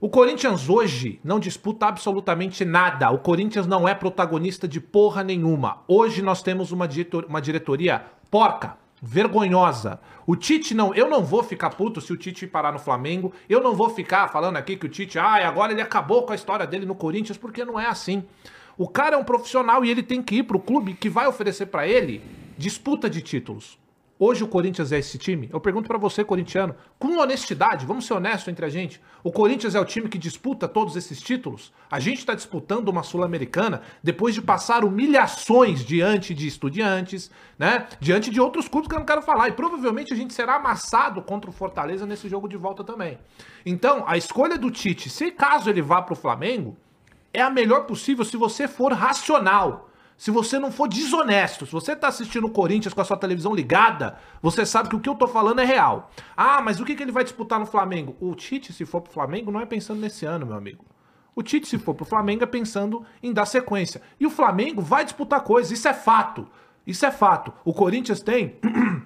O Corinthians hoje não disputa absolutamente nada. O Corinthians não é protagonista de porra nenhuma. Hoje nós temos uma, diretor- uma diretoria porca, vergonhosa. O Tite não. Eu não vou ficar puto se o Tite parar no Flamengo. Eu não vou ficar falando aqui que o Tite. Ai, agora ele acabou com a história dele no Corinthians, porque não é assim. O cara é um profissional e ele tem que ir pro clube que vai oferecer pra ele disputa de títulos. Hoje o Corinthians é esse time? Eu pergunto pra você, corintiano, com honestidade, vamos ser honestos entre a gente. O Corinthians é o time que disputa todos esses títulos? A gente tá disputando uma Sul-Americana depois de passar humilhações diante de estudiantes, né? Diante de outros clubes que eu não quero falar. E provavelmente a gente será amassado contra o Fortaleza nesse jogo de volta também. Então, a escolha do Tite, se caso ele vá pro Flamengo, é a melhor possível se você for racional. Se você não for desonesto, se você tá assistindo o Corinthians com a sua televisão ligada, você sabe que o que eu tô falando é real. Ah, mas o que, que ele vai disputar no Flamengo? O Tite, se for pro Flamengo, não é pensando nesse ano, meu amigo. O Tite, se for pro Flamengo, é pensando em dar sequência. E o Flamengo vai disputar coisas, isso é fato. Isso é fato. O Corinthians tem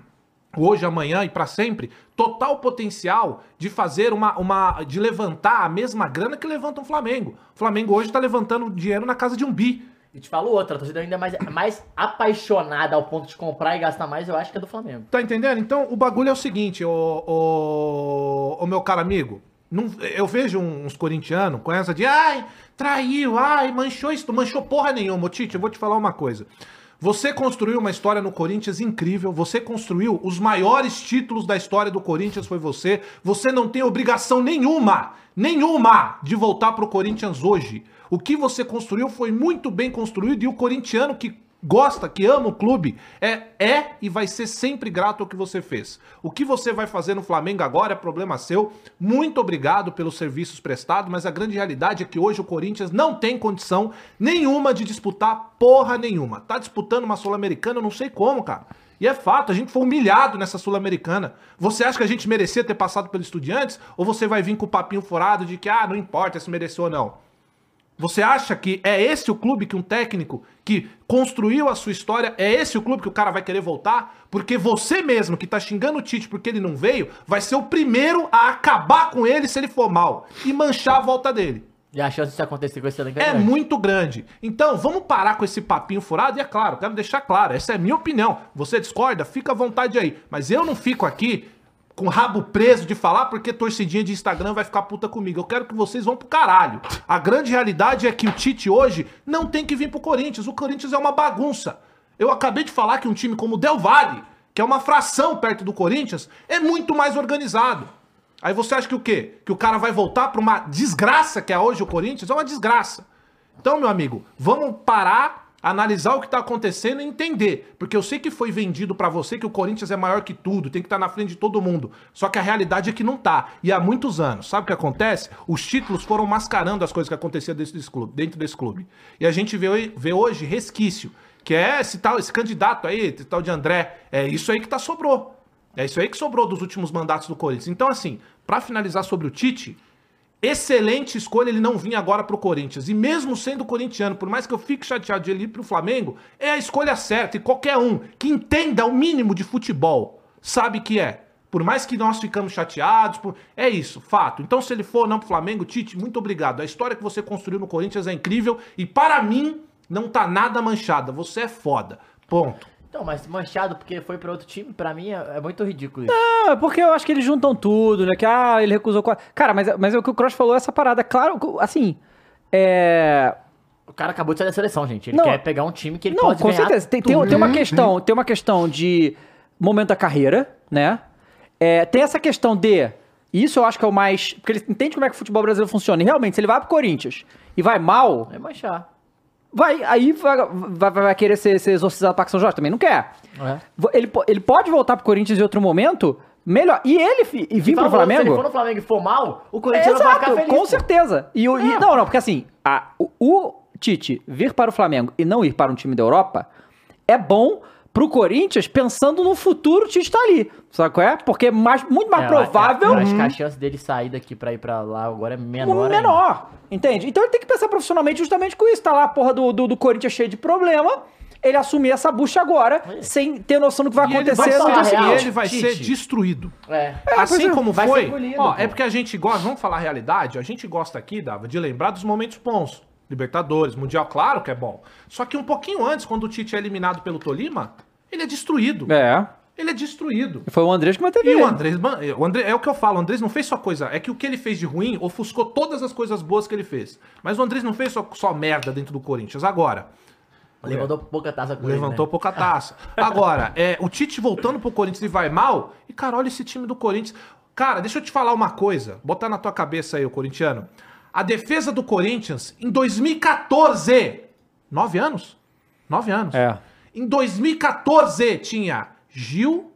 hoje, amanhã e pra sempre, total potencial de fazer uma, uma. de levantar a mesma grana que levanta o Flamengo. O Flamengo hoje tá levantando dinheiro na casa de um bi. E te falo outra, a torcida ainda mais, mais apaixonada ao ponto de comprar e gastar mais, eu acho que é do Flamengo. Tá entendendo? Então o bagulho é o seguinte, ô, ô, ô meu caro amigo. não- eu vejo uns corintianos com essa de ai, traiu, ai, manchou isso, manchou porra nenhuma. Tite, eu vou te falar uma coisa. Você construiu uma história no Corinthians incrível, você construiu os maiores títulos da história do Corinthians, foi você. Você não tem obrigação nenhuma, nenhuma, de voltar pro Corinthians hoje. O que você construiu foi muito bem construído e o corintiano que gosta, que ama o clube, é, é e vai ser sempre grato ao que você fez. O que você vai fazer no Flamengo agora é problema seu. Muito obrigado pelos serviços prestados, mas a grande realidade é que hoje o Corinthians não tem condição nenhuma de disputar porra nenhuma. Tá disputando uma Sul-Americana, não sei como, cara. E é fato, a gente foi humilhado nessa Sul-Americana. Você acha que a gente merecia ter passado pelos estudiantes? Ou você vai vir com o papinho furado de que, ah, não importa se mereceu ou não? Você acha que é esse o clube que um técnico que construiu a sua história, é esse o clube que o cara vai querer voltar? Porque você mesmo que tá xingando o Tite porque ele não veio, vai ser o primeiro a acabar com ele se ele for mal e manchar a volta dele. E a chance disso acontecer com esse elenco É grande. muito grande. Então, vamos parar com esse papinho furado. E é claro, quero deixar claro, essa é a minha opinião. Você discorda? Fica à vontade aí. Mas eu não fico aqui com rabo preso de falar porque torcidinha de Instagram vai ficar puta comigo. Eu quero que vocês vão pro caralho. A grande realidade é que o Tite hoje não tem que vir pro Corinthians. O Corinthians é uma bagunça. Eu acabei de falar que um time como o Del Valle, que é uma fração perto do Corinthians, é muito mais organizado. Aí você acha que o quê? Que o cara vai voltar pra uma desgraça que é hoje o Corinthians? É uma desgraça. Então, meu amigo, vamos parar, analisar o que tá acontecendo e entender. Porque eu sei que foi vendido pra você que o Corinthians é maior que tudo, tem que estar na frente de todo mundo. Só que a realidade é que não tá. E há muitos anos. Sabe o que acontece? Os títulos foram mascarando as coisas que aconteciam dentro desse clube. Dentro desse clube. E a gente vê, vê hoje resquício. Que é esse tal, esse candidato aí, esse tal de André. É isso aí que tá sobrou. É isso aí que sobrou dos últimos mandatos do Corinthians. Então, assim, pra finalizar sobre o Tite, excelente escolha ele não vir agora pro Corinthians. E mesmo sendo corintiano, por mais que eu fique chateado de ele ir pro Flamengo, é a escolha certa. E qualquer um que entenda o mínimo de futebol sabe que é. Por mais que nós ficamos chateados, por- é isso, fato. Então, se ele for ou não pro Flamengo, Tite, muito obrigado. A história que você construiu no Corinthians é incrível e para mim não tá nada manchada. Você é foda. Ponto. Então, mas manchado porque foi pra outro time, pra mim é, é muito ridículo isso. Não, é porque eu acho que eles juntam tudo, né? Que, ah, ele recusou... Cara, mas, mas é o que o Cross falou, essa parada. Claro, assim, é... O cara acabou de sair da seleção, gente. Ele Não. quer pegar um time que ele Não, pode com certeza. Tem, tem, tem uma questão, tem uma questão de momento da carreira, né? É, tem essa questão de. Isso eu acho que é o mais. Porque ele entende como é que o futebol brasileiro funciona. E realmente, se ele vai pro Corinthians e vai mal, Vai manchar. Vai, aí vai, vai, vai querer ser, ser exorcizado para São Jorge também. Não quer. É. Ele, ele pode voltar pro Corinthians em outro momento, melhor. E ele fi- e vir pro Falou, Se ele Flamengo. for no Flamengo e for mal, o Corinthians vai ficar feliz. com certeza. E, o- e- não, não, porque assim, a- o, o Tite vir para o Flamengo e não ir para um time da Europa é bom pro Corinthians pensando no futuro o Tite tá ali. Sabe qual é? Porque é mais, muito mais É, provável. Eu acho que a chance dele sair daqui pra ir pra lá agora é menor. ainda. menor. Entende? Então ele tem que pensar profissionalmente justamente com isso. Tá lá a porra do, do, do Corinthians cheio de problema. Ele assumir essa bucha agora, sem ter noção do que vai E ele acontecer vai, no ser, dia e seguinte. ele vai Tite. ser destruído. É. assim pois é. como Vai foi. ser engolido, ó, é porque a gente gosta, vamos falar a realidade, a gente gosta aqui, Dava, de lembrar dos momentos bons. Libertadores, Mundial, claro que é bom. Só que um pouquinho antes, quando o Tite é eliminado pelo Tolima, ele é destruído. É. Ele é destruído. E Foi o Andrés que manteve E ele. o Andrés, man- o André, é o que eu falo, o Andrés não fez só coisa, é que o que ele fez de ruim ofuscou todas as coisas boas que ele fez. Mas o Andrés não fez só, só merda dentro do Corinthians. Agora, Levantou pouca taça com Levantou ele, né? pouca taça. Agora, é, o Tite voltando pro Corinthians e vai mal. E, cara, olha esse time do Corinthians. Cara, deixa eu te falar uma coisa. Botar na tua cabeça aí, o corintiano. A defesa do Corinthians, em 2014. Nove anos? Nove anos. É. Em 2014 tinha Gil,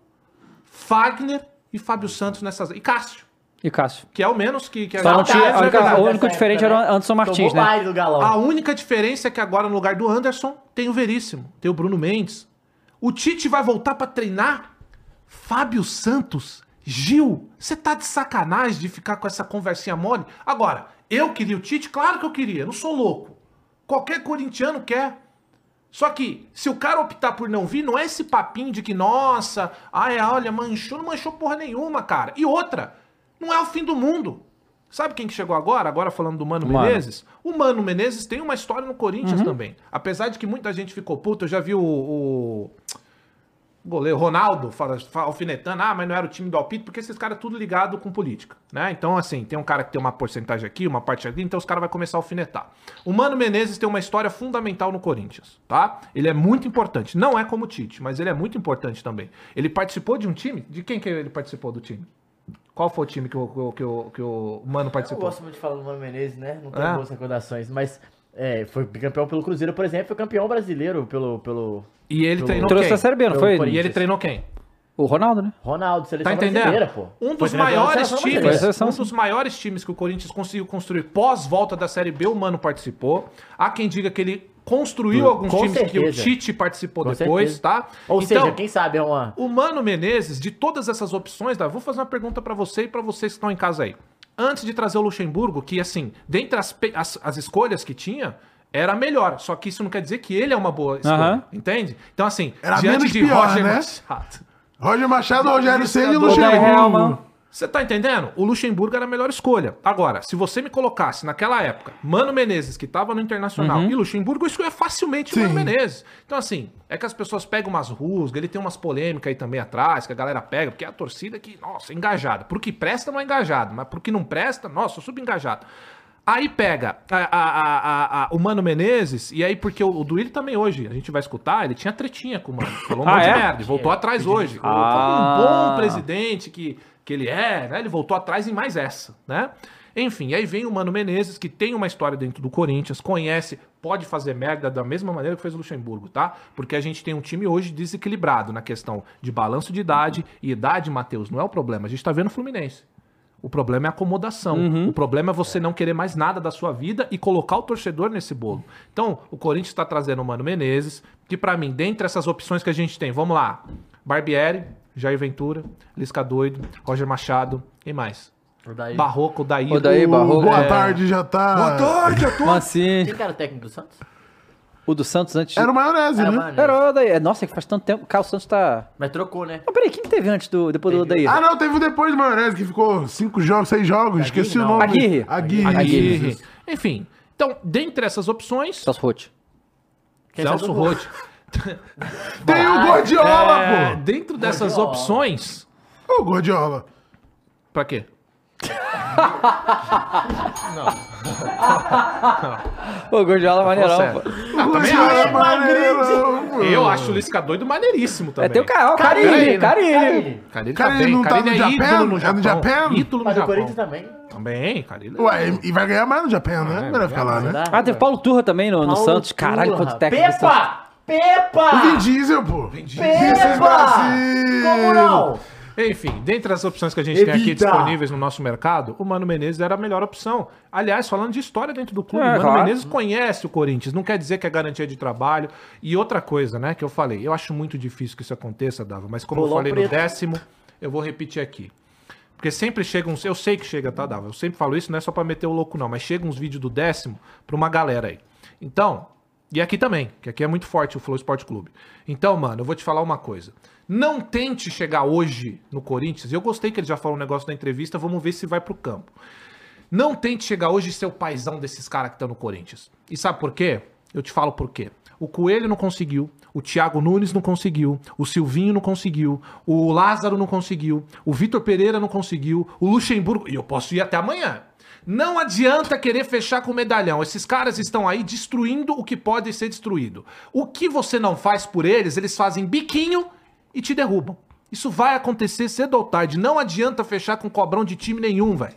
Fagner e Fábio Santos nessas. E Cássio, E Cássio. que é o menos que. que Só não tinha- é a única- verdade. o único diferente era o Anderson Martins, Tomou né? do galão. A única diferença é que agora no lugar do Anderson tem o Veríssimo, tem o Bruno Mendes. O Tite vai voltar pra treinar Fábio Santos, Gil. Você tá de sacanagem de ficar com essa conversinha mole? Agora, eu queria o Tite? Claro que eu queria, não sou louco. Qualquer corintiano quer. Só que, se o cara optar por não vir, não é esse papinho de que, nossa, ai, olha, manchou, não manchou porra nenhuma, cara. E outra, não é o fim do mundo. Sabe quem que chegou agora? Agora falando do Mano, Mano. Menezes? O Mano Menezes tem uma história no Corinthians também. Apesar de que muita gente ficou puta, eu já vi o, o goleiro Ronaldo fala, fala- alfinetando, ah, mas não era o time do Alpito, porque esses caras tudo ligado com política, né? Então, assim, tem um cara que tem uma porcentagem aqui, uma parte ali, então os caras vão começar a alfinetar. O Mano Menezes tem uma história fundamental no Corinthians, tá? Ele é muito importante. Não é como o Tite, mas ele é muito importante também. Ele participou de um time? De quem que ele participou do time? Qual foi o time que o, que o, que o, que o Mano Eu participou? gosto muito de falar do Mano Menezes, né? Não tenho É. boas recordações, mas é, foi campeão pelo Cruzeiro, por exemplo, foi campeão brasileiro pelo. pelo E ele pelo- treinou Trouxe quem? a Série B, não foi? E ele treinou quem? O Ronaldo, né? Ronaldo, seleção Tá entendendo? brasileira, pô. Um dos maiores times. Seleção, um dos maiores times que o Corinthians conseguiu construir pós-volta da Série B, o Mano participou. Há quem diga que ele construiu Com alguns times que o certeza. Tite participou Com depois, certeza. tá? Ou Então, seja, quem sabe é uma. o Mano Menezes, de todas essas opções, Davi, vou fazer uma pergunta pra você e pra vocês que estão em casa aí. Antes de trazer o Luxemburgo, que assim, dentre as, as, as escolhas que tinha, era melhor. Só que isso não quer dizer que ele é uma boa escolha, entende? Então assim, Era diante menos de pior, Roger né? Machado... Roger Machado, Rogério Senna e Luxemburgo. Você tá entendendo? O Luxemburgo era a melhor escolha. Agora, se você me colocasse naquela época, Mano Menezes, que tava no Internacional, e Luxemburgo, isso é facilmente o Mano Sim. Menezes. Então, assim, é que as pessoas pegam umas rusgas, ele tem umas polêmicas aí também atrás, que a galera pega, porque é a torcida que, nossa, é engajada. Pro que presta, não é engajado, mas pro que não presta, nossa, eu subengajado. Aí pega a- a- a- a- a- o Mano Menezes, e aí, porque o, o Duílio também hoje, a gente vai escutar, ele tinha tretinha com o Mano. Falou um Ah, monte é? de merda, voltou atrás hoje. Como Ah. um bom presidente que, que ele é, né? Ele voltou atrás em mais essa, né? Enfim, aí vem o Mano Menezes, que tem uma história dentro do Corinthians, conhece, pode fazer merda da mesma maneira que fez o Luxemburgo, tá? Porque a gente tem um time hoje desequilibrado na questão de balanço de idade, e idade, Matheus, não é o problema. A gente tá vendo o Fluminense. O problema é a acomodação. O problema é você não querer mais nada da sua vida e colocar o torcedor nesse bolo. Então, o Corinthians está trazendo o Mano Menezes, que pra mim, dentre essas opções que a gente tem, vamos lá. Barbieri, Jair Ventura, Lisca Doido, Roger Machado, quem mais? O Daí. Barroco, Daí. Odair, Barroco. Boa É. tarde, já tá. Boa tarde, eu tô... Mancini. Quem que era o técnico do Santos? O do Santos antes. Era o maionese, Era né? Mano. Era o Odair. Nossa, que faz tanto tempo. O Carlos Santos tá. Mas trocou, né? Mas peraí, quem que teve antes do. Depois do Odair? Ah, não, teve um depois do maionese que ficou cinco jogos, seis jogos, esqueci o não. nome. Aguirre. Aguirre. Aguirre. isso. Enfim, então, dentre essas opções, Celso. Quem Celso? Rotti. Tem o Gordiola, É, pô. dentro dessas Gordiola. opções, O Gordiola. pra quê? Pô, Gordiola é maneirão, sério. pô. Não, também acho. Eu acho o Lisca doido maneiríssimo também. É, tem o cara, ó, Carilli, Carilli, né? Carilli. Carilli tá Carilli bem. não tá Carilli no é Japan? ídolo no É no Japão. Japan? Ídolo no Mas o Japão. Corinthians também. Também, Carilli. Ué, e vai ganhar mais no Japão, né? Melhor ficar lá, né? Ah, teve Paulo Turra também no, no Paulo Santos. Caralho, Turra. quanto técnico. do Santos. Pepa! Pepa! O Vin Diesel, pô. Vin Pepa! Brasil! Como não? Enfim, dentre as opções que a gente tem aqui Evita. disponíveis no nosso mercado, o Mano Menezes era a melhor opção. Aliás, falando de história dentro do clube, É, o Mano claro. Menezes conhece o Corinthians, não quer dizer que é garantia de trabalho. E outra coisa, né, que eu falei, eu acho muito difícil que isso aconteça, Dava, mas como eu falei no preto. décimo, eu vou repetir aqui. Porque sempre chega uns. Eu sei que chega, tá, Dava? Eu sempre falo isso, não é só pra meter o louco, não, mas chega uns vídeos do décimo pra uma galera aí. Então, e aqui também, que aqui é muito forte o Flow Esporte Clube. Então, mano, eu vou te falar uma coisa. Não tente chegar hoje no Corinthians. Eu gostei que ele já falou um negócio na entrevista, vamos ver se vai pro campo. Não tente chegar hoje e ser o paizão desses caras que estão no Corinthians. E sabe por quê? Eu te falo por quê. O Coelho não conseguiu, o Thiago Nunes não conseguiu, o Silvinho não conseguiu, o Lázaro não conseguiu, o Vitor Pereira não conseguiu, o Luxemburgo. E eu posso ir até amanhã. Não adianta querer fechar com medalhão. Esses caras estão aí destruindo o que pode ser destruído. O que você não faz por eles, eles fazem biquinho e te derrubam. Isso vai acontecer cedo ou tarde. Não adianta fechar com cobrão de time nenhum, velho.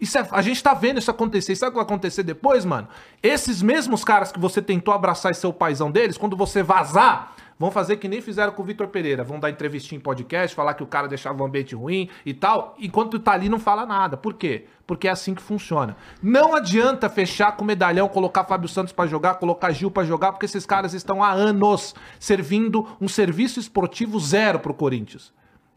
Isso é- a gente tá vendo isso acontecer. E sabe o que vai acontecer depois, mano? Esses mesmos caras que você tentou abraçar e ser o paizão deles, quando você vazar, vão fazer que nem fizeram com o Vitor Pereira. Vão dar entrevistinha em podcast, falar que o cara deixava o ambiente ruim e tal. Enquanto tá ali, não fala nada. Por quê? Porque é assim que funciona. Não adianta fechar com medalhão, colocar Fábio Santos pra jogar, colocar Gil pra jogar, porque esses caras estão há anos servindo um serviço esportivo zero pro Corinthians.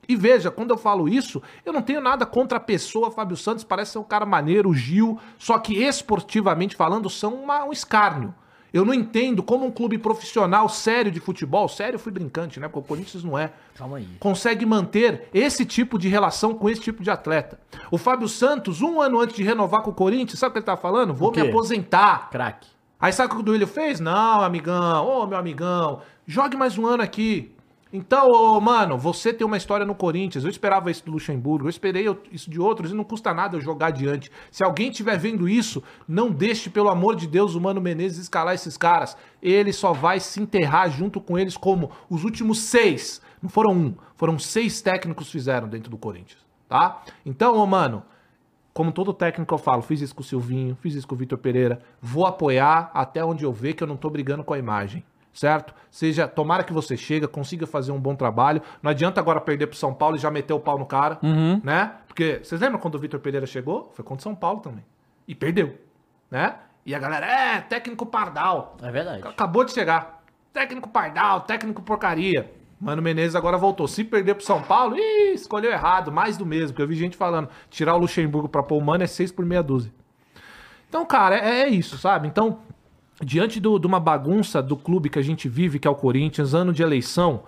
E veja, quando eu falo isso, eu não tenho nada contra a pessoa, Fábio Santos parece ser um cara maneiro, o Gil, só que esportivamente falando são uma- um escárnio. Eu não entendo como um clube profissional sério de futebol, sério eu fui brincante, né? Porque o Corinthians não é. Calma aí. Consegue manter esse tipo de relação com esse tipo de atleta. O Fábio Santos, um ano antes de renovar com o Corinthians, sabe o que ele tá falando? Vou me aposentar. Craque. Aí sabe o que o Duílio fez? Não, amigão, ô meu amigão, jogue mais um ano aqui. Então, mano, você tem uma história no Corinthians. Eu esperava isso do Luxemburgo, eu esperei isso de outros e não custa nada eu jogar adiante. Se alguém estiver vendo isso, não deixe, pelo amor de Deus, o Mano Menezes escalar esses caras. Ele só vai se enterrar junto com eles como os últimos seis. Não foram um, foram seis técnicos fizeram dentro do Corinthians, tá? Então, mano, como todo técnico eu falo, fiz isso com o Silvinho, fiz isso com o Vitor Pereira, vou apoiar até onde eu ver que eu não tô brigando com a imagem, certo? Seja, tomara que você chega, consiga fazer um bom trabalho. Não adianta agora perder pro São Paulo e já meter o pau no cara, Uhum. né? Porque vocês lembram quando o Vitor Pereira chegou? Foi contra o São Paulo também. E perdeu, né? E a galera, é, técnico pardal. É verdade. Acabou de chegar. Técnico pardal, técnico porcaria. Mano Menezes agora voltou. Se perder pro São Paulo, ih, escolheu errado, mais do mesmo. Porque eu vi gente falando, tirar o Luxemburgo pra pôr o Mano é 6 por meia dúzia. Então, cara, é, é isso, sabe? Então, diante do- de uma bagunça do clube que a gente vive, que é o Corinthians, ano de eleição,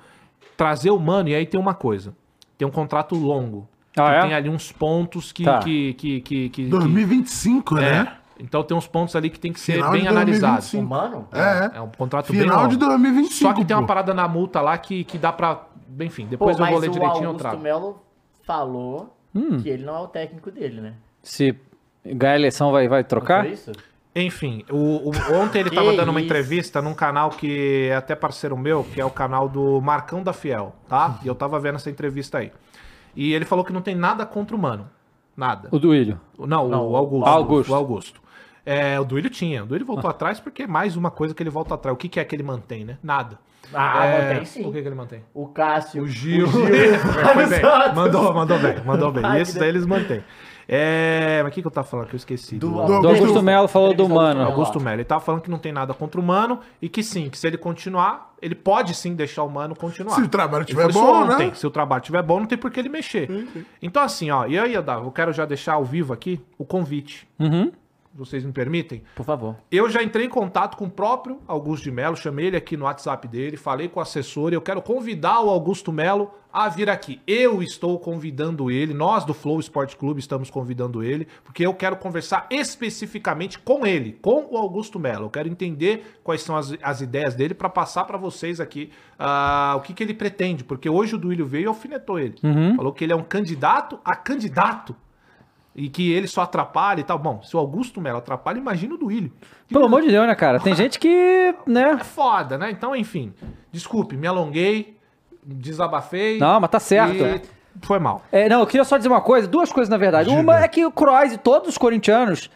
trazer o Mano, e aí tem uma coisa. Tem um contrato longo. Ah, que é? Tem ali uns pontos que... Tá. que, que, que, que- 2025, é. né? Então tem uns pontos ali que tem que ser Final bem analisados. 2025. Mano? É, É um contrato bem Final de 2025. Só que tem uma pô. parada na multa lá que, que dá pra. Enfim, depois Pô, eu vou ler o direitinho eu Augusto trago. Melo falou Hum. que ele não é o técnico dele, né? Se ganhar a eleição, vai, vai trocar? Foi isso? Enfim, o, o- ontem ele Que tava dando uma entrevista num canal que é até parceiro meu, que é o canal do Marcão da Fiel, tá? E eu tava vendo essa entrevista aí. E ele falou que não tem nada contra o Mano. Nada. O Duílio. Não, Não, o Augusto. Augusto. O Augusto. É, o Duílio tinha. O Duílio voltou atrás porque é mais uma coisa que ele volta atrás. O que, que é que ele mantém, né? Nada. Ah, É, mantém sim. O que, que ele mantém? O Cássio. O Gil. O Gil. Bem. Mandou, mandou bem, mandou bem. Ai, E esses que daí eles mantêm. É, mas o que, que eu tava falando que eu esqueci? Do- Do Augusto Melo falou do Mano. Augusto Melo. Ele tava falando que não tem nada contra o Mano e que sim, que se ele continuar, ele pode sim deixar o Mano continuar. Se o trabalho tiver bom, né? ontem. Se o trabalho tiver bom, não tem por que ele mexer. Então assim, ó, e aí, Adavo, eu quero já deixar ao vivo aqui o convite. Uhum. Vocês me permitem? Por favor. Eu já entrei em contato com o próprio Augusto de Melo, chamei ele aqui no WhatsApp dele, falei com o assessor, e eu quero convidar o Augusto Melo a vir aqui. Eu estou convidando ele, nós do Flow Esporte Clube estamos convidando ele, porque eu quero conversar especificamente com ele, com o Augusto Melo. Eu quero entender quais são as, as ideias dele para passar para vocês aqui ah, o que, que ele pretende, porque hoje o Duílio veio e alfinetou ele. Uhum. Falou que ele é um candidato a candidato E que ele só atrapalha e tal. Bom, se o Augusto Melo atrapalha, imagina o do Willian. Pelo amor de Deus, né, cara? Tem gente que, né? É foda, né? Então, enfim. Desculpe, me alonguei, desabafei. Não, mas tá certo. e Foi mal. É, não, eu queria só dizer uma coisa, duas coisas na verdade. Uma é que o Kroos e todos os corintianos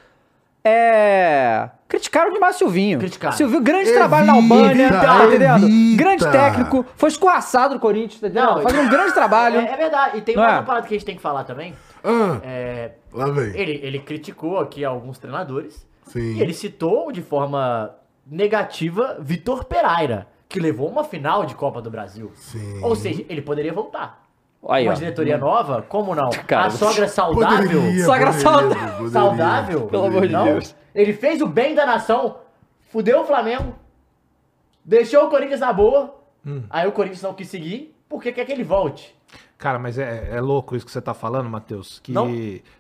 é, criticaram demais o Silvinho. Criticaram. Silvinho, grande Evita, trabalho na Albânia, tá entendendo? evita. Grande técnico, foi escoaçado do Corinthians, tá entendendo? Não, Fazendo um grande trabalho. É, é verdade. E tem Não uma é? outra parada que a gente tem que falar também. Ah, É, lá vem. ele, ele criticou aqui alguns treinadores. Sim. E ele citou de forma negativa Vitor Pereira, que levou uma final de Copa do Brasil. Sim. Ou seja, ele poderia voltar. Aí, uma ó. diretoria nova, como não? Cara, a sogra saudável. Poderia, Sogra poderia, saudável. poderia, saudável. Pelo amor de Não. Deus. Ele fez o bem da nação, fudeu o Flamengo, deixou o Corinthians na boa. Hum. Aí o Corinthians não quis seguir, porque quer que ele volte. Cara, mas é, é louco isso que você tá falando, Matheus. Que Não.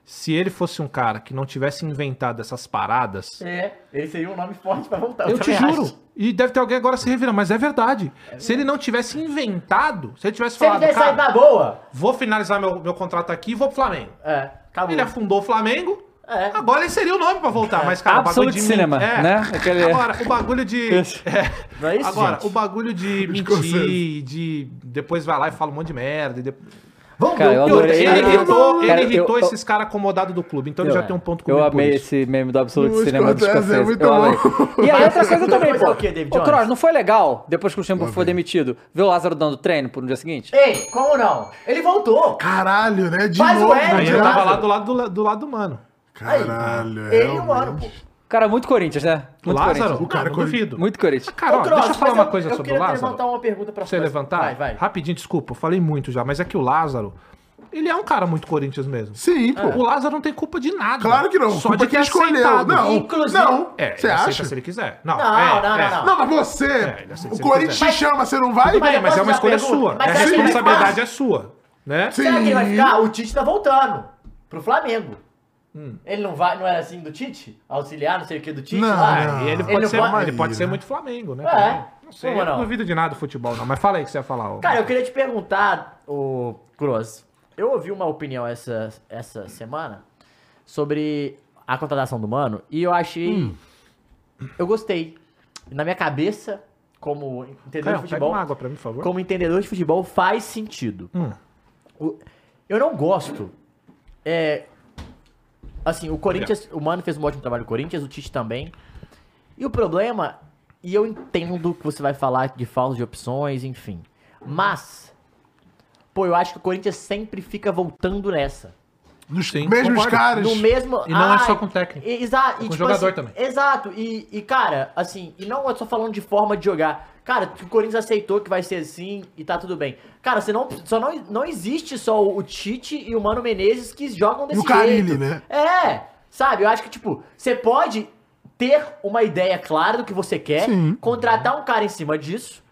se ele fosse um cara que não tivesse inventado essas paradas, É, ele seria um nome forte pra voltar. eu te também juro. acho. E deve ter alguém agora se revirando, mas é verdade. Se ele não tivesse inventado, se ele tivesse Se ele falado, saído cara, na boa, vou finalizar meu, meu contrato aqui e vou pro Flamengo. é, acabou. Ele afundou o Flamengo. É. Agora ele seria o nome pra voltar, mas cara, o bagulho Absolute de Cinema, é. né? Aquele- Agora, o bagulho de é. Não é isso, Agora, gente? o bagulho de mentir, de depois vai lá e fala um monte de merda e depois Vamos Cara, ver eu o ele eu- irritou, ele irritou eu- esses caras acomodados do clube, então ele já tem um ponto Eu comigo amei por isso. esse meme do Absolute Cinema do Scorsese é muito eu bom. amei. E aí, outra coisa também, pô. o quê, David Ô, Jones? Kroos, não foi legal, depois que o Luxemburgo foi demitido, ver o Lázaro dando treino pro no dia seguinte? Ei, como não? Ele voltou. Caralho, né? De Faz o novo. L, né? eu Lázaro. tava lá do lado do, do lado do mano. Caralho, Ele e o realmente. Mano, pô. Cara, muito Corinthians, né? Muito Lázaro, Corinthians. o cara, Não, não duvido. Muito Corinthians. Cara, ó, Ô, Kroos, deixa eu falar uma coisa eu sobre o queria Lázaro. levantar uma pergunta pra Pra você levantar? Vai, vai. Rapidinho, desculpa, eu falei muito já, mas é que o Lázaro, ele é um cara muito Corinthians mesmo. Sim, pô. O Lázaro não tem culpa de nada. Claro que não. Só Culpa de que ter escolheu. aceitado. Não, Inclusive- É, não. Você ele aceita acha? se ele quiser. Não, Não, é, não, é. não, não. Não, mas você, É, ele o Corinthians quiser. te chama, você não vai? Mas É, mas é uma escolha sua. A você ele responsabilidade é sua. Né? Sim. Será que ele vai ficar? O Tite tá voltando pro Flamengo. Hum. Ele não vai, não era assim do Tite? Auxiliar, não sei o que do Tite Não, lá? não. Ele Ele pode, não ser, pode- ele pode ser muito Flamengo, né? É. também. Não sei, Como eu não? não duvido de nada do futebol, não. Mas fala aí que você ia falar. ó. Cara, eu queria te perguntar, o Cross. Eu ouvi uma opinião essa, essa semana sobre a contratação do Mano e eu achei. Hum. Eu gostei. Na minha cabeça, como entendedor Caio, de pega futebol. uma água pra mim, por favor. Como entendedor de futebol, faz sentido. Hum. O- eu não gosto. É, assim, o Corinthians. O Mano fez um ótimo trabalho no Corinthians, o Tite também. E o problema. E eu entendo que você vai falar de falta de opções, enfim. Mas. Pô, eu acho que o Corinthians sempre fica voltando nessa. Nos Sim, mesmos concordo. caras. No mesmo. E não é Ai, só com técnico. Exato. É com jogador também. Exato. E, e, cara, assim, e não é só falando de forma de jogar. Cara, o Corinthians aceitou que vai ser assim e tá tudo bem. Cara, você não, só não, não existe só o Tite e o Mano Menezes que jogam desse o Carille, jeito. né? É, sabe? Eu acho que, tipo, você pode ter uma ideia clara do que você quer, Sim. contratar um cara em cima disso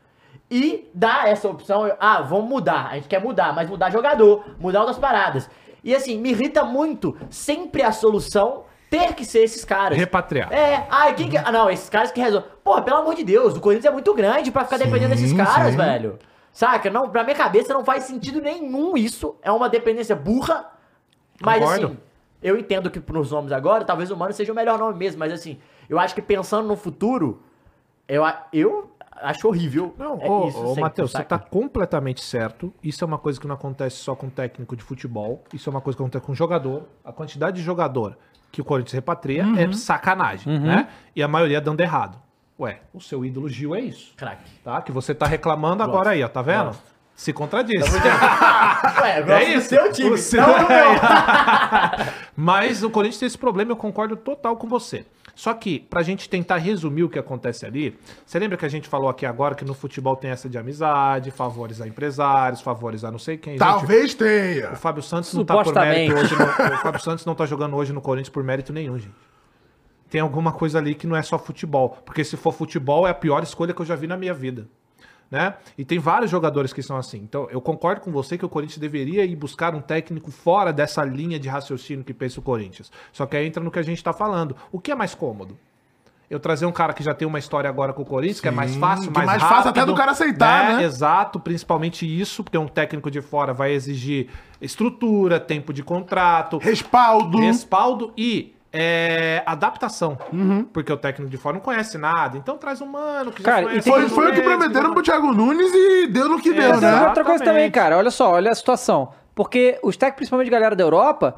e dar essa opção. Ah, vamos mudar. A gente quer mudar, mas mudar jogador, mudar outras paradas. E assim, me irrita muito sempre a solução ter que ser esses caras. Repatriar. É, ah, quem que. Ah, não, esses caras que resolvem. Porra, pelo amor de Deus, o Corinthians é muito grande pra ficar dependendo desses caras, sim. velho. Saca? Não, pra minha cabeça não faz sentido nenhum isso. É uma dependência burra. Mas Concordo. assim, eu entendo que pros nomes agora, talvez o Mano seja o melhor nome mesmo, mas assim, eu acho que pensando no futuro, eu, eu acho horrível. Não, é ô, isso ô Matheus, você tá completamente certo. Isso é uma coisa que não acontece só com técnico de futebol. Isso é uma coisa que acontece com jogador. A quantidade de jogador que o Corinthians repatria é sacanagem, né? E a maioria dando errado. Ué, o seu ídolo Gil é isso. Craque. Tá? Que você tá reclamando agora aí, ó. Tá vendo? Gosto. Se contradiz. Ué, eu gosto É isso? seu time, O seu- não do meu. Mas o Corinthians tem esse problema, eu concordo total com você. Só que, pra gente tentar resumir o que acontece ali, você lembra que a gente falou aqui agora que no futebol tem essa de amizade, favores a empresários, favores a não sei quem. Gente, Talvez tenha. o Fábio Santos não tá por mérito hoje. no- o Fábio Santos não tá jogando hoje no Corinthians por mérito nenhum, gente. Tem alguma coisa ali que não é só futebol. Porque se for futebol, é a pior escolha que eu já vi na minha vida. Né? E tem vários jogadores que são assim. Então, eu concordo com você que o Corinthians deveria ir buscar um técnico fora dessa linha de raciocínio que pensa o Corinthians. Só que aí entra no que a gente tá falando. O que é mais cômodo? eu trazer um cara que já tem uma história agora com o Corinthians, que é mais fácil, é mais mais fácil até do cara aceitar, né? Exato, principalmente isso, porque um técnico de fora vai exigir estrutura, tempo de contrato, respaldo, respaldo e é, adaptação. Uhum. Porque o técnico de fora não conhece nada. Então traz um mano que Cara, já conhece Foi, foi o que prometeram pro Thiago Nunes e deu no que deu, Mas tem né? outra coisa também, cara. Olha só, olha a situação. Porque os técnicos, principalmente galera da Europa,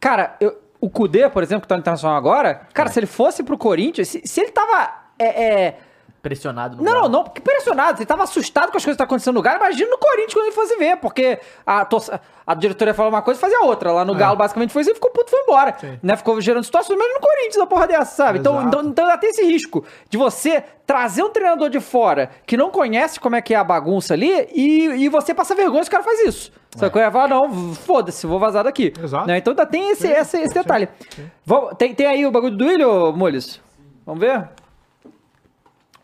cara, eu- o Kudê, por exemplo, que tá no Internacional agora, cara, se ele fosse pro Corinthians, se, se ele tava. é, é, Pressionado no Não, não, não, porque pressionado. Ele tava assustado com as coisas que estão acontecendo no Galo. Imagina no Corinthians quando ele fosse ver, porque a, a diretoria falou uma coisa e fazia outra. Lá no É. Galo, basicamente, foi isso e ficou puto foi embora. Né? Ficou gerando situações, mas no Corinthians, a porra dessa, sabe? Então, Exato. então, então ainda tem esse risco de você trazer um treinador de fora que não conhece como é que é a bagunça ali e, e você passa vergonha se o cara faz isso. Sabe qual é? Fala, não, foda-se, vou vazar daqui. Né? Então ainda tem esse, esse, esse detalhe. Vamos- tem, tem aí o bagulho do Duílio, Mules? Vamos ver?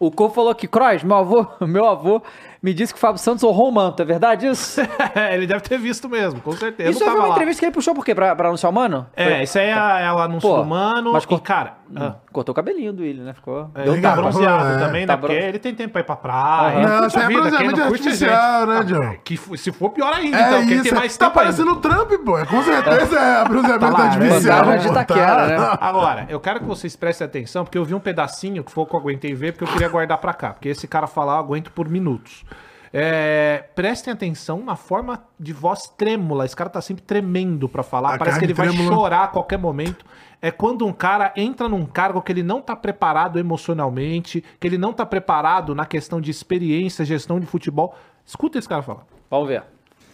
O Corpo falou que, Croix, meu avô, meu avô me disse que o Fábio Santos honrou o manto, é verdade isso? ele deve ter visto mesmo, com certeza. Isso foi não uma lá. entrevista que ele puxou por quê? Pra, pra anunciar o mano? É, Foi- isso aí é, a- é o anúncio Pô, do mano. mas e, cor- cara, ah, Cortou o cabelinho do Willian, né? Ficou. é, deu ele tá tapa. bronzeado É. também, Tá né? Porque bron- ele tem tempo pra ir pra praia. Ele Não, isso é bronzeamento é artificial, né, Ah, John? Que, f- se for pior ainda, É então. Quem tem mais tá tempo ainda. parecendo o Trump, pô. É, Com certeza é bronzeamento Tá né? artificial. De pô, Itaquera, né? Agora, eu quero que vocês prestem atenção, porque eu vi um pedacinho que foi o que eu aguentei ver, porque eu queria guardar pra cá. Porque esse cara falar, eu aguento por minutos. É, prestem atenção na forma de voz trêmula. Esse cara tá sempre tremendo pra falar. A Parece que ele vai chorar a qualquer momento. É quando um cara entra num cargo que ele não tá preparado emocionalmente, que ele não tá preparado na questão de experiência, gestão de futebol. Escuta esse cara falar. Vamos ver.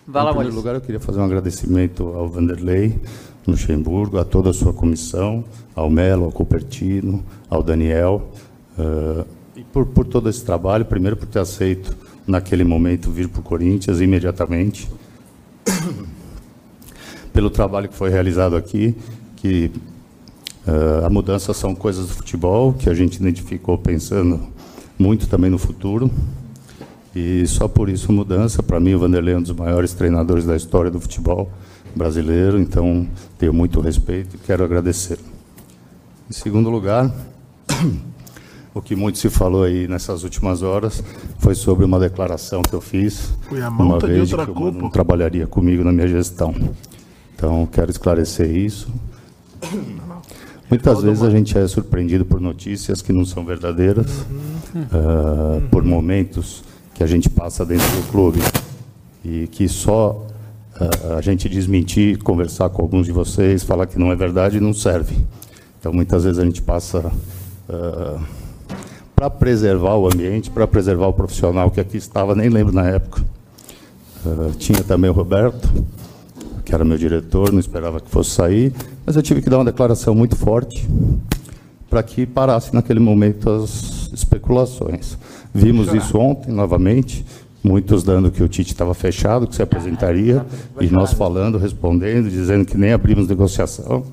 Vai lá, em primeiro lugar, eu queria fazer um agradecimento ao Vanderlei Luxemburgo, a toda a sua comissão, ao Melo, ao Cupertino, ao Daniel, eh, e por, por todo esse trabalho, primeiro por ter aceito, naquele momento, vir para o Corinthians imediatamente, pelo trabalho que foi realizado aqui, que eh, a mudança são coisas do futebol, que a gente identificou pensando muito também no futuro, e só por isso mudança. Para mim, o Vanderlei é um dos maiores treinadores da história do futebol brasileiro, então tenho muito respeito e quero agradecer. Em segundo lugar, o que muito se falou aí nessas últimas horas foi sobre uma declaração que eu fiz uma de vez de que o não trabalharia comigo na minha gestão. Então, quero esclarecer isso. Muitas vezes a gente é surpreendido por notícias que não são verdadeiras, ah, por momentos que a gente passa dentro do clube e que só ah, a gente desmentir, conversar com alguns de vocês, falar que não é verdade, não serve. Então, muitas vezes a gente passa para preservar o ambiente, para preservar o profissional que aqui estava, nem lembro na época. Ah, tinha também o Roberto, que era meu diretor, não esperava que fosse sair, mas eu tive que dar uma declaração muito forte para que parasse naquele momento as especulações. Vimos isso ontem, novamente, muitos dando que o Tite estava fechado, que se apresentaria, e nós falando, respondendo, dizendo que nem abrimos negociação.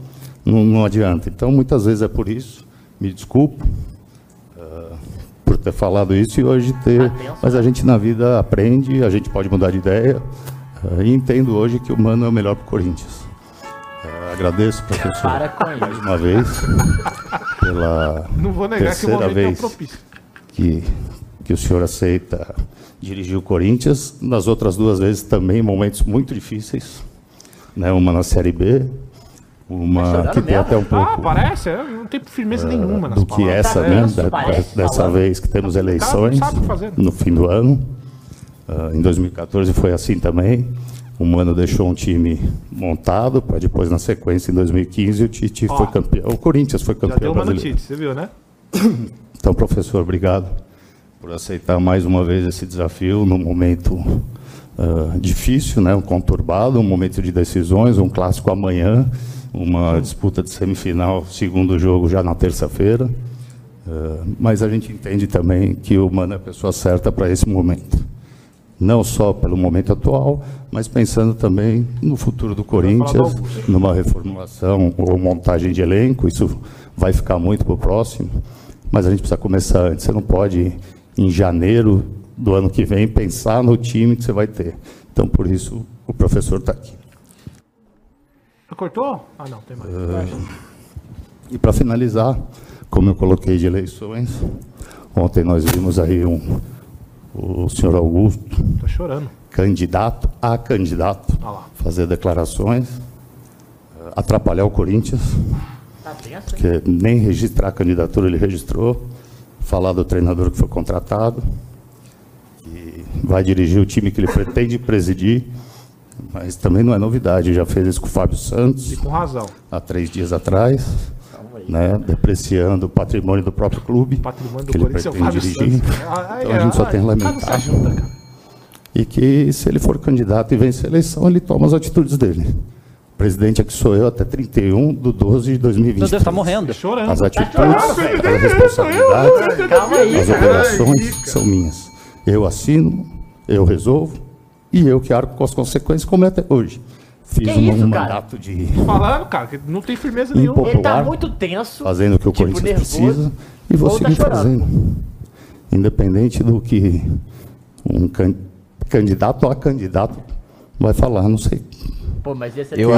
Não, não adianta. Então, muitas vezes é por isso, me desculpo ah, ter falado isso e hoje ter. Mas a gente na vida aprende, a gente pode mudar de ideia, ah, e entendo hoje que o Mano é o melhor para o Corinthians. Ah, agradeço, professor, Para com mais isso. uma vez, pela Não vou negar que o terceira momento é vez que, que o senhor aceita dirigir o Corinthians. Nas outras duas vezes também momentos muito difíceis, né? uma na Série B, uma que tem até um pouco Ah, parece. é, Não tem firmeza nenhuma nas do que palavras. essa, Tá né? da- parece, dessa falando. vez que temos eleições no fim do ano. Ah, em 2014 foi assim também. O Mano deixou um time montado para depois, na sequência, em 2015, o Tite Ó, foi campeão. O Corinthians foi Já campeão deu uma brasileiro. notícia, você viu, né? Então, professor, obrigado por aceitar mais uma vez esse desafio num momento ah, difícil, né, um conturbado, um momento de decisões, um clássico amanhã, uma disputa de semifinal, segundo jogo já na terça-feira. Ah, mas a gente entende também que o Mano é a pessoa certa para esse momento. Não só pelo momento atual, mas pensando também no futuro do Corinthians, numa reformulação ou montagem de elenco. Isso vai ficar muito para o próximo, mas a gente precisa começar antes. Você não pode, em janeiro do ano que vem, pensar no time que você vai ter. Então, por isso, o professor está aqui. Cortou? Ah, não, tem mais. Ah, e para finalizar, como eu coloquei de eleições, ontem nós vimos aí um, o senhor Augusto, Tá chorando. candidato a candidato, fazer declarações, eh, atrapalhar o Corinthians, Tá porque nem registrar a candidatura ele registrou, falar do treinador que foi contratado, que vai dirigir o time que ele pretende presidir, mas também não é novidade, já fez isso com o Fábio Santos E com razão. há três dias atrás, né, depreciando o patrimônio do próprio clube, Patrimônio do que ele é pretende dirigir. Santos. Ah, Então a gente só ah, tem a ah, lamentar. ajuda. E que se ele for candidato e vencer a eleição, ele toma as atitudes dele. O presidente aqui sou eu até 31 de 12 de 2020. Meu Deus, tá morrendo. Chorando. As atitudes, as responsabilidades, as operações são minhas. Eu assino, eu resolvo e eu que arco com as consequências, como é até hoje. Fiz Que um, isso, um cara? mandato de Falando, cara, que não tem firmeza nenhuma. Ele tá muito tenso. fazendo o que o tipo, Corinthians nervoso, precisa e vou ou tá seguir chorando. fazendo. Independente do que um can- candidato a candidato vai falar, não sei. Pô, mas esse é eu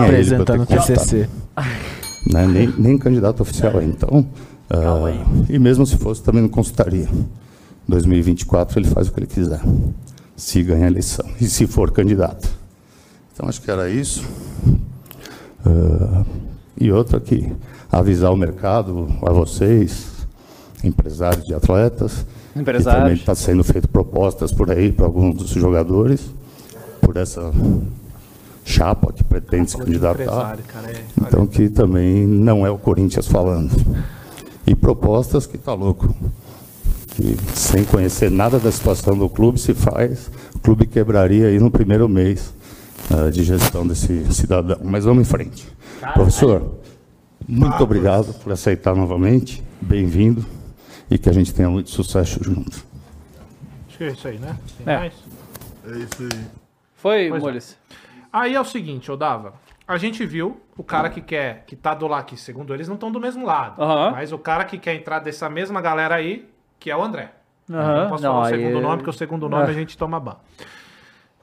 ter que contar? Né? Nem, nem candidato oficial é. Então, ah, e mesmo se fosse, também não consultaria. 2024 ele faz o que ele quiser, se ganhar a eleição e se for candidato. Então acho que era isso. Ah, e outra que avisar o mercado, a vocês, empresários de atletas, Empresários. também está sendo feito propostas por aí para alguns dos jogadores, por essa chapa que pretende se candidatar. é. Então que também não é o Corinthians falando. E propostas que tá louco. Que sem conhecer nada da situação do clube se faz, o clube quebraria aí no primeiro mês ah, de gestão desse cidadão. Mas vamos em frente. Professor, muito obrigado por aceitar novamente. Bem-vindo. E que a gente tenha muito sucesso junto. Acho que é isso aí, né? Tem É. mais? É isso aí. Foi, Pois é. Aí é o seguinte, Odava. A gente viu o cara que quer, que tá do lado aqui, segundo eles, não estão do mesmo lado. Aham. Mas o cara que quer entrar dessa mesma galera aí, que é o André. Aham. Não posso Não, falar o aí- segundo nome, porque o segundo nome É. a gente toma ban.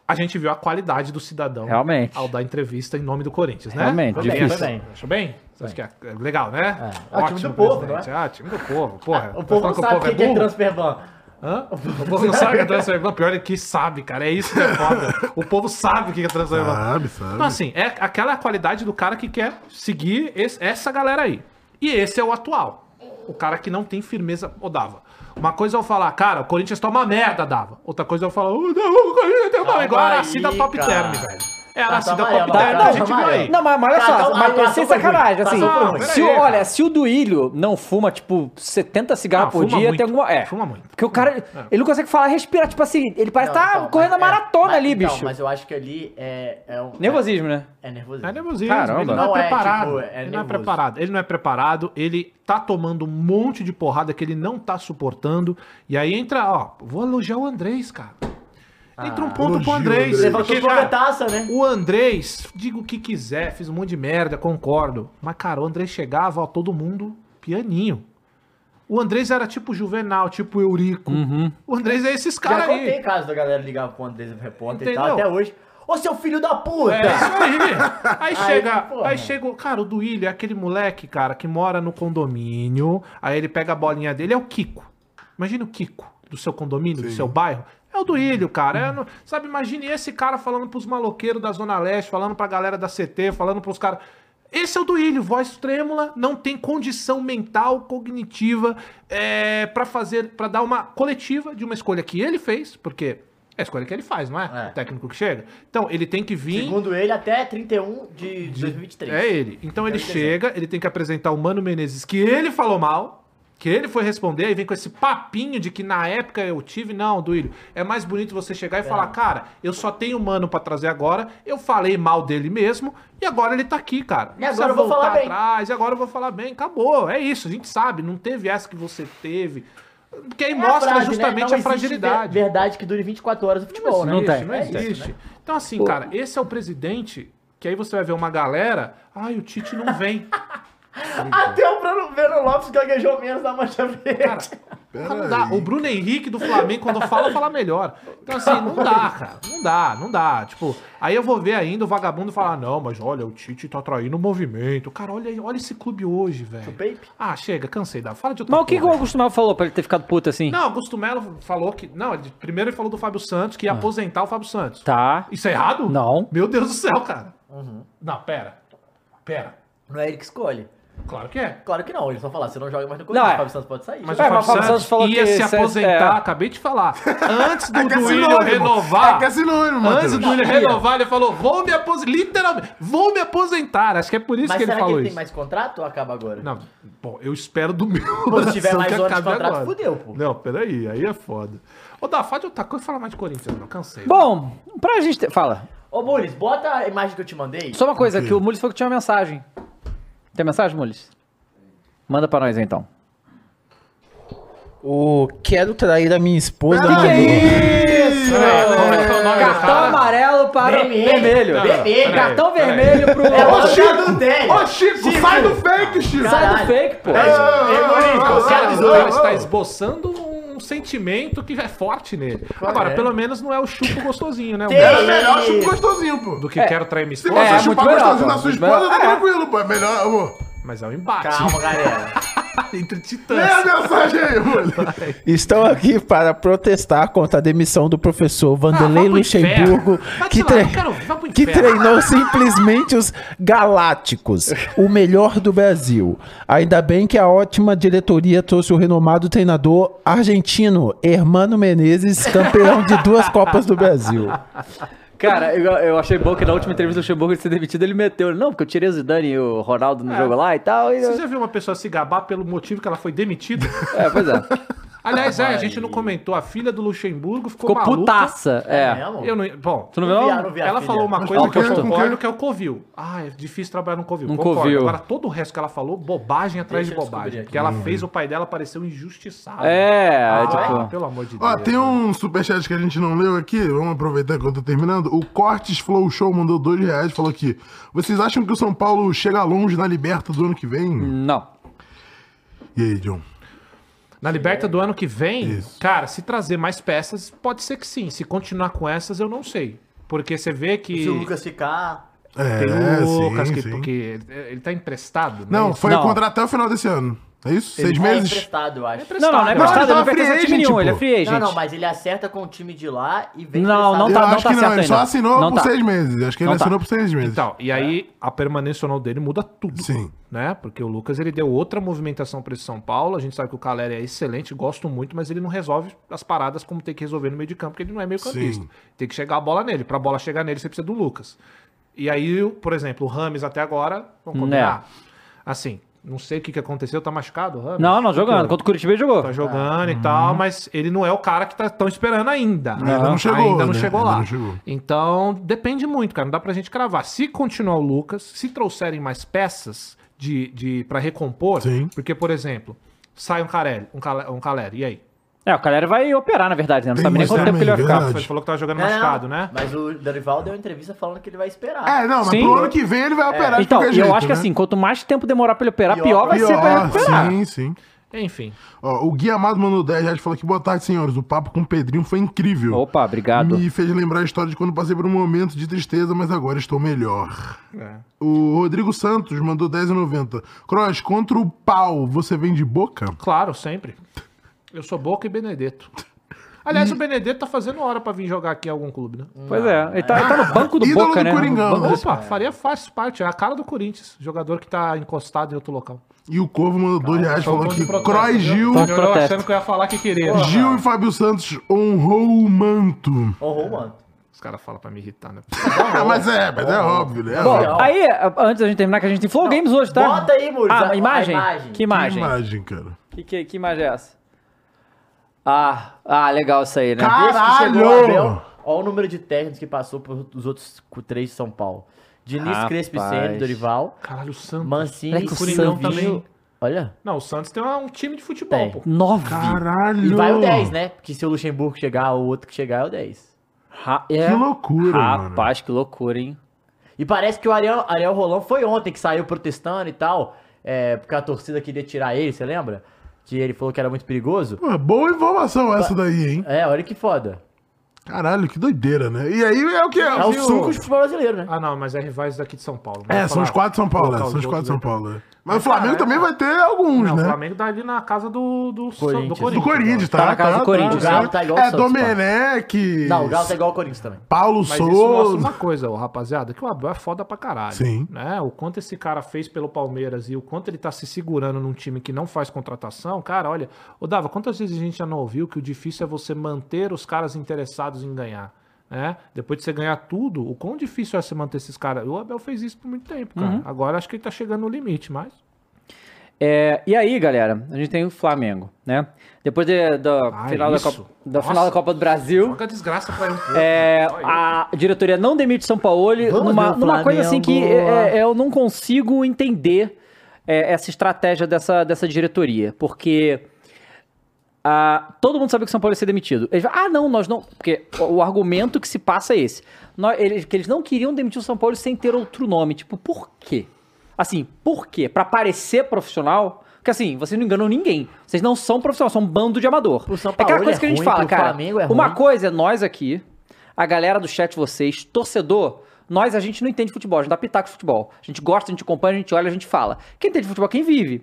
A gente viu a qualidade do cidadão Realmente. ao dar entrevista em nome do Corinthians, né? Realmente, Foi bem, difícil. bem. Achou bem? Você acha que é legal, né? É o time do povo, não Ah, time do povo. Porra, O povo não que sabe o que que é burro? transferban. Hã? O povo não sabe o que é transfer ban. Pior é que sabe, cara. É isso que é foda. O povo sabe o que é transfer ban. Sabe, sabe. Então, assim, é aquela qualidade do cara que quer seguir esse- essa galera aí. E esse é o atual. O cara que não tem firmeza. Ô, Dava. Uma coisa é eu falar, cara, o Corinthians tá uma merda, Dava. Outra coisa é eu falar, "Ô, não, o Corinthians tá uma Calma Igual a Aracida Top. Term, velho. É a Tá, Aracida tá Top amarelo, Term, tá, a gente tá aí. Não, mas, mas olha Tá, só, mas atuação sem sacanagem, assim. Se, aí, olha, se o Duílio não fuma, tipo, 70 cigarros Não, por dia, muito, tem alguma. É. fuma muito. Porque o cara, ele não consegue falar, respirar, tipo assim, ele parece Não, estar então, correndo a mas- é, maratona mas- ali, então, bicho. Mas eu acho que ali é. é um, Nervosismo, né? É, é nervosismo. É nervosismo. Caramba. Ele não, Não é é, preparado. tipo, é ele não é preparado. Ele não é preparado. Ele tá tomando um monte de porrada que ele não tá suportando. E aí entra, ó, vou elogiar o Andrés, cara. Entra um ponto pro Andrés. Andrés. Levantou taça, né? o Andrés, diga o que quiser, fiz um monte de merda, concordo. Mas, cara, o Andrés chegava, ó, todo mundo pianinho. O Andrés era tipo Juvenal, tipo Eurico. O Andrés é esses Já caras contei aí. caso da galera ligar pro Andrés repórter e tal, Entendeu? até hoje. Ô, seu filho da puta! É isso aí. Aí, Aí, chega, porra. aí chega, o- cara, o Duílio é aquele moleque, cara, que mora no condomínio, aí ele pega a bolinha dele, é o Kiko. Imagina o Kiko do seu condomínio, do seu bairro. É o Duílio, cara. É no- sabe, imagine esse cara falando pros maloqueiros da Zona Leste, falando pra galera da CT, falando pros caras. Esse é o Duílio, voz trêmula, não tem condição mental, cognitiva, é, para fazer, para dar uma coletiva de uma escolha que ele fez, porque é a escolha que ele faz, não é? É. O técnico que chega. Então, ele tem que vir. Segundo ele, até 31 de 2023. É ele. Então ele chega, ele tem que apresentar o Mano Menezes, que ele falou mal, que ele foi responder, e vem com esse papinho de que na época eu tive. Não, Duílio, é mais bonito você chegar e falar, cara, eu só tenho Mano pra trazer agora, eu falei mal dele mesmo, e agora ele tá aqui, cara. Não E agora eu vou falar bem. atrás, e agora eu vou falar bem. Acabou, é isso, a gente sabe, não teve essa que você teve. Porque aí É mostra frase, né? justamente Não a existe fragilidade. ver- Verdade que dure 24 horas no futebol, né? Não tem. Não É isso, existe. né? Então, assim, cara, esse é o presidente que aí você vai ver uma galera. Ai, o Tite não vem. Até o Bruno Bruno Lopes gaguejou menos na mancha verde. Cara, Pera Ah, não dá. O Bruno Henrique do Flamengo, quando fala, fala melhor. Então, assim, não dá, cara. Não dá, não dá. Tipo, aí eu vou ver ainda o vagabundo falar: não, mas olha, o Tite tá traindo o movimento. Cara, olha, aí, olha esse clube hoje, velho. Ah, chega, cansei. Dá. Fala de outra Mas o que, que o Augusto Melo falou pra ele ter ficado puto assim? Não, Augusto Melo falou que. Não, ele- primeiro ele falou do Fábio Santos, que ia aposentar o Fábio Santos. Tá. Isso é errado? Não. Meu Deus do céu, cara. Não, pera. Pera. Não é ele que escolhe. Claro que é. Claro que não, ele só fala, você não joga mais no Não, Corinthians, é. o Fábio Santos pode sair. Mas É, o mas Fábio o Fábio Santos Santos falou ia que se aposentar, é. acabei de falar. Antes do É é renovar. É que é sinônimo. Antes do Duílio Sabia. renovar, ele falou: vou me aposentar. Literalmente, vou me aposentar. Acho que é por isso Mas que ele será que falou ele isso. tem mais contrato ou acaba agora? Não, bom, eu espero do meu. Pô, se tiver mais de contrato, agora. fudeu, pô. Não, peraí, aí é foda. Ô, Dá, fala de outra coisa e fala mais de Corinthians, não, cansei. Bom, pra gente ter... Fala. Ô, Mules, bota a imagem que eu te mandei. Só uma coisa, que o Mules falou que tinha uma mensagem. Tem mensagem, Mules? Manda pra nós então. O quero trair a minha esposa, Que que mandou. é isso? nome do Cartão cara? amarelo para o Vermelho. vermelho. Vermelho. Cartão vermelho pro. É, Ô, Ô, Chico! Chico! Ô, Chico, sai do fake, Chico! Sai do fake, pô. É, Ei, Mules, você O avisou. cara está esboçando um sentimento que é forte nele. Agora, é? pelo menos não é o chupo gostosinho, né? O cara- Era melhor chupa gostosinho, pô. Do que quero trair minha Se esposa. você É, chupar melhor, gostosinho pô. da sua Muito esposa, tá melhor. tranquilo, pô. É melhor, amor. Mas é um embate. Calma, galera. Entre Lê titãs. a mensagem aí. Estou aqui para protestar contra a demissão do professor Vanderlei Ah, Luxemburgo, que, lá, tre- quero- que treinou simplesmente os Galácticos, o melhor do Brasil. Ainda bem que a ótima diretoria trouxe o renomado treinador argentino, Hermano Menezes, campeão de duas Copas do Brasil. Cara, eu, eu achei bom que na última entrevista do Luxemburgo ele ser demitido, ele meteu. Não, porque eu tirei o Zidane e o Ronaldo no É. jogo lá e tal. E... Você já viu uma pessoa se gabar pelo motivo que ela foi demitida? É, pois é. Aliás, é, a gente não comentou. A filha do Luxemburgo ficou, Ficou maluca. putaça. É. mesmo? Eu não, bom, Tu não viu? Não vi ela filha. falou uma coisa que eu concordo, que é o Covil. Ah, é difícil trabalhar no Covil. No concordo. Covil. Agora, todo o resto que ela falou, bobagem atrás Deixa de bobagem. Porque ela fez o pai dela parecer um injustiçado. É, Ah, tipo. pelo amor de Deus. Ó, tem um superchat que a gente não leu aqui, vamos aproveitar que eu tô terminando. O Cortes Flow Show mandou dois reais e falou aqui: Vocês acham que o São Paulo chega longe na Liberta do ano que vem? Não. E aí, John? Na Liberta do ano que vem, Isso. cara, se trazer mais peças, pode ser que sim. Se continuar com essas, eu não sei. Porque você vê que. Se o Lucas ficar. É, Tem o Lucas, sim, que, sim. porque ele, tá emprestado. Não, é foi Não. contrato até o final desse ano. É isso? Seis É meses? emprestado, eu acho. Não, não, não é emprestado, acho. ele não Ele pertence a time nenhum, ele é free agent. Não, não, mas ele acerta com o time de lá e vem Não, não tá- acho tá que não, certo ele só assinou Não por tá. seis meses. Acho que ele Não tá. assinou por seis meses. Então, e aí a permanência ou não dele muda tudo. Sim. Né? Porque o Lucas ele deu outra movimentação para esse São Paulo. A gente sabe que o Caleri é excelente, gosto muito, mas ele não resolve as paradas como tem que resolver no meio de campo, porque ele não é meio campista. Sim. Tem que chegar a bola nele. Pra bola chegar nele, você precisa do Lucas. E aí, por exemplo, o Rames até agora, vamos combinar. Assim, não sei o que, que aconteceu, tá machucado o Rames? Não, não, jogando. Contra Contra o Curitiba ele jogou. Tá jogando e tal, mas ele não é o cara que tá tão esperando ainda. Ainda não chegou, Ainda não né? chegou Ainda lá. não chegou. Então, depende muito, cara. Não dá pra gente cravar. Se continuar o Lucas, se trouxerem mais peças de, de, pra recompor, Sim. porque, por exemplo, sai um Carelli, um, Cale, um Caleri, e aí? É, o Calera vai operar, na verdade, né? Não Tem sabe nem quanto tempo que ele vai ficar. Você falou que tava jogando Não, machucado, né? Mas o Dorival deu uma entrevista falando que ele vai esperar. É, não, mas Sim. pro ano que vem ele vai operar de Então, eu jeito, acho que né? assim, quanto mais tempo demorar pra ele operar, Pior. pior, vai ser pra ele Pior, recuperar. sim, sim. Enfim. Ó, o Gui Amado mandou 10 reais e falou que boa tarde, senhores. O papo com o Pedrinho foi incrível. Opa, obrigado. Me fez lembrar a história de quando passei por um momento de tristeza, mas agora estou melhor. É. O Rodrigo Santos mandou 10,90. Cross, contra o pau, você vem de boca? Claro, sempre. Eu sou Boca e Benedetto. Aliás, o Benedetto tá fazendo hora pra vir jogar aqui em algum clube, né? Pois é, ele tá, ele tá no banco do Ídolo Boca, do né? Coringão, Banco Opa, faria fácil parte. É a cara do Corinthians. Jogador que tá encostado em outro local. E o Corvo mandou 2 reais e falou Tom de que Croy? Gil, de Eu achando que eu ia falar que queria. Gil e Fábio Santos honrou o manto. Ô, mano. Os caras falam pra me irritar, né? Ah, mas é, mas é óbvio, né? Bom, aí, antes da gente terminar, que a gente tem Flow Games hoje, tá? Bota aí, Mules, Ah, imagem? imagem. Que imagem? Que imagem, cara. Que, que, que imagem é essa? Ah, ah, legal isso aí, né? Caralho! Olha o número de técnicos que passou por os outros três de São Paulo. Diniz, Rapaz. Crespo e Sene, Dorival, Caralho, o Santos. Mancini, Moleque, o Coringão também. Olha. Não, o Santos tem um time de futebol, Tem. pô. Nove. Caralho! E vai o 10, né? Porque se o Luxemburgo chegar, o outro que chegar é o 10. Ra- é. Que loucura, mano. Rapaz, que loucura, hein? E parece que o Ariel, Ariel Rolão foi ontem que saiu protestando e tal. É, porque a torcida queria tirar ele, você lembra? Que ele falou que era muito perigoso. Pô, boa informação essa daí, hein? É, olha que foda. Caralho, que doideira, né? E aí é o que? É o suco de futebol brasileiro, né? Ah, não, mas é rivais daqui de São Paulo. É, são os quatro de São Paulo, é, são os quatro de São. Paulo. É. Mas o Flamengo também vai ter alguns, Não, né? o Flamengo tá ali na casa do, do, do Corinthians. Do Corinthians, tá? Tá na casa do Corinthians. O Galo tá igual o É, Santos, Domenech. Não, o Galo tá igual ao Corinthians também. Paulo Mas isso mostra Souza. uma coisa, ô, rapaziada, que o Abel é foda pra caralho. Sim. Né? O quanto esse cara fez pelo Palmeiras e o quanto ele tá se segurando num time que não faz contratação, cara, olha, ô Dava, quantas vezes a gente já não ouviu que o difícil é você manter os caras interessados em ganhar? Né? Depois de você ganhar tudo, o quão difícil é você manter esses caras? O Abel fez isso por muito tempo, cara. Uhum. Agora acho que ele tá chegando no limite, mas. É, e aí, galera, a gente tem o Flamengo, né? Depois de- da, Ah, final, da. Copa, da Nossa. final da Copa do Brasil, Joga desgraça pra um pouco. é, a diretoria não demite São Paulo numa, numa coisa assim que é, é, eu não consigo entender é, essa estratégia dessa, dessa diretoria, porque ah, todo mundo sabia que o São Paulo ia ser demitido. Eles falam, ah, não, nós não. Porque o, o argumento que se passa é esse. Nós- eles, que eles não queriam demitir o São Paulo sem ter outro nome. Tipo, por quê? Assim, por quê? Pra parecer profissional? Porque assim, vocês não enganam ninguém. Vocês não são profissionais, são um bando de amador. Pro São é aquela Paulo coisa é que a gente ruim, fala, cara. É uma ruim. coisa é nós aqui, a galera do chat, vocês, torcedor. Nós, a gente não entende futebol, a gente dá pitaco de futebol. A gente gosta, a gente acompanha, a gente olha, a gente fala. Quem entende futebol, é quem vive.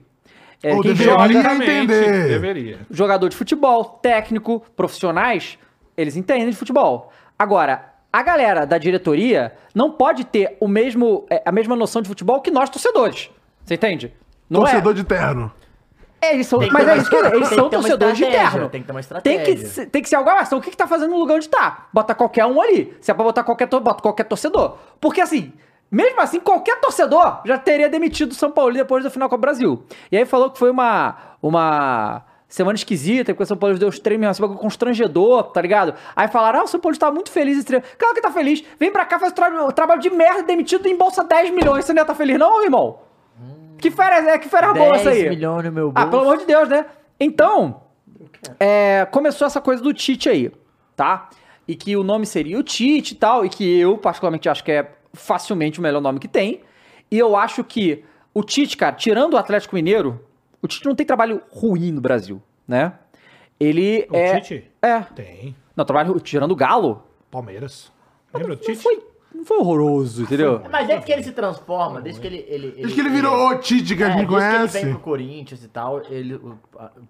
É, Ou quem deveria joga, entender. Deveria. jogador de futebol, técnico, profissionais, eles entendem de futebol. Agora, a galera da diretoria não pode ter o mesmo, é, a mesma noção de futebol que nós, torcedores. Você entende? Não Torcedor de terno. é. Eles são, mas é isso que eles tem que são torcedores de estratégia, terno. tem que ter uma Tem que, estratégia. tem que ser algo assim. Então, o que, que tá fazendo no lugar onde tá? Bota qualquer um ali. Se é pra botar qualquer, bota qualquer torcedor. Porque assim, mesmo assim, qualquer torcedor já teria demitido o São Paulo depois do final com o Brasil. E aí falou que foi uma, uma semana esquisita, porque o São Paulo deu os treinos, assim, um bagulho constrangedor, tá ligado? Aí falaram, ah, o São Paulo tá muito feliz esse treino. Claro que tá feliz. Vem pra cá, faz o tra- trabalho de merda, demitido em bolsa 10 milhões. Você não ia tá feliz não, irmão? Que férias é? Que férias boa essa aí? 10 milhões no meu Ah, bolso. pelo amor de Deus, né? Então, é, começou essa coisa do Tite aí, tá? E que o nome seria o Tite e tal, e que eu, particularmente, acho que é facilmente o melhor nome que tem. E eu acho que o Tite, cara, tirando o Atlético Mineiro, o Tite não tem trabalho ruim no Brasil, né? Ele O é. Tite? É. Tem. Não, trabalho tirando o Galo. Palmeiras. Lembra do Tite? foi, não foi horroroso, entendeu? Mas desde que ele se transforma, desde que ele. ele Desde que ele virou o Tite que a é, gente desde que ele conhece. vem pro Corinthians e tal, ele.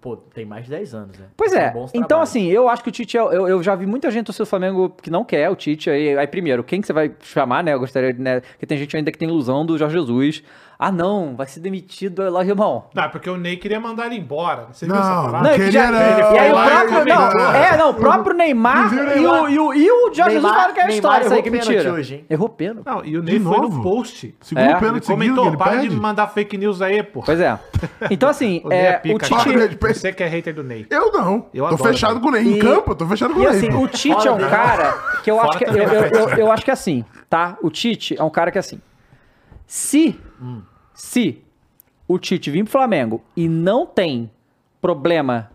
Pô, tem mais de 10 anos, né? Pois é. Então, assim, eu acho que o Tite. é- Eu, eu já vi muita gente do seu Flamengo que não quer o Tite. Aí, aí, primeiro, quem que você vai chamar, né? Eu gostaria, né? Porque tem gente ainda que tem ilusão do Jorge Jesus. Ah, não, vai ser demitido lá, irmão. Não, porque o Ney queria mandar ele embora. Você viu Não, essa não parada? Não, e já- queria, e não. aí o Lá próprio. ele Não, é, não, o próprio Neymar, o e, o, Neymar. e, o, e o Jorge Jesus Neymar- falaram que é Neymar história, isso aí que é mentira. hoje, hein? Errou pênalti. Não, e o De Ney foi no novo? post. Segundo É. pênalti Ele seguido comentou, ele para perde. de mandar fake news aí, pô. Pois é. Então, assim, O Ney é, é o. Tite. De Você que é hater do Ney. Eu não. Eu tô adoro, fechado com o Ney. Em E- campo, eu tô fechado com o E Ney. assim, o Tite é um cara que eu acho que. Eu, acho que é assim, tá? O Tite é um cara que é assim. Se. Se o Tite vir pro Flamengo e não tem problema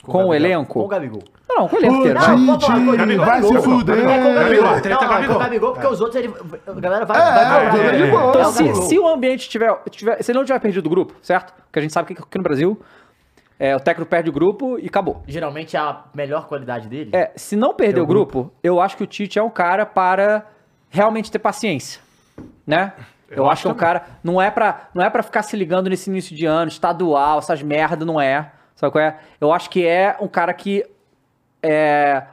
com, o Gabigol. elenco. Com o Gabigol. Não, não, com o elenco O inteiro. Não, com o Tite Gabigol. vai se fuder. É com o Gabigol. É com o porque os outros, ele, a galera vai... É, vai é, de boa. É Então, o se, se o ambiente tiver, tiver. Se ele não tiver perdido o grupo, certo? Porque a gente sabe que aqui no Brasil. É, o técnico perde o grupo e acabou. Geralmente é a melhor qualidade dele. É, se não perder o grupo, eu acho que o Tite é um cara para realmente ter paciência, né? Eu, acho que é um cara não é para não é para ficar se ligando nesse início de ano, estadual, essas merda não é. Sabe qual é? Eu acho que é um cara que é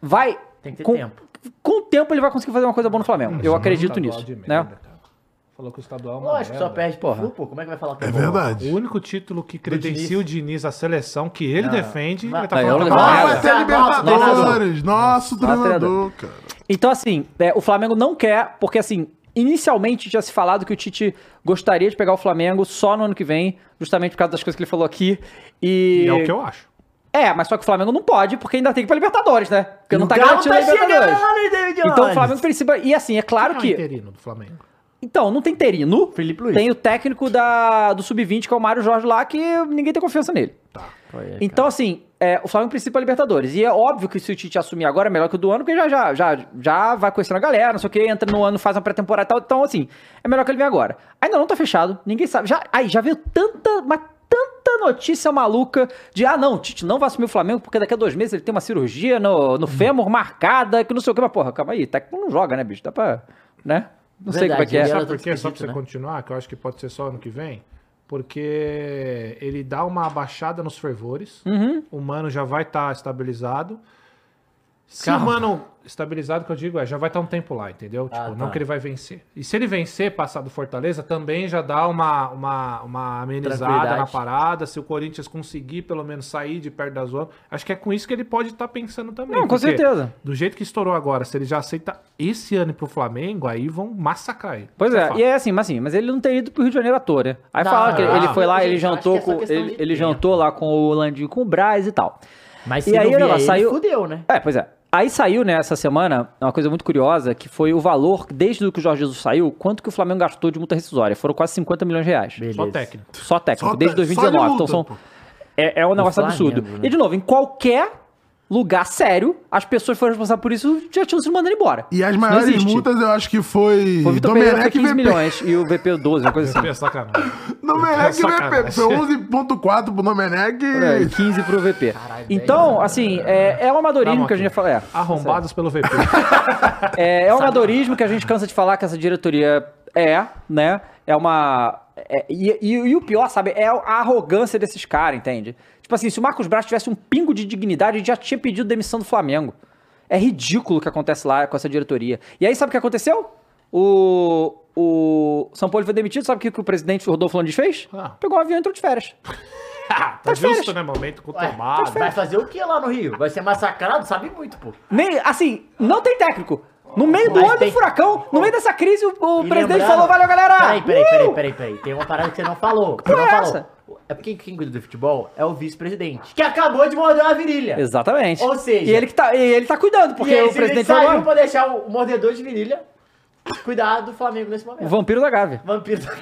vai Tem que ter com, tempo. Com o tempo ele vai conseguir fazer uma coisa boa no Flamengo. Eu acredito nisso, né? merda, cara. Falou que o estadual é uma Lógico, só perde Porra. Flu, pô. Como é que vai falar que É bom? verdade. O único título que credencia o Diniz à seleção que ele Não. defende, Vai- ele tá Não, falando eu não é Ah, Nossa, Libertadores. Nosso Nossa, treinador, cara. Então, assim, é, o Flamengo não quer, porque assim, inicialmente tinha se falado que o Tite gostaria de pegar o Flamengo só no ano que vem, justamente por causa das coisas que ele falou aqui. E. E é o que eu acho. É, mas só que o Flamengo não pode, porque ainda tem que ir pra Libertadores, né? Porque não O tá Galo garantido a tá Libertadores. chegando, Então o? Flamengo precisa. E assim, é claro Quem é o que. interino do Flamengo? Então, não tem Terino. Felipe Luiz. Tem o técnico da, do Sub-20, que é o Mário Jorge lá, que ninguém tem confiança nele. Então, assim, é, o Flamengo precisa pra Libertadores. E é óbvio que se o Tite assumir agora é melhor que o do ano, porque já, já, já, já vai conhecendo a galera, não sei o que, entra no ano, faz uma pré-temporada e tal. Então, assim, é melhor que ele venha agora. Ainda não tá fechado, ninguém sabe. Já, aí, já veio tanta, mas tanta notícia maluca de, ah, não, o Tite não vai assumir o Flamengo porque daqui a dois meses ele tem uma cirurgia no, no fêmur marcada, que não sei o que, mas porra, calma aí, técnico não joga, né, bicho? Dá pra, né? Não sei como é que é. Sabe por quê? Só pra você continuar, que eu acho que pode ser só ano que vem. Porque ele dá uma abaixada nos fervores. Uhum. O mano já vai estar estabilizado. Se Calma. o mano estabilizado, que eu digo, é, já vai estar um tempo lá, entendeu? Ah, tipo, não tá. que ele vai vencer. E se ele vencer, passar do Fortaleza, também já dá uma, uma, uma amenizada na parada. Se o Corinthians conseguir, pelo menos, sair de perto da zona. Acho que é com isso que ele pode estar pensando também. Não, com certeza. Do jeito que estourou agora, se ele já aceita esse ano pro Flamengo, aí vão massacrar ele. Pois é, fato. e é assim, mas assim, mas ele não tem ido pro Rio de Janeiro à toa, né? Aí Não, fala que ele, não, ele foi lá, ele jantou é com. Ele, ele jantou lá com o Landinho e com o Braz e tal. Mas e se aí não ele, saiu. fudeu, né? É, pois é. Aí saiu, né, essa semana, uma coisa muito curiosa, que foi o valor, desde que o Jorge Jesus saiu, quanto que o Flamengo gastou de multa rescisória. Foram quase 50 milhões de reais. Só técnico. Só técnico, Só desde te- 2019. só de então multa, são. pô. É, é um negócio Flamengo, absurdo. né? E, de novo, em qualquer lugar sério, as pessoas que foram responsáveis por isso já tinham se mandando embora. E as Isso maiores multas eu acho que foi. Foi o Vitor Pereira foi Domenech e 15 VP. milhões e o VP 12, uma coisa assim. É sacanagem. Domenech e VP. Foi 11,4 pro Domenech. É, 15 pro VP. então, assim, é, é o amadorismo que a gente já fala. É, Arrombados pelo VP. é, é o amadorismo que a gente cansa de falar que essa diretoria é, né? É uma. é- e, e- e o pior, sabe, é a arrogância desses caras, entende? Tipo assim, se o Marcos Braz tivesse um pingo de dignidade, ele já tinha pedido demissão do Flamengo. É ridículo o que acontece lá com essa diretoria. E aí, sabe o que aconteceu? O. O São Paulo foi demitido, sabe o que, que o presidente Rodolfo Landes fez? Ah. Pegou um avião e entrou de férias. tá justo, né? Momento Ué, conturbado. vai fazer o que lá no Rio? Vai ser massacrado? Sabe muito, pô. Nem, assim, não tem técnico. No meio do Mas olho tem- do furacão, no meio dessa crise, o, o E presidente lembrando- falou: valeu, galera! Peraí, peraí, Uh! peraí, peraí, peraí. Tem uma parada que você não falou. Você Qual não é falou. É porque quem cuida do futebol é o vice-presidente. Que acabou de morder uma virilha. Exatamente. Ou seja- E ele que tá, e ele tá cuidando, porque e o presidente saiu pra deixar o mordedor de virilha cuidar do Flamengo nesse momento. O vampiro da Gávea. Vampiro da...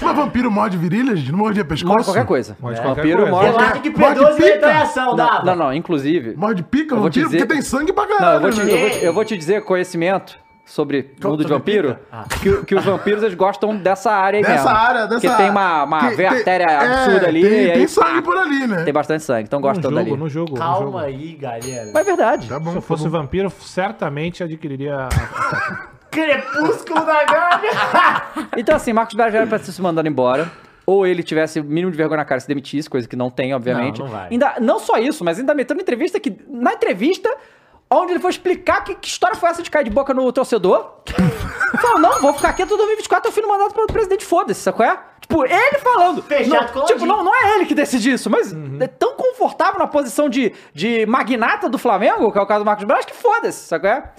Mas vampiro morde virilha, gente? Não mordia pescoço? Morde qualquer coisa. Morde É. qualquer Vampiro coisa. morde. Relaxa que Morde P12 pica? entrou em ação, Não, dava. não, não, inclusive. Morde pica, Eu vou te vampiro? dizer- Porque tem sangue pra Não, eu caralho, vou, te, né? eu, vou te, eu vou te dizer conhecimento sobre o mundo de vampiro, que, que os vampiros eles gostam dessa área aí Dessa mesmo. área, dessa Porque tem uma, uma que veia tem- artéria é, absurda ali. Tem, e aí, tem sangue pá, por ali, né? Tem bastante sangue, então No gostam jogo, dali. no jogo. no Calma jogo. aí, galera. Mas é verdade. Tá bom, Se eu tá fosse bom. vampiro, certamente adquiriria. Crepúsculo da Gávea. Então, assim, Marcos Braz já era pra ter se mandado embora. Ou ele tivesse o mínimo de vergonha na cara e se demitisse, coisa que não tem, obviamente. Não, não vai. Ainda, não só isso, mas ainda meteu na entrevista que. Na entrevista, onde ele foi explicar que, que história foi essa de cair de boca no torcedor. Falou, não, vou ficar aqui até 2024 até o fim do mandato pelo presidente, foda-se, sacou é? Tipo, ele falando. Fechado não, com Tipo, não, não é ele que decide isso, mas é tão confortável na posição de, de magnata do Flamengo, que é o caso do Marcos Braz, que foda-se, sacou é?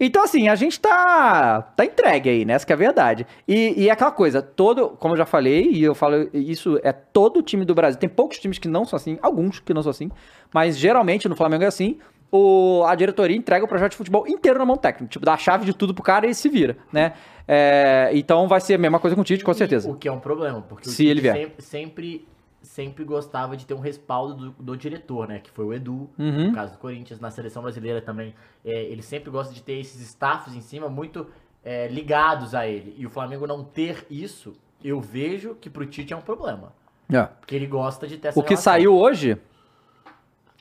Então, assim, a gente tá, tá entregue aí, né? Essa que é a verdade. E, e é aquela coisa, todo, como eu já falei, e eu falo, isso é todo time do Brasil. Tem poucos times que não são assim, alguns que não são assim, mas geralmente no Flamengo é assim. O, a diretoria entrega o projeto de futebol inteiro na mão do técnico. Tipo, dá a chave de tudo pro cara e se vira, né? É, então vai ser a mesma coisa com o Tite, com certeza. O que é um problema, porque o Se Tite ele vier. Sempre, sempre, sempre gostava de ter um respaldo do, do diretor, né? Que foi o Edu, Uhum. no caso do Corinthians, na seleção brasileira também. É, ele sempre gosta de ter esses staffs em cima muito é, ligados a ele. E o Flamengo não ter isso, eu vejo que pro Tite é um problema. É. Porque ele gosta de ter essa O que relação. saiu hoje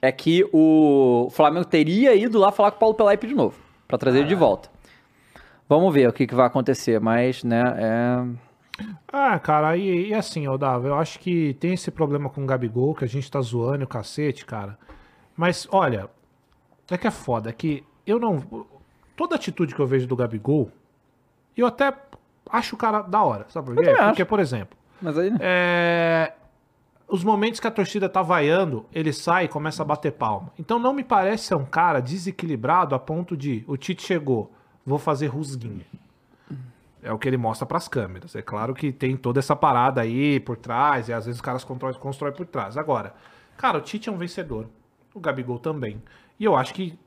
é que o Flamengo teria ido lá falar com o Paulo Pelaipe de novo, pra trazer ele de volta. Vamos ver o que, que vai acontecer, mas, né, é... Ah, cara, e, e assim, ô Dava, eu acho que tem esse problema com o Gabigol, que a gente tá zoando e o cacete, cara. Mas, olha, é que é foda, é que eu não. Toda atitude que eu vejo do Gabigol, eu até acho o cara da hora, sabe por quê? acho. Porque, por exemplo, Mas aí, né? é, os momentos que a torcida tá vaiando, ele sai e começa a bater palma. Então não me parece ser um cara desequilibrado a ponto de o Tite chegou, vou fazer rusguinha. É o que ele mostra pras câmeras. É claro que tem toda essa parada aí por trás, e às vezes os caras constroem por trás. Agora, cara, o Tite é um vencedor. O Gabigol também. E eu acho que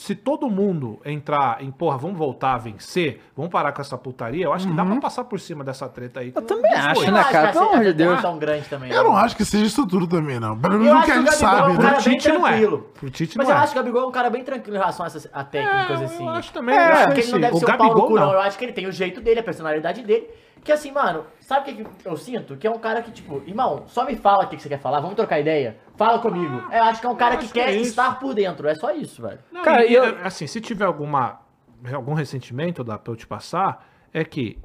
se todo mundo entrar em, porra, vamos voltar a vencer, vamos parar com essa putaria, eu acho que dá pra passar por cima dessa treta aí. Eu também acho, Eu né, acho cara? que Pelo essa- amor de é Deus. tão grande também. Eu não acho que seja isso tudo também, não. Pelo menos Eu o acho que a gente é sabe, um né? Tite não é. Pro Tite Mas não eu é. acho que o Gabigol é um cara bem tranquilo em relação a, essas, a técnicas, É, eu assim. acho também, Eu eu acho que ele não esse- deve o ser um Gabigol cu, não. não. Eu acho que ele tem o jeito dele, a personalidade dele. Que assim, mano, sabe o que, que eu sinto? Que é um cara que, tipo, irmão, só me fala o que, que você quer falar, vamos trocar ideia. Fala comigo. Eu acho que é um cara que que quer é estar por dentro. É só isso, velho. Não, Cara, e, eu- assim, se tiver alguma, algum ressentimento, dá pra eu te passar, é que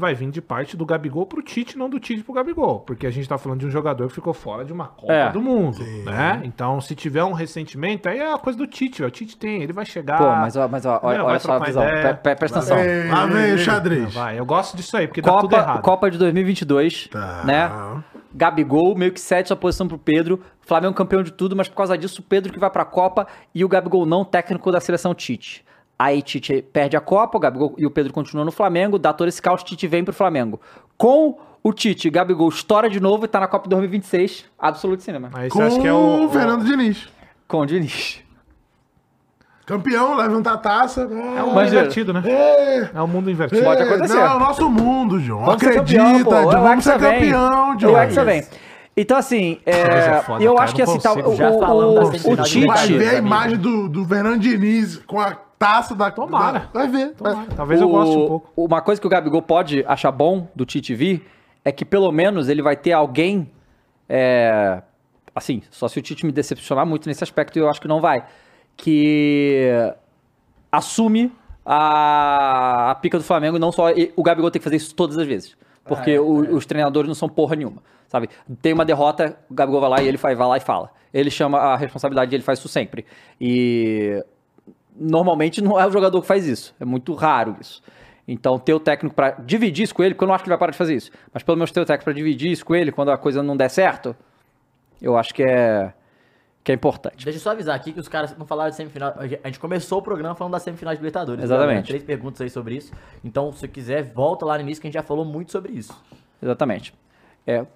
vai vir de parte do Gabigol pro Tite, não do Tite pro Gabigol. Porque a gente tá falando de um jogador que ficou fora de uma Copa É. do Mundo, né? Então, se tiver um ressentimento, aí é a coisa do Tite. O Tite tem, ele vai chegar... Pô, mas, ó, mas ó, olha, olha só a visão. ideia. Pre- pre- Presta atenção. Lá vem o xadrez. Não, vai, eu gosto disso aí, porque dá tudo Copa, errado. Copa de 2022, Tá. né? Gabigol meio que cede sua posição pro Pedro. Flamengo campeão de tudo, mas por causa disso o Pedro que vai pra Copa e o Gabigol não técnico da seleção Tite. Aí Tite perde a Copa, o Gabigol e o Pedro continuam no Flamengo, dá todo esse caos, Tite vem pro Flamengo. Com o Tite, Gabigol estoura de novo e tá na Copa 2026, absoluto cinema. Aí Com você acha que é o... o Fernando Diniz. Com o Diniz. Campeão, levanta a taça. É um mundo invertido, né? É, É um mundo invertido. Pode é, acontecer. Não, é o nosso mundo, João. Vamos ser Acredita, campeão, pô. John, O vamos ser campeão, John. O Hexa vem. Então, assim, é, é foda, eu cara, acho que assim, tá, o, o, o, de Tite... Vai ver a imagem do, do Fernando Diniz com a taça da... Tomara. da- vai ver. Tomara. Talvez eu goste um pouco. Uma coisa que o Gabigol pode achar bom do Tite vir é que pelo menos ele vai ter alguém. é, assim, só se o Tite me decepcionar muito nesse aspecto, eu acho que não vai. Que assume a, a pica do Flamengo, não só. e o Gabigol tem que fazer isso todas as vezes. Porque o- os treinadores não são porra nenhuma. Sabe? Tem uma derrota, o Gabigol vai lá e ele vai, vai lá e fala. Ele chama a responsabilidade e ele faz isso sempre. E normalmente não é o jogador que faz isso. É muito raro isso. Então, ter o técnico pra dividir isso com ele, porque eu não acho que ele vai parar de fazer isso, mas pelo menos ter o técnico pra dividir isso com ele quando a coisa não der certo, eu acho que é, que é importante. Deixa eu só avisar aqui que os caras não falaram de semifinal. A gente começou o programa falando da semifinal de Libertadores. Exatamente. galera. Três perguntas aí sobre isso. Então, se quiser, volta lá no início que a gente já falou muito sobre isso. Exatamente. É.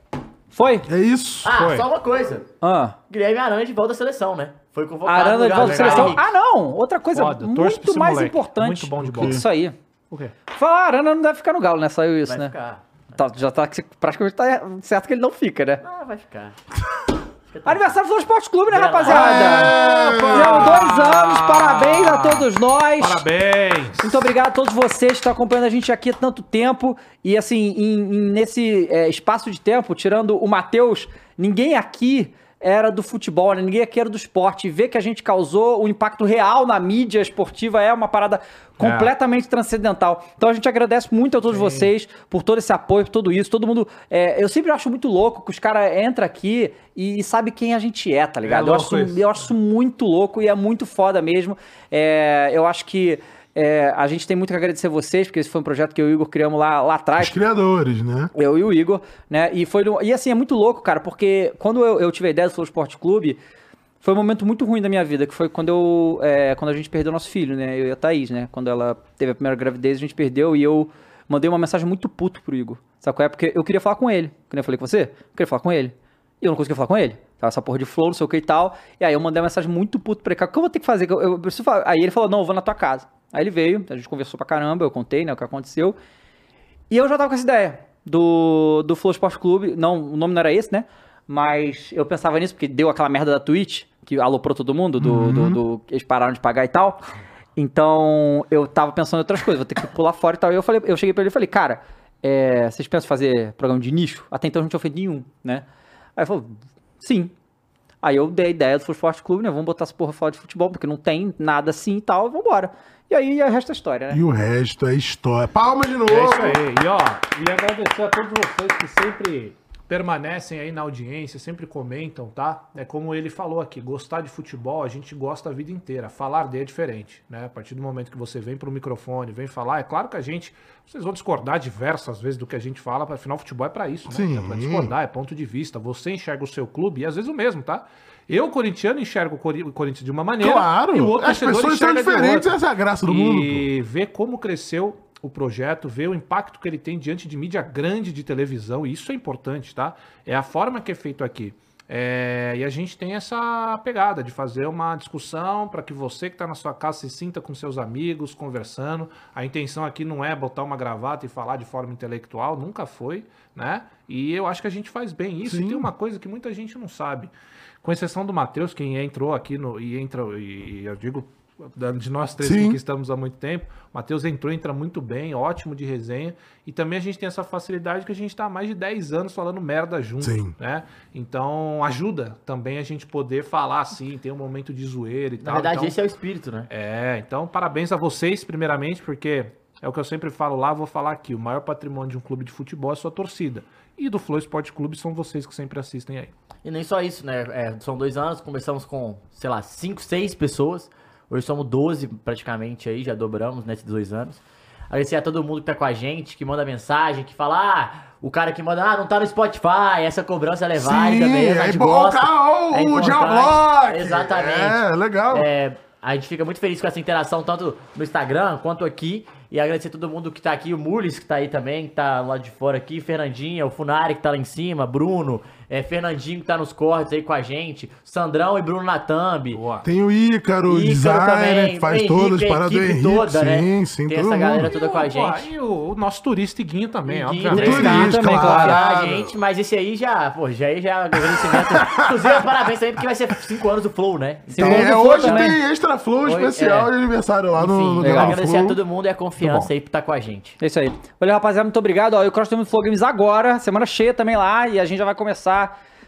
Foi? É isso. Ah, Foi. só uma coisa. Ah. Guilherme Arana de volta à seleção, né? Foi convocado. Arana de volta à seleção. Ah, não! Outra coisa Foda, muito mais moleque. importante. Muito bom de bola. Isso aí. O quê? Falar, a Arana não deve ficar no Galo, né? Saiu isso, Vai né? ficar. Tá- já tá praticamente tá certo que ele não fica, né? Ah, vai ficar. Aniversário do Esporte Clube, né, rapaziada? Deu dois anos, parabéns a todos nós. Parabéns! Muito obrigado a todos vocês que estão acompanhando a gente aqui há tanto tempo. E assim, em- em- nesse é, espaço de tempo, tirando o Matheus, ninguém aqui era do futebol, né? ninguém aqui era do esporte. E ver que a gente causou um impacto real na mídia esportiva é uma parada completamente transcendental. Então a gente agradece muito a todos vocês por todo esse apoio, por tudo isso. Todo mundo. é, eu sempre acho muito louco que os caras entram aqui e, sabe quem a gente é, tá ligado? eu, louco acho, isso. eu acho muito louco e é muito foda mesmo. É, eu acho que é, a gente tem muito que agradecer vocês, porque esse foi um projeto que eu e o Igor criamos lá, lá atrás. Os criadores, né? Eu e o Igor, né? E foi. no- E assim, é muito louco, cara, porque quando eu, eu tive a ideia do Flow Esporte Clube, foi um momento muito ruim da minha vida, que foi quando eu. é, quando a gente perdeu nosso filho, né? Eu e a Thaís, né? Quando ela teve a primeira gravidez, a gente perdeu e eu mandei uma mensagem muito puto pro Igor. Sabe qual é? Porque eu queria falar com ele. Que nem eu falei com você, eu queria falar com ele. E eu não conseguia falar com ele. Tava essa porra de flow, não sei o que e tal. E aí eu mandei uma mensagem muito puto pra ele. O que eu vou ter que fazer? Eu, eu preciso falar. Aí ele falou, não, eu vou na tua casa. Aí ele veio, a gente conversou pra caramba, eu contei, né, o que aconteceu. E eu já tava com essa ideia do, do Flow Esporte Clube. Não, o nome não era esse, né? Mas eu pensava nisso, porque deu aquela merda da Twitch, que aloprou todo mundo, do, do, do- que eles pararam de pagar e tal. Então, eu tava pensando em outras coisas, vou ter que pular fora e tal. E eu, falei, eu cheguei pra ele e falei, cara, é, vocês pensam em fazer programa de nicho? Até então a gente não tinha feito nenhum, né? Aí ele falou, sim. Aí eu dei a ideia do Flow Esporte Clube, né? Vamos botar essa porra fora de futebol, porque não tem nada assim e tal, vambora. E aí é o resto da história, né? E o resto é história. Palma de novo! É isso aí. E ó, e agradecer a todos vocês que sempre permanecem aí na audiência, sempre comentam, tá? É como ele falou aqui, gostar de futebol, a gente gosta a vida inteira. Falar dele é diferente, né? A partir do momento que você vem pro microfone, vem falar, é claro que a gente, vocês vão discordar diversas vezes do que a gente fala, afinal futebol é pra isso, né? Sim. É pra discordar, é ponto de vista. Você enxerga o seu clube e às vezes o mesmo, tá? Eu, corintiano, enxergo o Cori- o Corinthians de uma maneira Claro. e o outro As pessoas são diferentes, essa é a graça do e mundo, E ver como cresceu o projeto, ver o impacto que ele tem diante de mídia grande de televisão, e isso é importante, tá? É a forma que é feito aqui. É, e a gente tem essa pegada de fazer uma discussão para que você que está na sua casa se sinta com seus amigos, conversando. A intenção aqui não é botar uma gravata e falar de forma intelectual, nunca foi, né? E eu acho que a gente faz bem isso. E tem uma coisa que muita gente não sabe. Com exceção do Matheus, quem entrou aqui no, e entra, e eu digo de nós três Sim. que estamos há muito tempo. O Matheus entrou, entra muito bem, ótimo de resenha. E também a gente tem essa facilidade que a gente está há mais de 10 anos falando merda junto. Sim. Né? Então ajuda também a gente poder falar assim, ter um momento de zoeira e Na tal. verdade, Então, esse é o espírito, né? é, então parabéns a vocês, primeiramente, porque é o que eu sempre falo lá, vou falar aqui. O maior patrimônio de um clube de futebol é a sua torcida. E do Flow Esporte Clube são vocês que sempre assistem aí. E nem só isso, né? É, são dois anos, começamos com, sei lá, cinco, seis pessoas. Hoje somos 12 praticamente aí, já dobramos nesses dois anos. Agradecer a todo mundo que tá com a gente, que manda mensagem, que fala, ah, o cara que manda, ah, não tá no Spotify, essa cobrança ela é válida mesmo, a é gente bom, gosta. cara, o- é o. Exatamente. É, legal. É, a gente fica muito feliz com essa interação, tanto no Instagram quanto aqui. E agradecer todo mundo que tá aqui, o Mules que tá aí também, que tá lá de fora aqui, Fernandinha, o Funari que tá lá em cima, Bruno, é, Fernandinho que tá nos cortes aí com a gente, Sandrão e Bruno na thumb. Tem o Ícaro, o Ícaro designer, também, que faz o todas as a paradas do Henrique. toda, né? sim, sim, Tem essa galera mundo. toda com a gente. E o, o nosso turista Iguinho também, obviamente. entrevistado turista, também, claro. claro. a gente, mas esse aí já, pô, já aí já agradecimento. Inclusive, parabéns também, porque vai ser 5 anos do Flow, né? Então, é, hoje tem Extra Flow Hoje- especial é. de aniversário lá no, Enfim, no legal. do agradecer a Flow. todo mundo e a confiança aí por estar com a gente. É isso aí. Valeu, rapaziada. Muito obrigado. Ó, e o Cross Flow Games agora. Semana cheia também lá. E a gente já vai começar.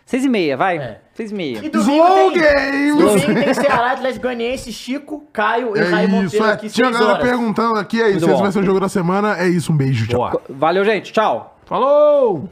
Seis e meia, vai. Seis e meia. E domingo Slow tem, Games! domingo tem Ceará, Atlético Goianiense, Chico, Caio e É Raio isso, Monteiro é. aqui, Tinha 6 galera perguntando aqui, é isso. Muito Esse bom. vai ser o jogo da semana. É isso, um beijo, tchau. Valeu, gente. Tchau. Falou!